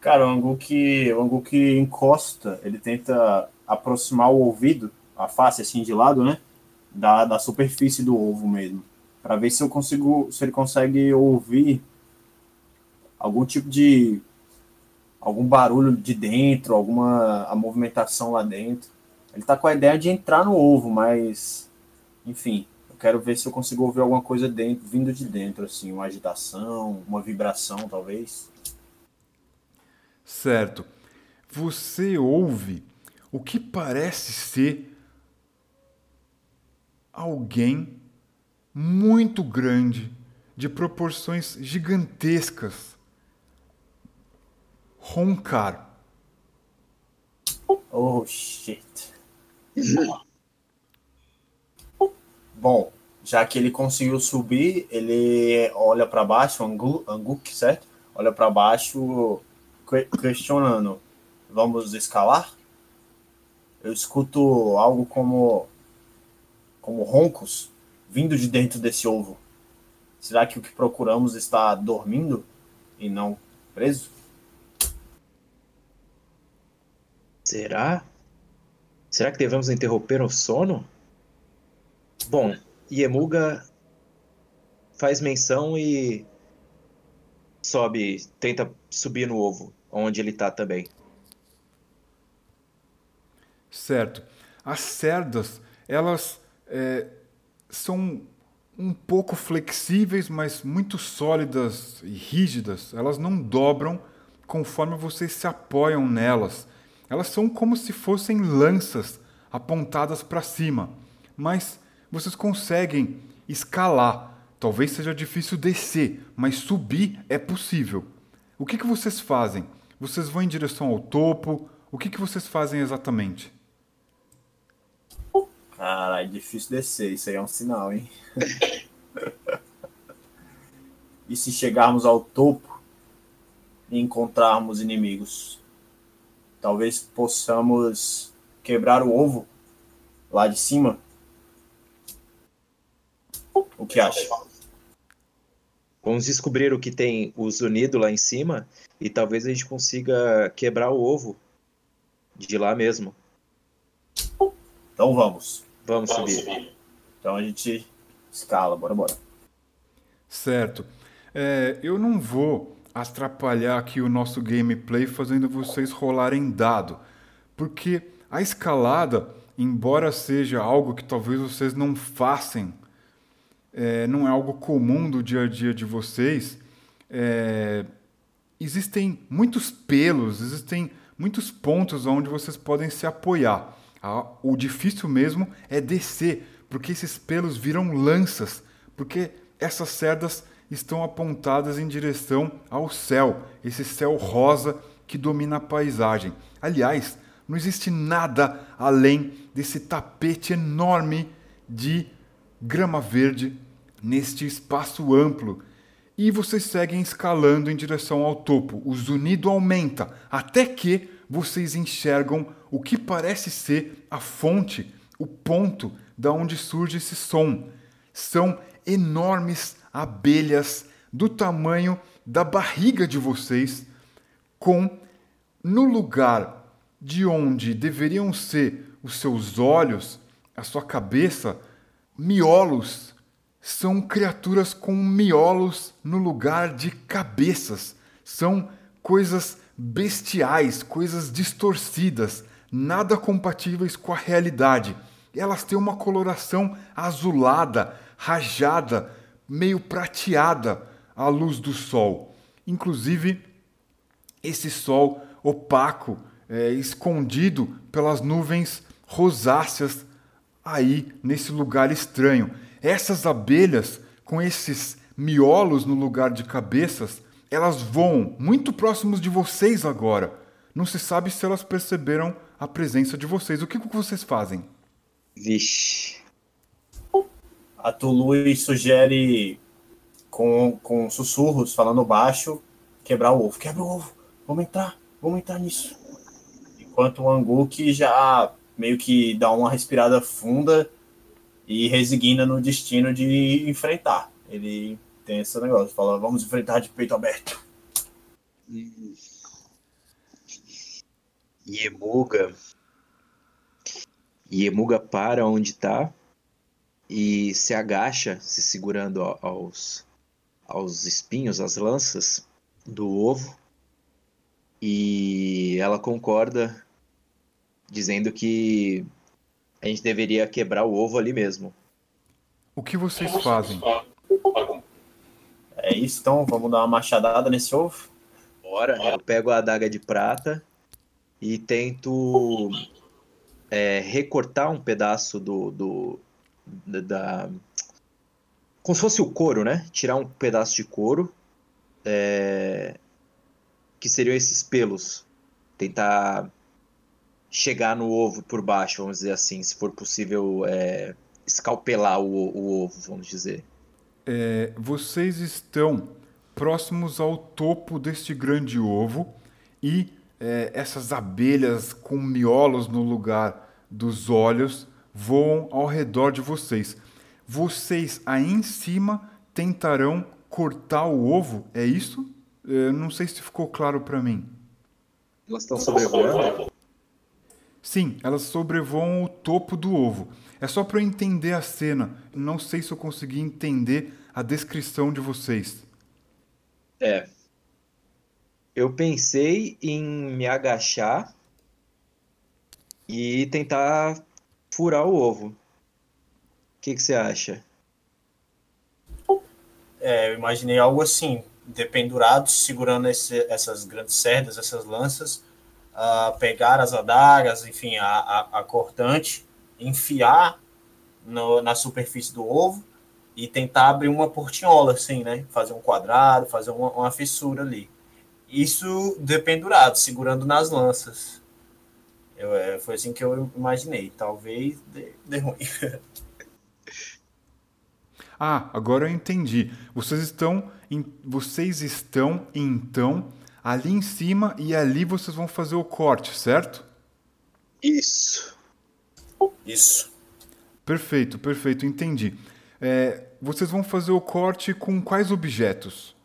Cara, o angu que, o angu que encosta, ele tenta aproximar o ouvido, a face assim de lado, né? Da, da superfície do ovo mesmo. para ver se eu consigo, se ele consegue ouvir algum tipo de algum barulho de dentro, alguma a movimentação lá dentro. Ele tá com a ideia de entrar no ovo, mas enfim, quero ver se eu consigo ouvir alguma coisa dentro, vindo de dentro assim, uma agitação, uma vibração talvez. Certo. Você ouve o que parece ser alguém muito grande, de proporções gigantescas, roncar. Oh shit. Bom, já que ele conseguiu subir, ele olha para baixo, Anguk, certo? Olha para baixo questionando: vamos escalar? Eu escuto algo como como roncos vindo de dentro desse ovo. Será que o que procuramos está dormindo e não preso? Será? Será que devemos interromper o sono? Bom, Iemuga faz menção e sobe, tenta subir no ovo onde ele está também. Certo. As cerdas, elas é, são um pouco flexíveis, mas muito sólidas e rígidas. Elas não dobram conforme vocês se apoiam nelas. Elas são como se fossem lanças apontadas para cima, mas vocês conseguem escalar. Talvez seja difícil descer, mas subir é possível. O que, que vocês fazem? Vocês vão em direção ao topo? O que, que vocês fazem exatamente? Caralho, difícil descer. Isso aí é um sinal, hein? e se chegarmos ao topo e encontrarmos inimigos? Talvez possamos quebrar o ovo lá de cima? O que acha? Vamos descobrir o que tem os unidos lá em cima e talvez a gente consiga quebrar o ovo de lá mesmo. Então vamos. Vamos, vamos subir. subir. Então a gente escala, bora, bora. Certo. É, eu não vou atrapalhar aqui o nosso gameplay fazendo vocês rolarem dado, porque a escalada, embora seja algo que talvez vocês não façam é, não é algo comum do dia a dia de vocês, é, existem muitos pelos, existem muitos pontos onde vocês podem se apoiar. O difícil mesmo é descer, porque esses pelos viram lanças, porque essas cerdas estão apontadas em direção ao céu, esse céu rosa que domina a paisagem. Aliás, não existe nada além desse tapete enorme de grama verde neste espaço amplo. E vocês seguem escalando em direção ao topo. O zunido aumenta até que vocês enxergam o que parece ser a fonte, o ponto da onde surge esse som. São enormes abelhas do tamanho da barriga de vocês, com no lugar de onde deveriam ser os seus olhos, a sua cabeça, miolos são criaturas com miolos no lugar de cabeças. São coisas bestiais, coisas distorcidas, nada compatíveis com a realidade. Elas têm uma coloração azulada, rajada, meio prateada à luz do sol. Inclusive, esse sol opaco, é, escondido pelas nuvens rosáceas aí nesse lugar estranho. Essas abelhas, com esses miolos no lugar de cabeças, elas voam muito próximos de vocês agora. Não se sabe se elas perceberam a presença de vocês. O que, que vocês fazem? Vixe. A Tului sugere com, com sussurros, falando baixo, quebrar o ovo. Quebra o ovo, vamos entrar, vamos entrar nisso. Enquanto o Anguk já meio que dá uma respirada funda e resigna no destino de enfrentar. Ele tem esse negócio, fala, vamos enfrentar de peito aberto. Yemuga. Yemuga para onde está e se agacha, se segurando aos, aos espinhos, às lanças do ovo. E ela concorda, dizendo que a gente deveria quebrar o ovo ali mesmo. O que vocês fazem? É isso, então vamos dar uma machadada nesse ovo? Bora, eu pego a adaga de prata e tento é, recortar um pedaço do, do da, como se fosse o couro, né? Tirar um pedaço de couro é, que seriam esses pelos. Tentar chegar no ovo por baixo, vamos dizer assim, se for possível é, escalpelar o, o, ovo, vamos dizer. É, vocês estão próximos ao topo deste grande ovo e é, essas abelhas com miolos no lugar dos olhos voam ao redor de vocês. Vocês aí em cima tentarão cortar o ovo, é isso? É, não sei se ficou claro para mim. Elas estão sobrevoando? Sim, elas sobrevoam o topo do ovo. É só para eu entender a cena. Não sei se eu consegui entender a descrição de vocês. É. Eu pensei em me agachar e tentar furar o ovo. O que, que você acha? É, eu imaginei algo assim, dependurados, segurando esse, essas grandes cerdas, essas lanças, pegar as adagas, enfim, a, a, a cortante, enfiar no, na superfície do ovo e tentar abrir uma portinhola, assim, né? Fazer um quadrado, fazer uma, uma fissura ali. Isso dependurado, segurando nas lanças. Eu, é, foi assim que eu imaginei. Talvez dê, dê ruim. ah, agora eu entendi. Vocês estão, em, vocês estão então ali em cima e ali vocês vão fazer o corte, certo? Isso. Isso. Perfeito, perfeito, entendi. É, vocês vão fazer o corte com quais objetos?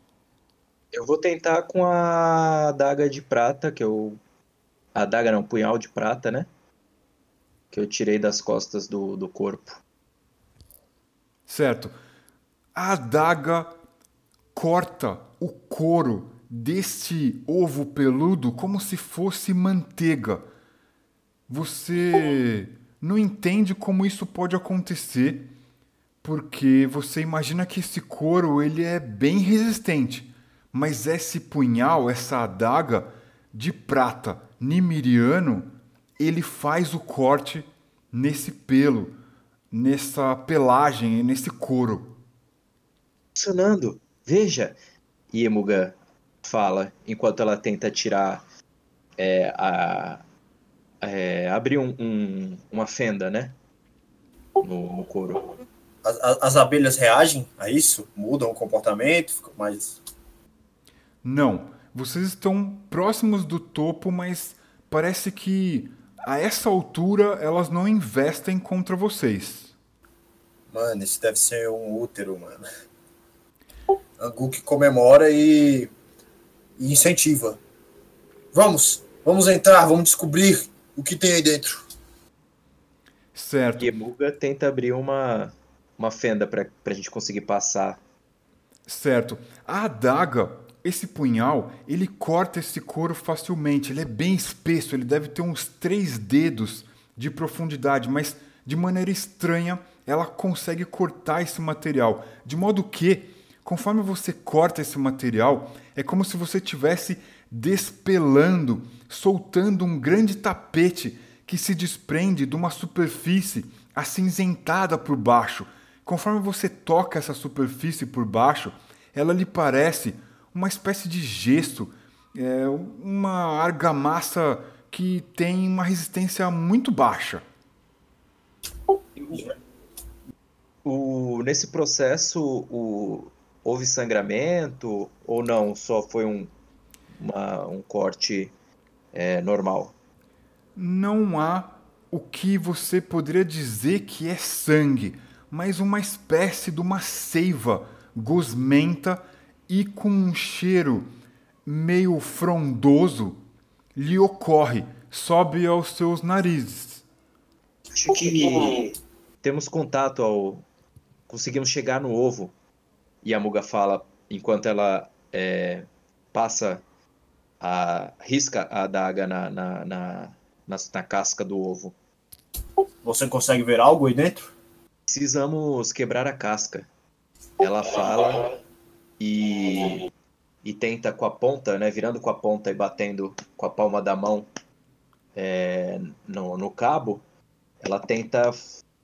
Eu vou tentar com a adaga de prata, que eu. A adaga não, punhal de prata, né? Que eu tirei das costas do, do corpo. Certo. A adaga corta o couro deste ovo peludo como se fosse manteiga. Você não entende como isso pode acontecer, porque você imagina que esse couro ele é bem resistente, mas esse punhal, essa adaga de prata nimiriano, ele faz o corte nesse pelo, nessa pelagem, nesse couro. Funcionando. Veja, Iemuga fala enquanto ela tenta tirar é, a, é, abrir um, um, uma fenda, né? No, no couro. As, as, abelhas reagem a isso? Mudam o comportamento? Ficam mais. Não. Vocês estão próximos do topo, mas parece que a essa altura elas não investem contra vocês. Mano, isso deve ser um útero, mano. Anguk comemora e, e incentiva. Vamos, vamos entrar, vamos descobrir o que tem aí dentro. Certo. E Emuga tenta abrir uma, uma fenda pra, pra gente conseguir passar. Certo. A adaga, esse punhal, ele corta esse couro facilmente. Ele é bem espesso, ele deve ter uns três dedos de profundidade, mas de maneira estranha ela consegue cortar esse material. De modo que, conforme você corta esse material, é como se você estivesse despelando, soltando um grande tapete que se desprende de uma superfície acinzentada por baixo. Conforme você toca essa superfície por baixo, ela lhe parece uma espécie de gesso, é, uma argamassa que tem uma resistência muito baixa. O, nesse processo, o, houve sangramento ou não? Só foi um, uma, um corte é, normal? Não há o que você poderia dizer que é sangue, mas uma espécie de uma seiva gosmenta e com um cheiro meio frondoso lhe ocorre, sobe aos seus narizes. Acho que temos contato ao. Conseguimos chegar no ovo. E a Muga fala, enquanto ela é, passa a. risca a adaga na, na, na, na, na casca do ovo. Você consegue ver algo aí dentro? Precisamos quebrar a casca. Ela fala e, e tenta com a ponta, né, virando com a ponta e batendo com a palma da mão é, no, no cabo, ela tenta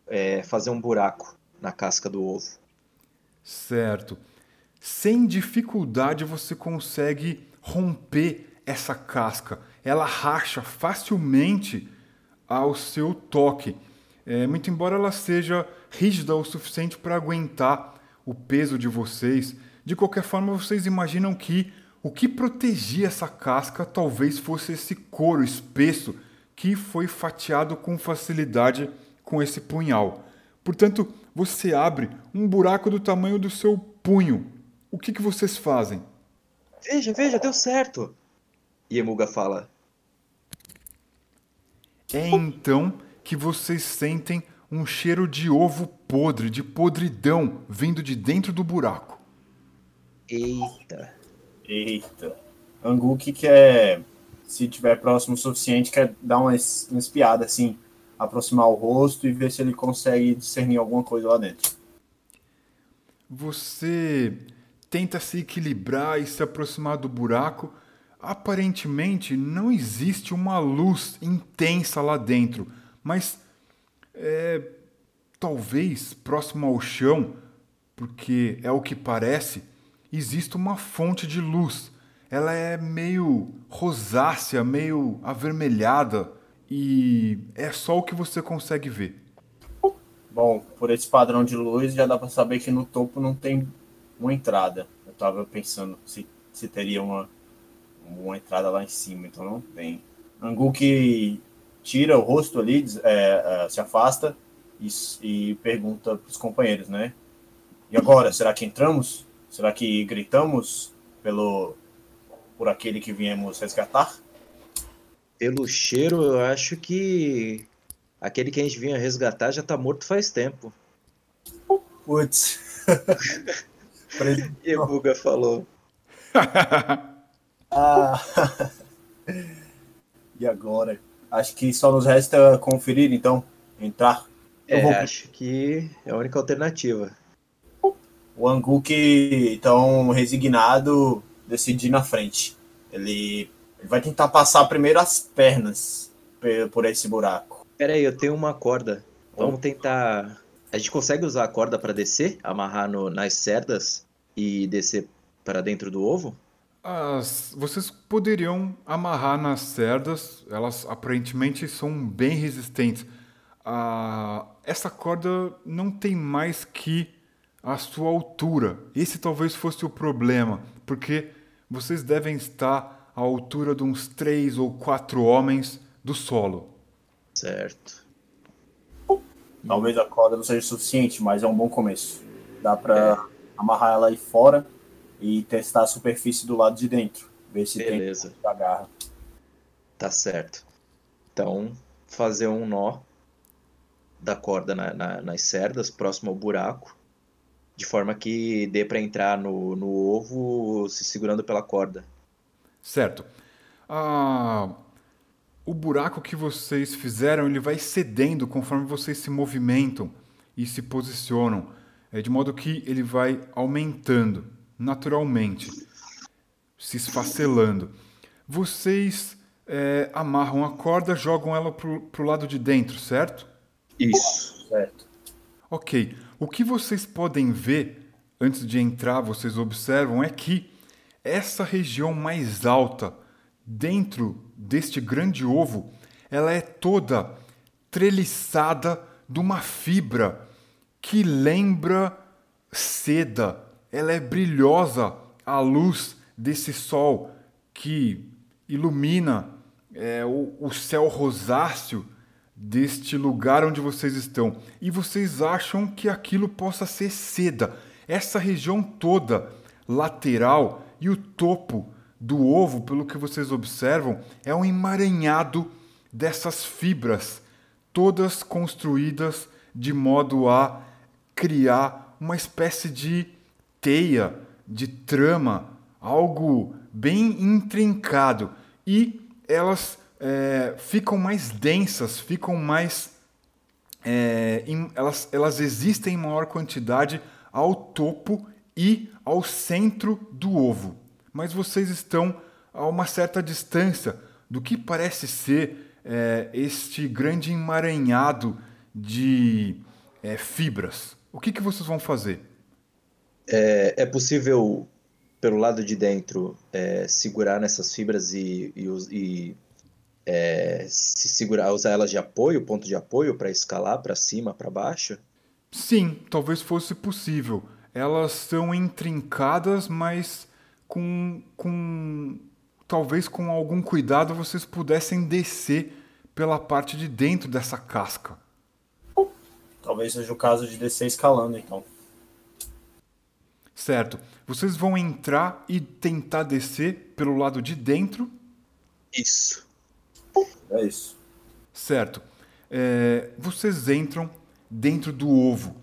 é, fazer um buraco na casca do ovo. Certo. Sem dificuldade você consegue romper essa casca. Ela racha facilmente ao seu toque. É, muito embora ela seja rígida o suficiente para aguentar o peso de vocês, de qualquer forma vocês imaginam que o que protegia essa casca talvez fosse esse couro espesso que foi fatiado com facilidade com esse punhal. Portanto, você abre um buraco do tamanho do seu punho. O que, que vocês fazem? Veja, veja, deu certo. E Emuga fala: É então que vocês sentem um cheiro de ovo podre, de podridão, vindo de dentro do buraco. Eita. Eita. Anguk quer, se tiver próximo o suficiente, quer dar uma, uma espiada assim, aproximar o rosto e ver se ele consegue discernir alguma coisa lá dentro. Você tenta se equilibrar e se aproximar do buraco. Aparentemente não existe uma luz intensa lá dentro, mas é, talvez próximo ao chão, porque é o que parece, existe uma fonte de luz. Ela é meio rosácea, meio avermelhada e é só o que você consegue ver. Bom, por esse padrão de luz já dá para saber que no topo não tem uma entrada. Eu estava pensando se, se teria uma, uma entrada lá em cima, então não tem. Angu que tira o rosto ali, é, é, se afasta e, e pergunta para os companheiros, né? E agora, será que entramos? Será que gritamos pelo por aquele que viemos resgatar? Pelo cheiro, eu acho que aquele que a gente vinha resgatar já tá morto faz tempo. Putz. e Buga falou. ah. e agora? Acho que só nos resta conferir, então, entrar. É, vou... acho que é a única alternativa. O Anguk, tão resignado, decide ir na frente. Ele, ele vai tentar passar primeiro as pernas por esse buraco. Pera aí, eu tenho uma corda. Vamos tentar. A gente consegue usar a corda para descer? Amarrar no, nas cerdas e descer para dentro do ovo? As, vocês poderiam amarrar nas cerdas, elas aparentemente são bem resistentes. Ah, essa corda não tem mais que a sua altura. Esse talvez fosse o problema, porque vocês devem estar à altura de uns três ou quatro homens do solo. Certo. Talvez a corda não seja suficiente, mas é um bom começo. Dá para é. amarrar ela aí fora e testar a superfície do lado de dentro. Ver se Beleza. tem agarra. Tá certo. Então, fazer um nó da corda na, na, nas cerdas, próximo ao buraco, de forma que dê para entrar no, no ovo se segurando pela corda. Certo. Ah, o buraco que vocês fizeram ele vai cedendo conforme vocês se movimentam e se posicionam, é, de modo que ele vai aumentando naturalmente, se esfacelando. Vocês é, amarram a corda, jogam ela para o lado de dentro, certo? Isso. Certo. Ok. O que vocês podem ver antes de entrar, vocês observam, é que essa região mais alta, dentro deste grande ovo, ela é toda treliçada de uma fibra que lembra seda. Ela é brilhosa à luz desse sol que ilumina é, o, o céu rosáceo deste lugar onde vocês estão. E vocês acham que aquilo possa ser seda. Essa região toda lateral e o topo do ovo, pelo que vocês observam, é um emaranhado dessas fibras, todas construídas de modo a criar uma espécie de teia, de trama, algo bem intrincado. E elas é, ficam mais densas, ficam mais. É, em, elas, elas existem em maior quantidade ao topo e ao centro do ovo. Mas vocês estão a uma certa distância do que parece ser é, este grande emaranhado de é, fibras. O que, que vocês vão fazer? É, é possível, pelo lado de dentro, é, segurar nessas fibras e, e, e é, se segurar, usar elas de apoio, ponto de apoio para escalar para cima, para baixo? Sim, talvez fosse possível. Elas são intrincadas, mas com, com talvez com algum cuidado vocês pudessem descer pela parte de dentro dessa casca. Talvez seja o caso de descer escalando, então. Certo. Vocês vão entrar e tentar descer pelo lado de dentro. Isso. É isso. Certo. É, vocês entram dentro do ovo.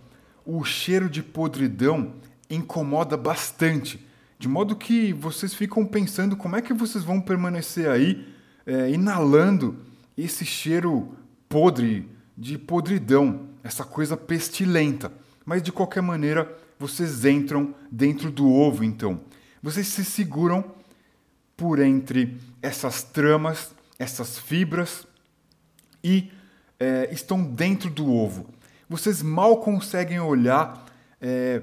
O cheiro de podridão incomoda bastante, de modo que vocês ficam pensando como é que vocês vão permanecer aí é, inalando esse cheiro podre, de podridão, essa coisa pestilenta. Mas de qualquer maneira, vocês entram dentro do ovo, então. Vocês se seguram por entre essas tramas essas fibras e é, estão dentro do ovo. Vocês mal conseguem olhar é,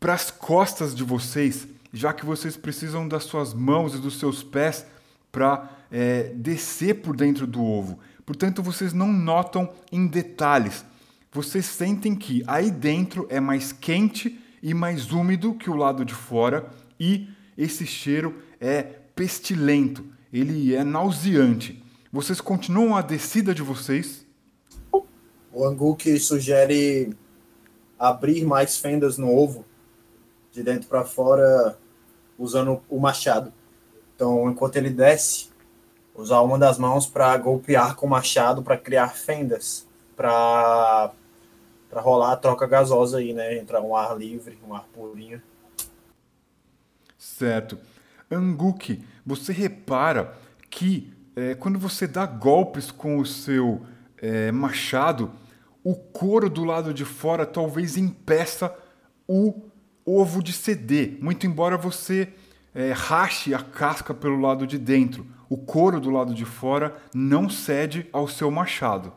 para as costas de vocês, já que vocês precisam das suas mãos e dos seus pés para é, descer por dentro do ovo. Portanto, vocês não notam em detalhes. Vocês sentem que aí dentro é mais quente e mais úmido que o lado de fora e esse cheiro é pestilento ele é nauseante. Vocês continuam a descida de vocês? O Anguk sugere abrir mais fendas no ovo, de dentro para fora, usando o machado. Então, enquanto ele desce, usar uma das mãos para golpear com o machado para criar fendas, para para rolar a troca gasosa aí, né? Entrar um ar livre, um ar purinho. Certo. Anguk, você repara que é, quando você dá golpes com o seu é, machado, o couro do lado de fora talvez impeça o ovo de ceder, muito embora você é, rache a casca pelo lado de dentro. O couro do lado de fora não cede ao seu machado.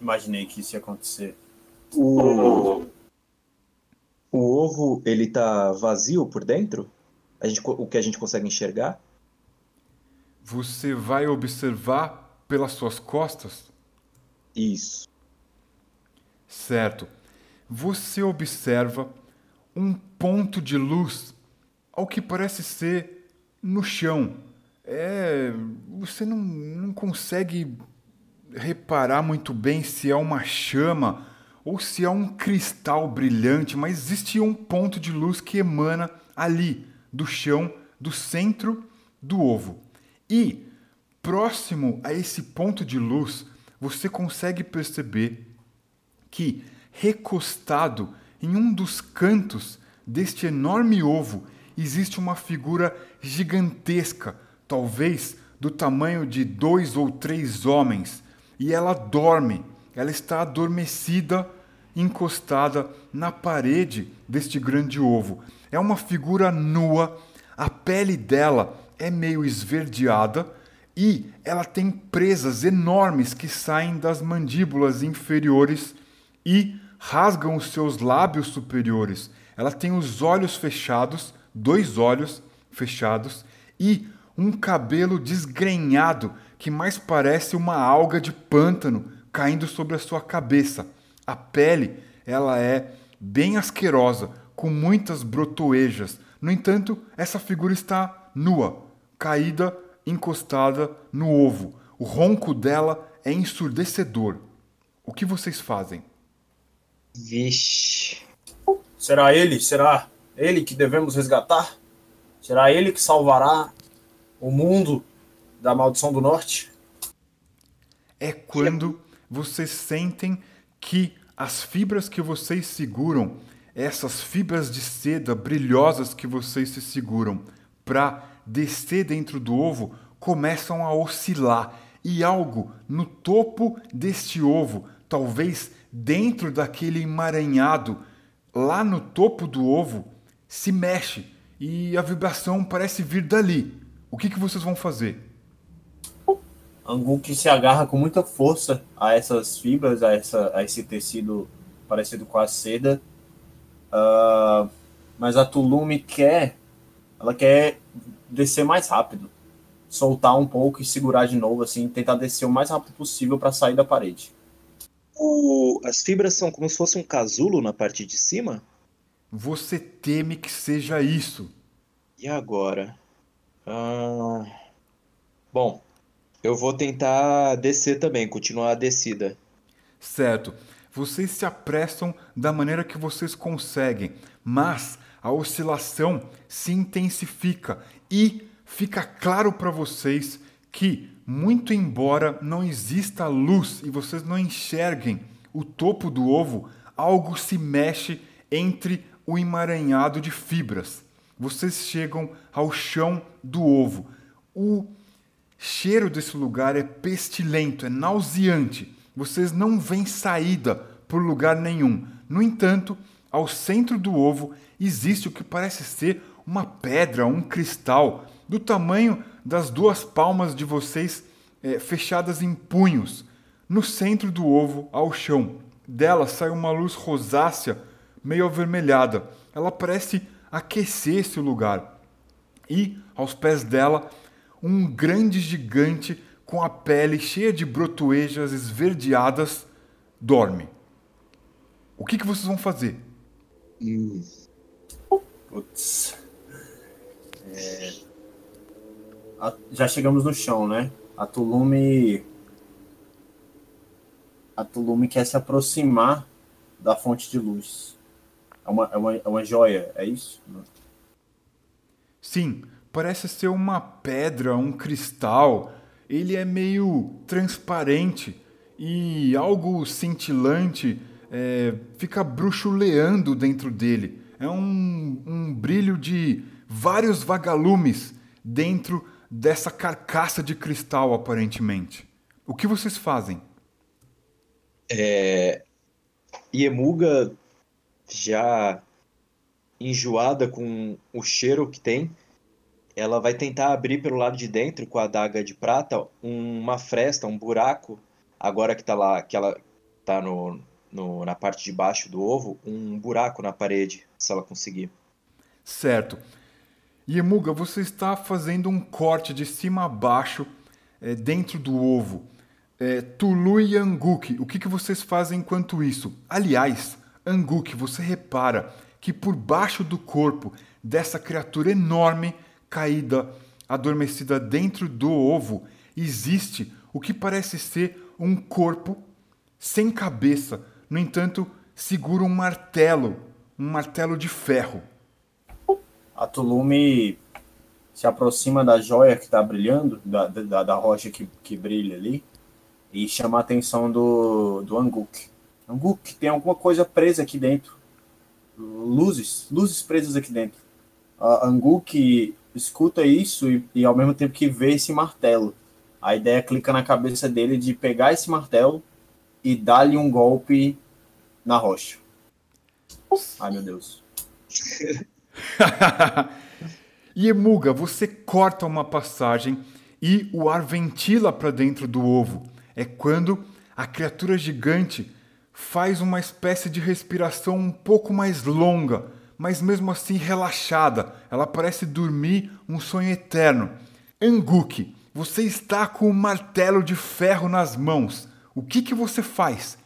Imaginei que isso ia acontecer. O, o ovo, ele tá vazio por dentro? A gente, o que a gente consegue enxergar? Você vai observar pelas suas costas? Isso. Certo. Você observa um ponto de luz ao que parece ser no chão. É, você não, não consegue reparar muito bem se é uma chama ou se é um cristal brilhante, mas existe um ponto de luz que emana ali, do chão, do centro do ovo. E, próximo a esse ponto de luz, você consegue perceber que, recostado em um dos cantos deste enorme ovo, existe uma figura gigantesca, talvez do tamanho de dois ou três homens, e ela dorme, ela está adormecida, encostada na parede deste grande ovo. É uma figura nua, a pele dela é meio esverdeada e ela tem presas enormes que saem das mandíbulas inferiores e rasgam os seus lábios superiores. Ela tem os olhos fechados, dois olhos fechados e um cabelo desgrenhado que mais parece uma alga de pântano caindo sobre a sua cabeça. A pele, ela é bem asquerosa, com muitas brotoejas. No entanto, essa figura está nua, caída encostada no ovo. O ronco dela é ensurdecedor. O que vocês fazem? Vixe. Será ele? Será ele que devemos resgatar? Será ele que salvará o mundo da maldição do norte? É quando vocês sentem que as fibras que vocês seguram, essas fibras de seda brilhosas que vocês se seguram para descer dentro do ovo começam a oscilar e algo no topo deste ovo, talvez dentro daquele emaranhado, lá no topo do ovo, se mexe e a vibração parece vir dali. O que, que vocês vão fazer? Angu que se agarra com muita força a essas fibras, a, essa, a esse tecido parecido com a seda. Uh, mas a Tulume quer, ela quer descer mais rápido, soltar um pouco e segurar de novo, assim, tentar descer o mais rápido possível para sair da parede. O... As fibras são como se fosse um casulo na parte de cima? Você teme que seja isso. E agora? Ah... Bom, eu vou tentar descer também, continuar a descida. Certo. Vocês se apressam da maneira que vocês conseguem, mas a oscilação se intensifica e fica claro para vocês que, muito embora não exista luz e vocês não enxerguem o topo do ovo, algo se mexe entre o emaranhado de fibras. Vocês chegam ao chão do ovo. O cheiro desse lugar é pestilento, é nauseante. Vocês não veem saída por lugar nenhum. No entanto, ao centro do ovo existe o que parece ser uma pedra, um cristal, do tamanho das duas palmas de vocês é, fechadas em punhos. No centro do ovo, ao chão. Dela sai uma luz rosácea, meio avermelhada. Ela parece aquecer esse lugar. E, aos pés dela, um grande gigante com a pele cheia de brotoejas esverdeadas dorme. O que, que vocês vão fazer? Hum. Putz. É... A... Já chegamos no chão, né? A Tulume. A Tulume quer se aproximar da fonte de luz. É uma, é uma, é uma joia, é isso? Sim, parece ser uma pedra, um cristal. Ele é meio transparente e algo cintilante é, fica bruxuleando dentro dele. É um, um brilho de vários vagalumes dentro dessa carcaça de cristal, aparentemente. O que vocês fazem? É... Iemuga, já enjoada com o cheiro que tem, ela vai tentar abrir pelo lado de dentro com a adaga de prata uma fresta, um buraco, agora que tá lá, que ela tá no, no, na parte de baixo do ovo, um buraco na parede, se ela conseguir. Certo. Yemuga, você está fazendo um corte de cima a baixo é, dentro do ovo. É, Tulu e Anguk, o que, que vocês fazem enquanto isso? Aliás, Anguk, você repara que por baixo do corpo dessa criatura enorme, caída, adormecida dentro do ovo, existe o que parece ser um corpo sem cabeça, no entanto, segura um martelo, um martelo de ferro. A Tulume se aproxima da joia que está brilhando, da, da, da, rocha que, que brilha ali, e chama a atenção do, do Anguk. Anguk, tem alguma coisa presa aqui dentro. Luzes, luzes presas aqui dentro. A Anguk escuta isso e, e ao mesmo tempo que vê esse martelo. A ideia clica na cabeça dele de pegar esse martelo e dar-lhe um golpe na rocha. Ai, meu Deus. Emuga, você corta uma passagem e o ar ventila para dentro do ovo. É quando a criatura gigante faz uma espécie de respiração um pouco mais longa, mas mesmo assim relaxada. Ela parece dormir um sonho eterno. Anguk, você está com um martelo de ferro nas mãos. O que, que você faz?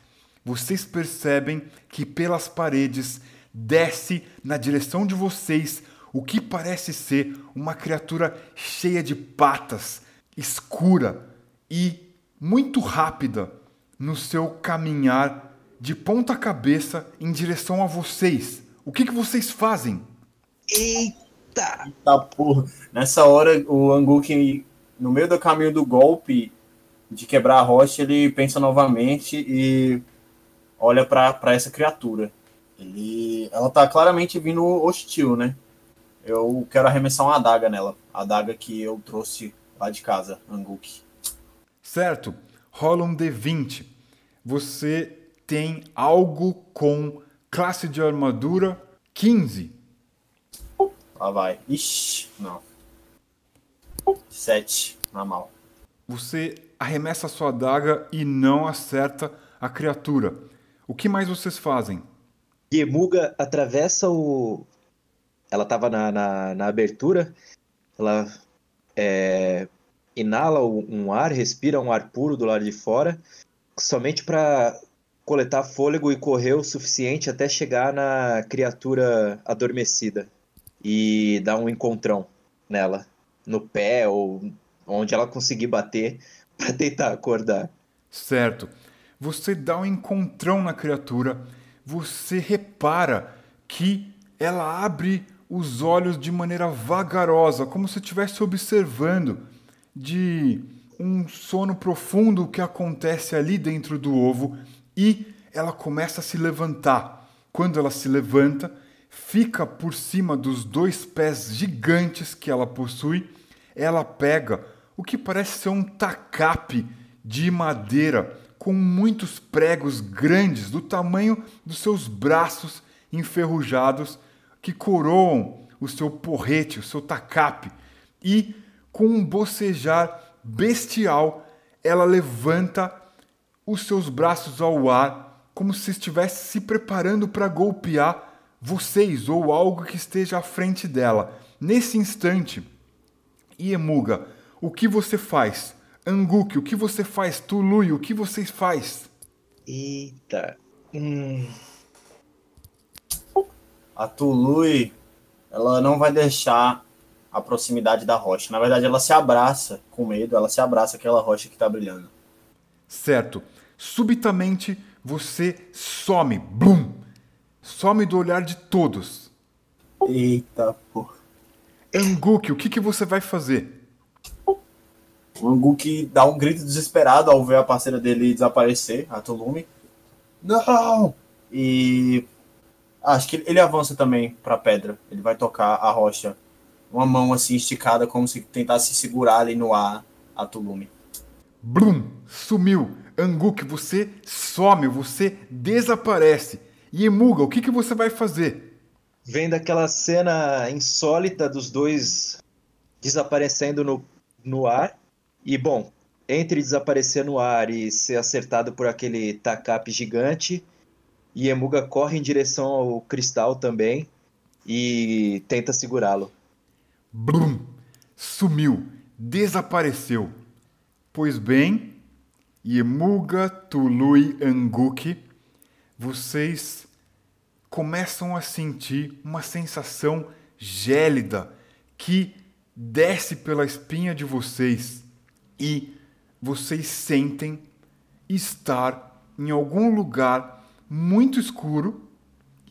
Vocês percebem que pelas paredes desce na direção de vocês o que parece ser uma criatura cheia de patas, escura e muito rápida no seu caminhar de ponta cabeça em direção a vocês. O que, que vocês fazem? Eita! Eita porra. Nessa hora, o Anguk, no meio do caminho do golpe de quebrar a rocha, ele pensa novamente e olha para essa criatura. Ele, ela tá claramente vindo hostil, né? Eu quero arremessar uma adaga nela. A adaga que eu trouxe lá de casa, Anguk. Certo. Rola um D20. Você tem algo com classe de armadura 15. Lá vai. Ixi, não. 7 na mal. Você arremessa sua adaga e não acerta a criatura. O que mais vocês fazem? Yemuga atravessa o, ela estava na, na, na, abertura, ela é, inala um ar, respira um ar puro do lado de fora, somente para coletar fôlego e correr o suficiente até chegar na criatura adormecida e dar um encontrão nela, no pé ou onde ela conseguir bater para tentar acordar. Certo. Você dá um encontrão na criatura, você repara que ela abre os olhos de maneira vagarosa, como se estivesse observando de um sono profundo que acontece ali dentro do ovo e ela começa a se levantar. Quando ela se levanta, fica por cima dos dois pés gigantes que ela possui, ela pega o que parece ser um tacape de madeira com muitos pregos grandes do tamanho dos seus braços enferrujados que coroam o seu porrete, o seu tacape, e com um bocejar bestial, ela levanta os seus braços ao ar, como se estivesse se preparando para golpear vocês ou algo que esteja à frente dela. Nesse instante, Iemuga, o que você faz? Anguk, o que você faz? Tului, o que vocês faz? Eita. Hum. A Tului, ela não vai deixar a proximidade da rocha. Na verdade, ela se abraça com medo, ela se abraça aquela rocha que está brilhando. Certo. Subitamente você some, blum, some do olhar de todos. Eita, porra. Anguk, o que, que você vai fazer? O Anguk dá um grito desesperado ao ver a parceira dele desaparecer, a Tulume. Não! E Acho que ele avança também para a pedra. Ele vai tocar a rocha. Uma mão assim esticada, como se tentasse segurar ali no ar a Tulume. Brum! Sumiu! Anguk, você some, você desaparece. E Emuga, o que, que você vai fazer? Vendo aquela cena insólita dos dois desaparecendo no, no ar. E, bom, entre desaparecer no ar e ser acertado por aquele tacape gigante, e Emuga corre em direção ao cristal também e tenta segurá-lo. Brum! Sumiu, desapareceu. Pois bem, Yemuga, Tului, Anguk, vocês começam a sentir uma sensação gélida que desce pela espinha de vocês e vocês sentem estar em algum lugar muito escuro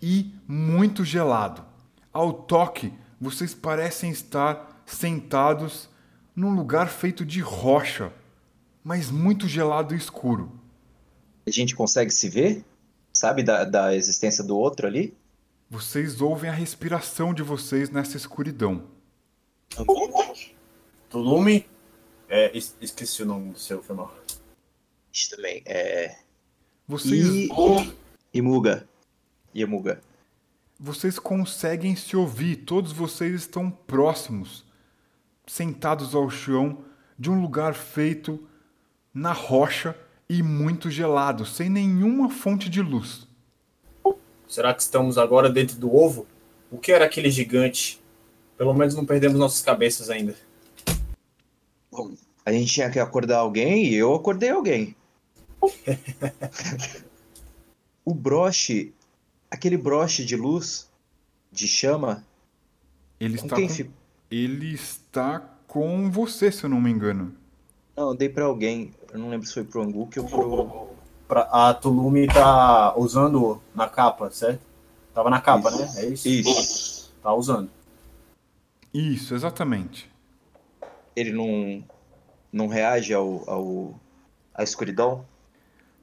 e muito gelado. Ao toque, vocês parecem estar sentados num lugar feito de rocha, mas muito gelado e escuro. A gente consegue se ver? Sabe da, da existência do outro ali? Vocês ouvem a respiração de vocês nessa escuridão. Tulume? É, es- esqueci o nome do seu, foi mal. Isso também. É. Vocês, E. Imuga. Yemuga. vocês conseguem se ouvir, todos vocês estão próximos, sentados ao chão de um lugar feito na rocha e muito gelado, sem nenhuma fonte de luz. Será que estamos agora dentro do ovo? O que era aquele gigante? Pelo menos não perdemos nossas cabeças ainda. Bom, a gente tinha que acordar alguém e eu acordei alguém. o broche, aquele broche de luz, de chama, Ele com está quem com, ele está com você, se eu não me engano. Não, eu dei pra alguém. Eu não lembro se foi pro Anguk ou pro. Pra, a Tulume tá usando na capa, certo? Tava na capa, Isso. né? É isso? Isso. Tá usando. Isso, exatamente. Ele não. não reage ao. ao à escuridão?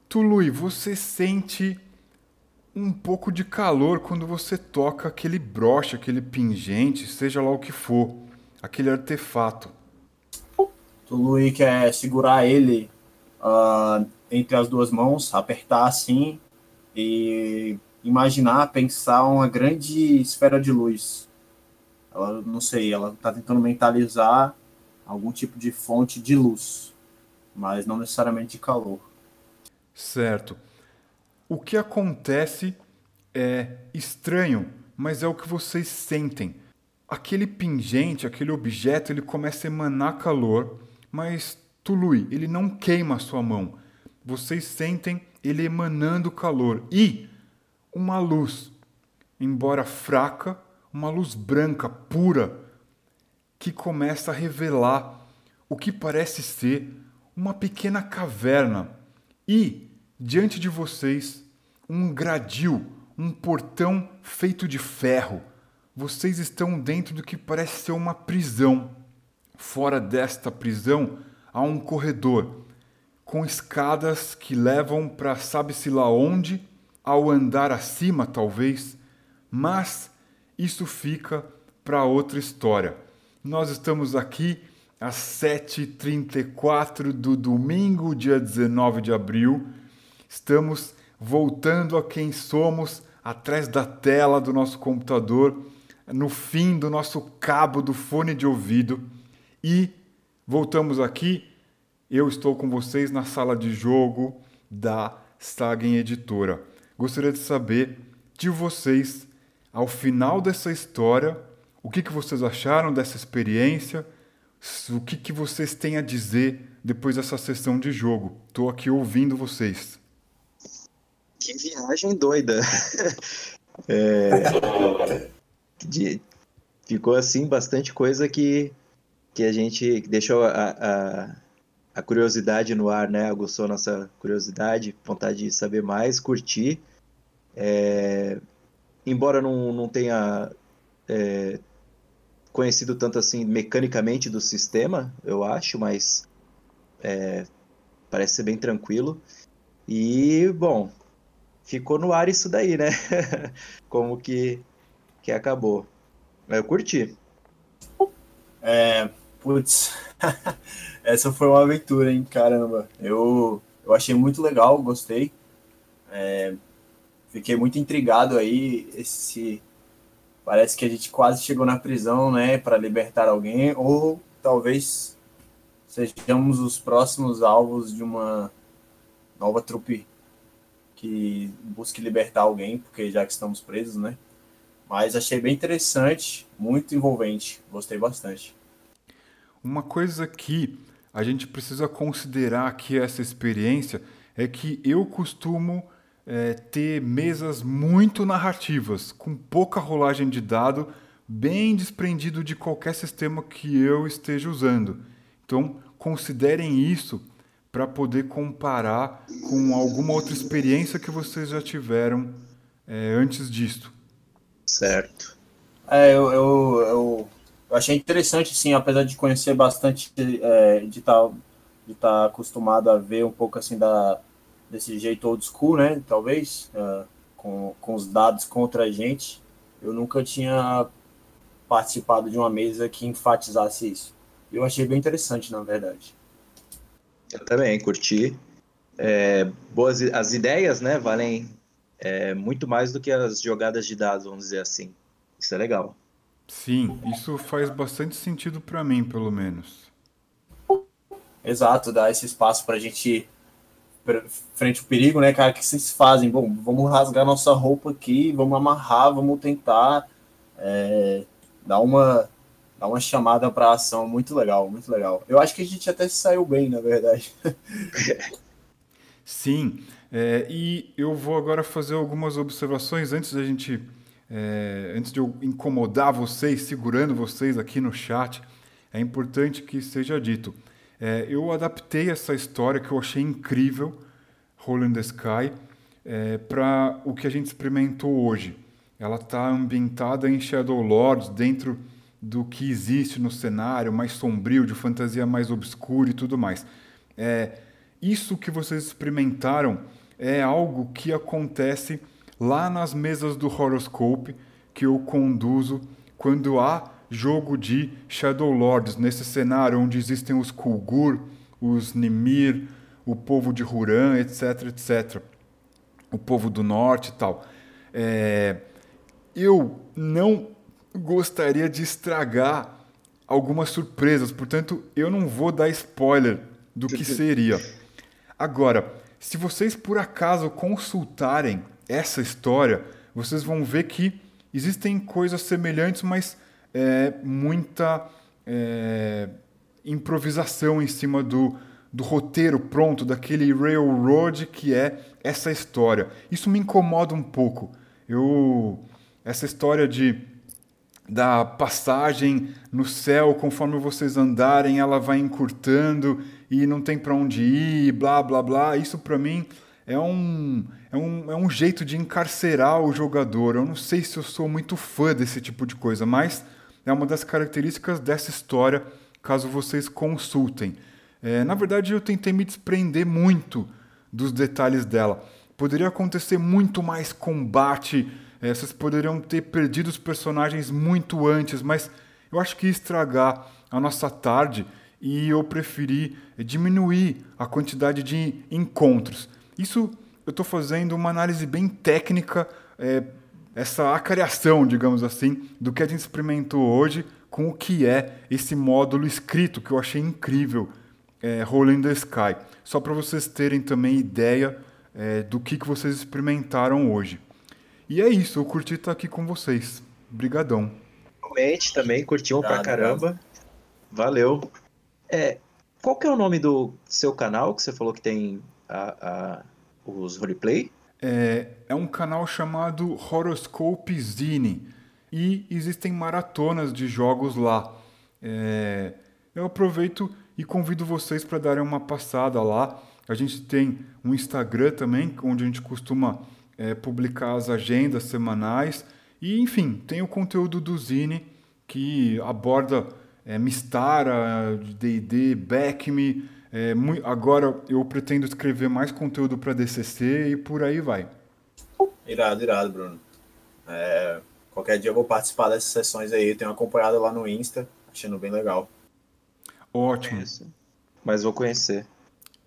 Tului, você sente um pouco de calor quando você toca aquele broche, aquele pingente, seja lá o que for, aquele artefato. Tului quer segurar ele ah, entre as duas mãos, apertar assim e imaginar, pensar uma grande esfera de luz. Ela, não sei, ela tá tentando mentalizar algum tipo de fonte de luz, mas não necessariamente de calor. Certo. O que acontece é estranho, mas é o que vocês sentem. Aquele pingente, aquele objeto, ele começa a emanar calor, mas Tului, ele não queima a sua mão. Vocês sentem ele emanando calor e uma luz, embora fraca, uma luz branca, pura, que começa a revelar o que parece ser uma pequena caverna e, diante de vocês, um gradil, um portão feito de ferro. Vocês estão dentro do que parece ser uma prisão. Fora desta prisão há um corredor com escadas que levam para sabe-se lá onde, ao andar acima talvez, mas isso fica para outra história. Nós estamos aqui às 7h34 do domingo, dia 19 de abril. Estamos voltando a quem somos atrás da tela do nosso computador, no fim do nosso cabo do fone de ouvido e voltamos aqui. Eu estou com vocês na sala de jogo da Sagen Editora. Gostaria de saber de vocês, ao final dessa história, o que, que vocês acharam dessa experiência, o que, que vocês têm a dizer depois dessa sessão de jogo. Estou aqui ouvindo vocês. Que viagem doida. É, de- ficou assim bastante coisa que, que a gente deixou a, a, a curiosidade no ar, né? Aguçou nossa curiosidade, vontade de saber mais, curtir. É, embora não, não tenha é, conhecido tanto assim mecanicamente do sistema, eu acho, mas é, parece ser bem tranquilo. E, bom, ficou no ar isso daí, né? Como que, que acabou. Eu curti. É, putz, essa foi uma aventura, hein? Caramba, eu, eu achei muito legal, gostei. É, fiquei muito intrigado aí. Esse parece que a gente quase chegou na prisão, né, para libertar alguém, ou talvez sejamos os próximos alvos de uma nova trupe que busque libertar alguém, porque já que estamos presos, né? Mas achei bem interessante, muito envolvente, gostei bastante. Uma coisa que a gente precisa considerar aqui essa experiência é que eu costumo é, ter mesas muito narrativas, com pouca rolagem de dado, bem desprendido de qualquer sistema que eu esteja usando. Então, considerem isso para poder comparar com alguma outra experiência que vocês já tiveram é, antes disto. Certo. É, eu, eu, eu, eu achei interessante, sim, apesar de conhecer bastante, é, de estar de estar tá acostumado a ver um pouco assim da, desse jeito old school, né? Talvez, uh, com, com os dados contra a gente. Eu nunca tinha participado de uma mesa que enfatizasse isso. Eu achei bem interessante, na verdade. Eu também curti. É, boas, as ideias, né, valem é, muito mais do que as jogadas de dados, vamos dizer assim. Isso é legal. Sim, isso faz bastante sentido para mim, pelo menos. Exato, dá esse espaço para a gente frente ao perigo, né, cara? O que vocês fazem? Bom, vamos rasgar nossa roupa aqui, vamos amarrar, vamos tentar é, dar uma dar uma chamada para ação muito legal, muito legal. Eu acho que a gente até saiu bem, na verdade. Sim, é, e eu vou agora fazer algumas observações antes da gente, é, antes de eu incomodar vocês, segurando vocês aqui no chat. É importante que seja dito. É, eu adaptei essa história que eu achei incrível, Hole in the Sky, é, para o que a gente experimentou hoje. Ela está ambientada em Shadow Lords, dentro do que existe no cenário, mais sombrio, de fantasia mais obscura e tudo mais. É, isso que vocês experimentaram é algo que acontece lá nas mesas do Horoscope que eu conduzo quando há jogo de Shadow Lords, nesse cenário onde existem os Kulgur, os Nimir, o povo de Huran, etc, etc. O povo do norte e tal. É, eu não gostaria de estragar algumas surpresas, portanto, eu não vou dar spoiler do que seria. Agora, se vocês por acaso consultarem essa história, vocês vão ver que existem coisas semelhantes, mas é, muita é, improvisação em cima do, do roteiro pronto, daquele railroad que é essa história. Isso me incomoda um pouco. Eu essa história de da passagem no céu, conforme vocês andarem, ela vai encurtando e não tem para onde ir, blá blá blá. Isso para mim é um, é, um, é um jeito de encarcerar o jogador. Eu não sei se eu sou muito fã desse tipo de coisa, mas é uma das características dessa história, caso vocês consultem. É, na verdade, eu tentei me desprender muito dos detalhes dela. Poderia acontecer muito mais combate é, vocês poderiam ter perdido os personagens muito antes, mas eu acho que ia estragar a nossa tarde e eu preferi diminuir a quantidade de encontros. Isso eu estou fazendo uma análise bem técnica, é, essa acariação, digamos assim, do que a gente experimentou hoje com o que é esse módulo escrito, que eu achei incrível, é, Rolling the Sky. Só para vocês terem também ideia é, do que, que vocês experimentaram hoje. E é isso, eu curti estar aqui com vocês. Brigadão. Realmente também, curtiu pra caramba. Valeu. É, qual que é o nome do seu canal que você falou que tem a, a, os roleplay? É, é um canal chamado Horoscope Zine e existem maratonas de jogos lá. É, eu aproveito e convido vocês para darem uma passada lá. A gente tem um Instagram também, onde a gente costuma é, publicar as agendas semanais e, enfim, tem o conteúdo do Zine que aborda é, Mistara, D&D, Backme. É, agora eu pretendo escrever mais conteúdo para DCC e por aí vai. Irado, irado, Bruno. É, qualquer dia eu vou participar dessas sessões aí. Tenho acompanhado lá no Insta, achando bem legal. Ótimo. Mas vou conhecer.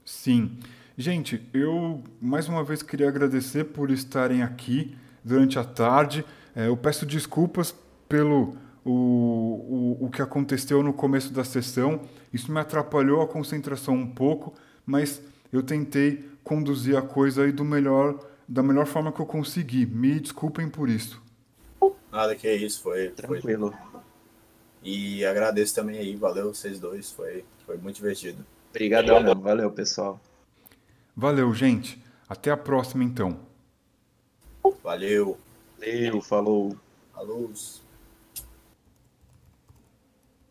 Sim. Gente, eu mais uma vez queria agradecer por estarem aqui durante a tarde. É, eu peço desculpas pelo o, o, o que aconteceu no começo da sessão. Isso me atrapalhou a concentração um pouco, mas eu tentei conduzir a coisa aí do melhor, da melhor forma que eu consegui. Me desculpem por isso. Nada que é isso, foi tranquilo. Foi... E agradeço também aí, valeu vocês dois, foi, foi muito divertido. Obrigadão, valeu pessoal. Valeu, gente. Até a próxima, então. Valeu. Valeu, falou. Falou.